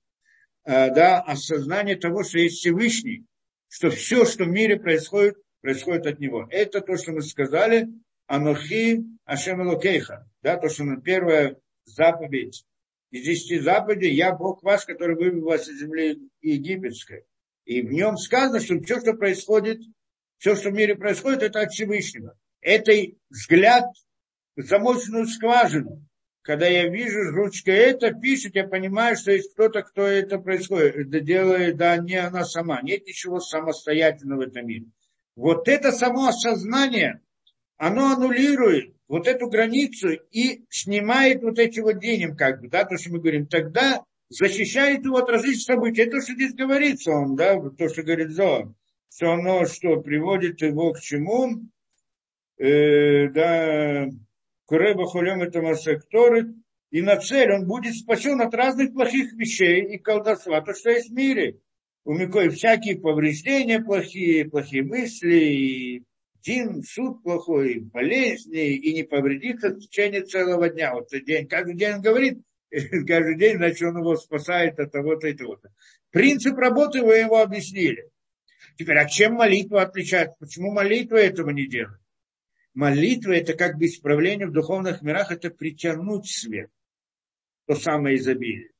э, да, осознание того, что есть Всевышний, что все, что в мире происходит, происходит от Него. Это то, что мы сказали, Анохи Ашем Элокейха, да, то, что на первая заповедь из десяти заповедей, я Бог ваш, который вывел вас из земли египетской. И в нем сказано, что все, что происходит, все, что в мире происходит, это от Всевышнего. Это взгляд замоченную скважину. Когда я вижу ручкой это пишет, я понимаю, что есть кто-то, кто это происходит, это делает, да, не она сама. Нет ничего самостоятельного в этом мире. Вот это само осознание, оно аннулирует вот эту границу и снимает вот эти вот денег, как бы, да, то, что мы говорим, тогда защищает его от различных событий. Это то, что здесь говорится он, да, то, что говорит Зоан, что оно, что приводит его к чему, э, да, Куреба хулем это масекторы, и на цель он будет спасен от разных плохих вещей и колдовства, то, что есть в мире. У Микои всякие повреждения плохие, плохие мысли, и дин, суд плохой, болезни, и не повредится в течение целого дня. Вот день, каждый день он говорит, каждый день, значит, он его спасает от того-то и того-то. Принцип работы вы его объяснили. Теперь, а чем молитва отличается? Почему молитва этого не делает? Молитва – это как бы исправление в духовных мирах, это притянуть свет, то самое изобилие.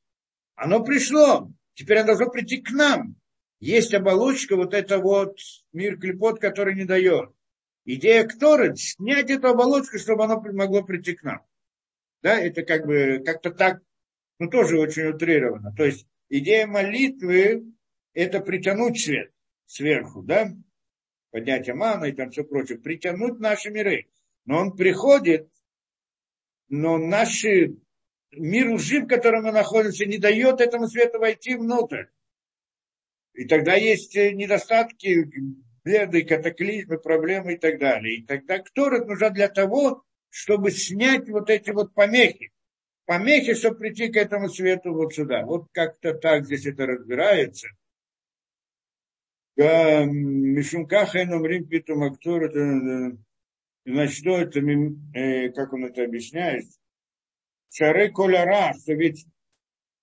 Оно пришло, теперь оно должно прийти к нам. Есть оболочка, вот это вот мир клепот, который не дает. Идея Кторы – снять эту оболочку, чтобы оно могло прийти к нам. Да, это как бы как-то так, ну тоже очень утрировано. То есть идея молитвы – это притянуть свет сверху, да, поднятие мана и там все прочее, притянуть наши миры. Но он приходит, но наши мир лжи, в котором мы находимся, не дает этому свету войти внутрь. И тогда есть недостатки, беды, катаклизмы, проблемы и так далее. И тогда кто нужна для того, чтобы снять вот эти вот помехи. Помехи, чтобы прийти к этому свету вот сюда. Вот как-то так здесь это разбирается – Мишумкаха и номрим питу мактур, это, значит, что это, э, как он это объясняет? Шары коляра, что ведь,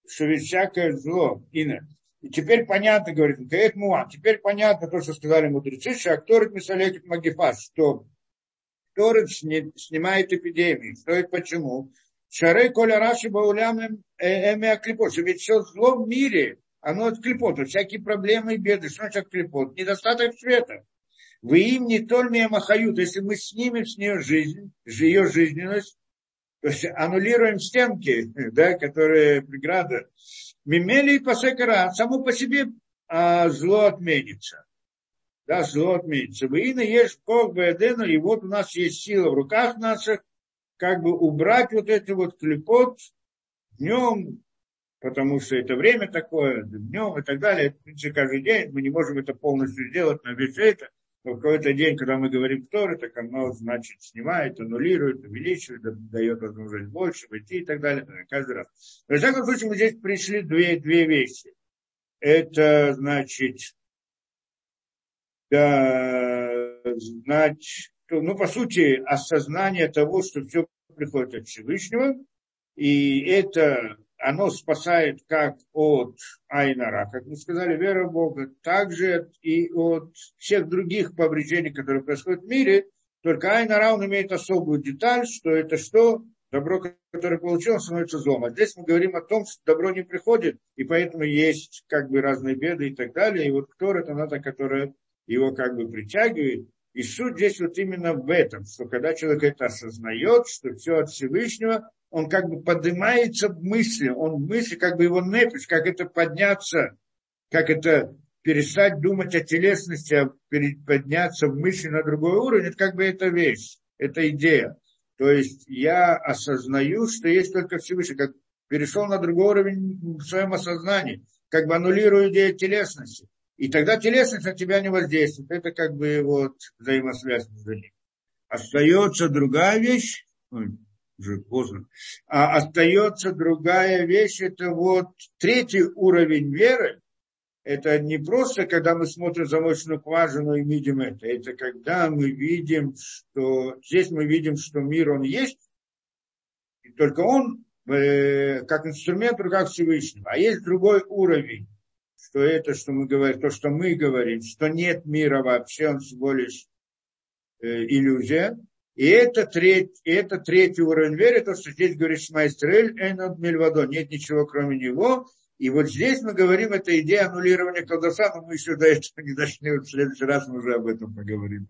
что ведь всякое зло, инет, И теперь понятно, говорит, Каэт Муан, теперь понятно то, что сказали мудрецы, Шакторит Мисалетик Магифас, что Торет снимает эпидемии. Что это почему? Шары Коля Раши Баулям Эми Аклипот. Ведь все зло в мире, оно от клепот. Всякие проблемы и беды. Что значит клепот? Недостаток света. Вы им не только махают, если мы снимем с нее жизнь, ее жизненность, то есть аннулируем стенки, да, которые преграда, мимели и пасекара, само по себе а, зло отменится. Да, зло отменится. Вы и ешь ког бедену, и вот у нас есть сила в руках наших, как бы убрать вот эти вот клепот днем, потому что это время такое, днем и так далее. В принципе, каждый день мы не можем это полностью сделать, но весь это в какой-то день, когда мы говорим Торы, так оно, значит, снимает, аннулирует, увеличивает, дает возможность больше, войти и так далее, каждый раз. Но, в всяком случае, мы здесь пришли две, две вещи. Это, значит, да, значит, ну, по сути, осознание того, что все приходит от Всевышнего, и это оно спасает как от Айнара, как мы сказали, вера в Бога, также и от всех других повреждений, которые происходят в мире, только Айнара, он имеет особую деталь, что это что? Добро, которое получил, становится злом. А здесь мы говорим о том, что добро не приходит, и поэтому есть как бы разные беды и так далее. И вот кто это надо, которая его как бы притягивает. И суть здесь вот именно в этом, что когда человек это осознает, что все от Всевышнего, он как бы поднимается в мысли, он в мысли, как бы его непись, как это подняться, как это перестать думать о телесности, а подняться в мысли на другой уровень, это как бы эта вещь, эта идея. То есть я осознаю, что есть только Всевышний, как перешел на другой уровень в своем осознании, как бы аннулирую идею телесности. И тогда телесность на тебя не воздействует. Это как бы вот взаимосвязь между ними. Остается другая вещь, уже поздно. А остается другая вещь, это вот третий уровень веры. Это не просто, когда мы смотрим замочную скважину и видим это. Это когда мы видим, что здесь мы видим, что мир он есть, и только он э, как инструмент в руках Всевышнего. А есть другой уровень, что это, что мы говорим, то, что мы говорим, что нет мира вообще, он всего лишь э, иллюзия. И это, треть, это третий уровень веры, то, что здесь говорит Шмайстрель, Энод Мельвадо, нет ничего кроме него. И вот здесь мы говорим, это идея аннулирования колдоса, но мы еще до этого не дошли, в следующий раз мы уже об этом поговорим.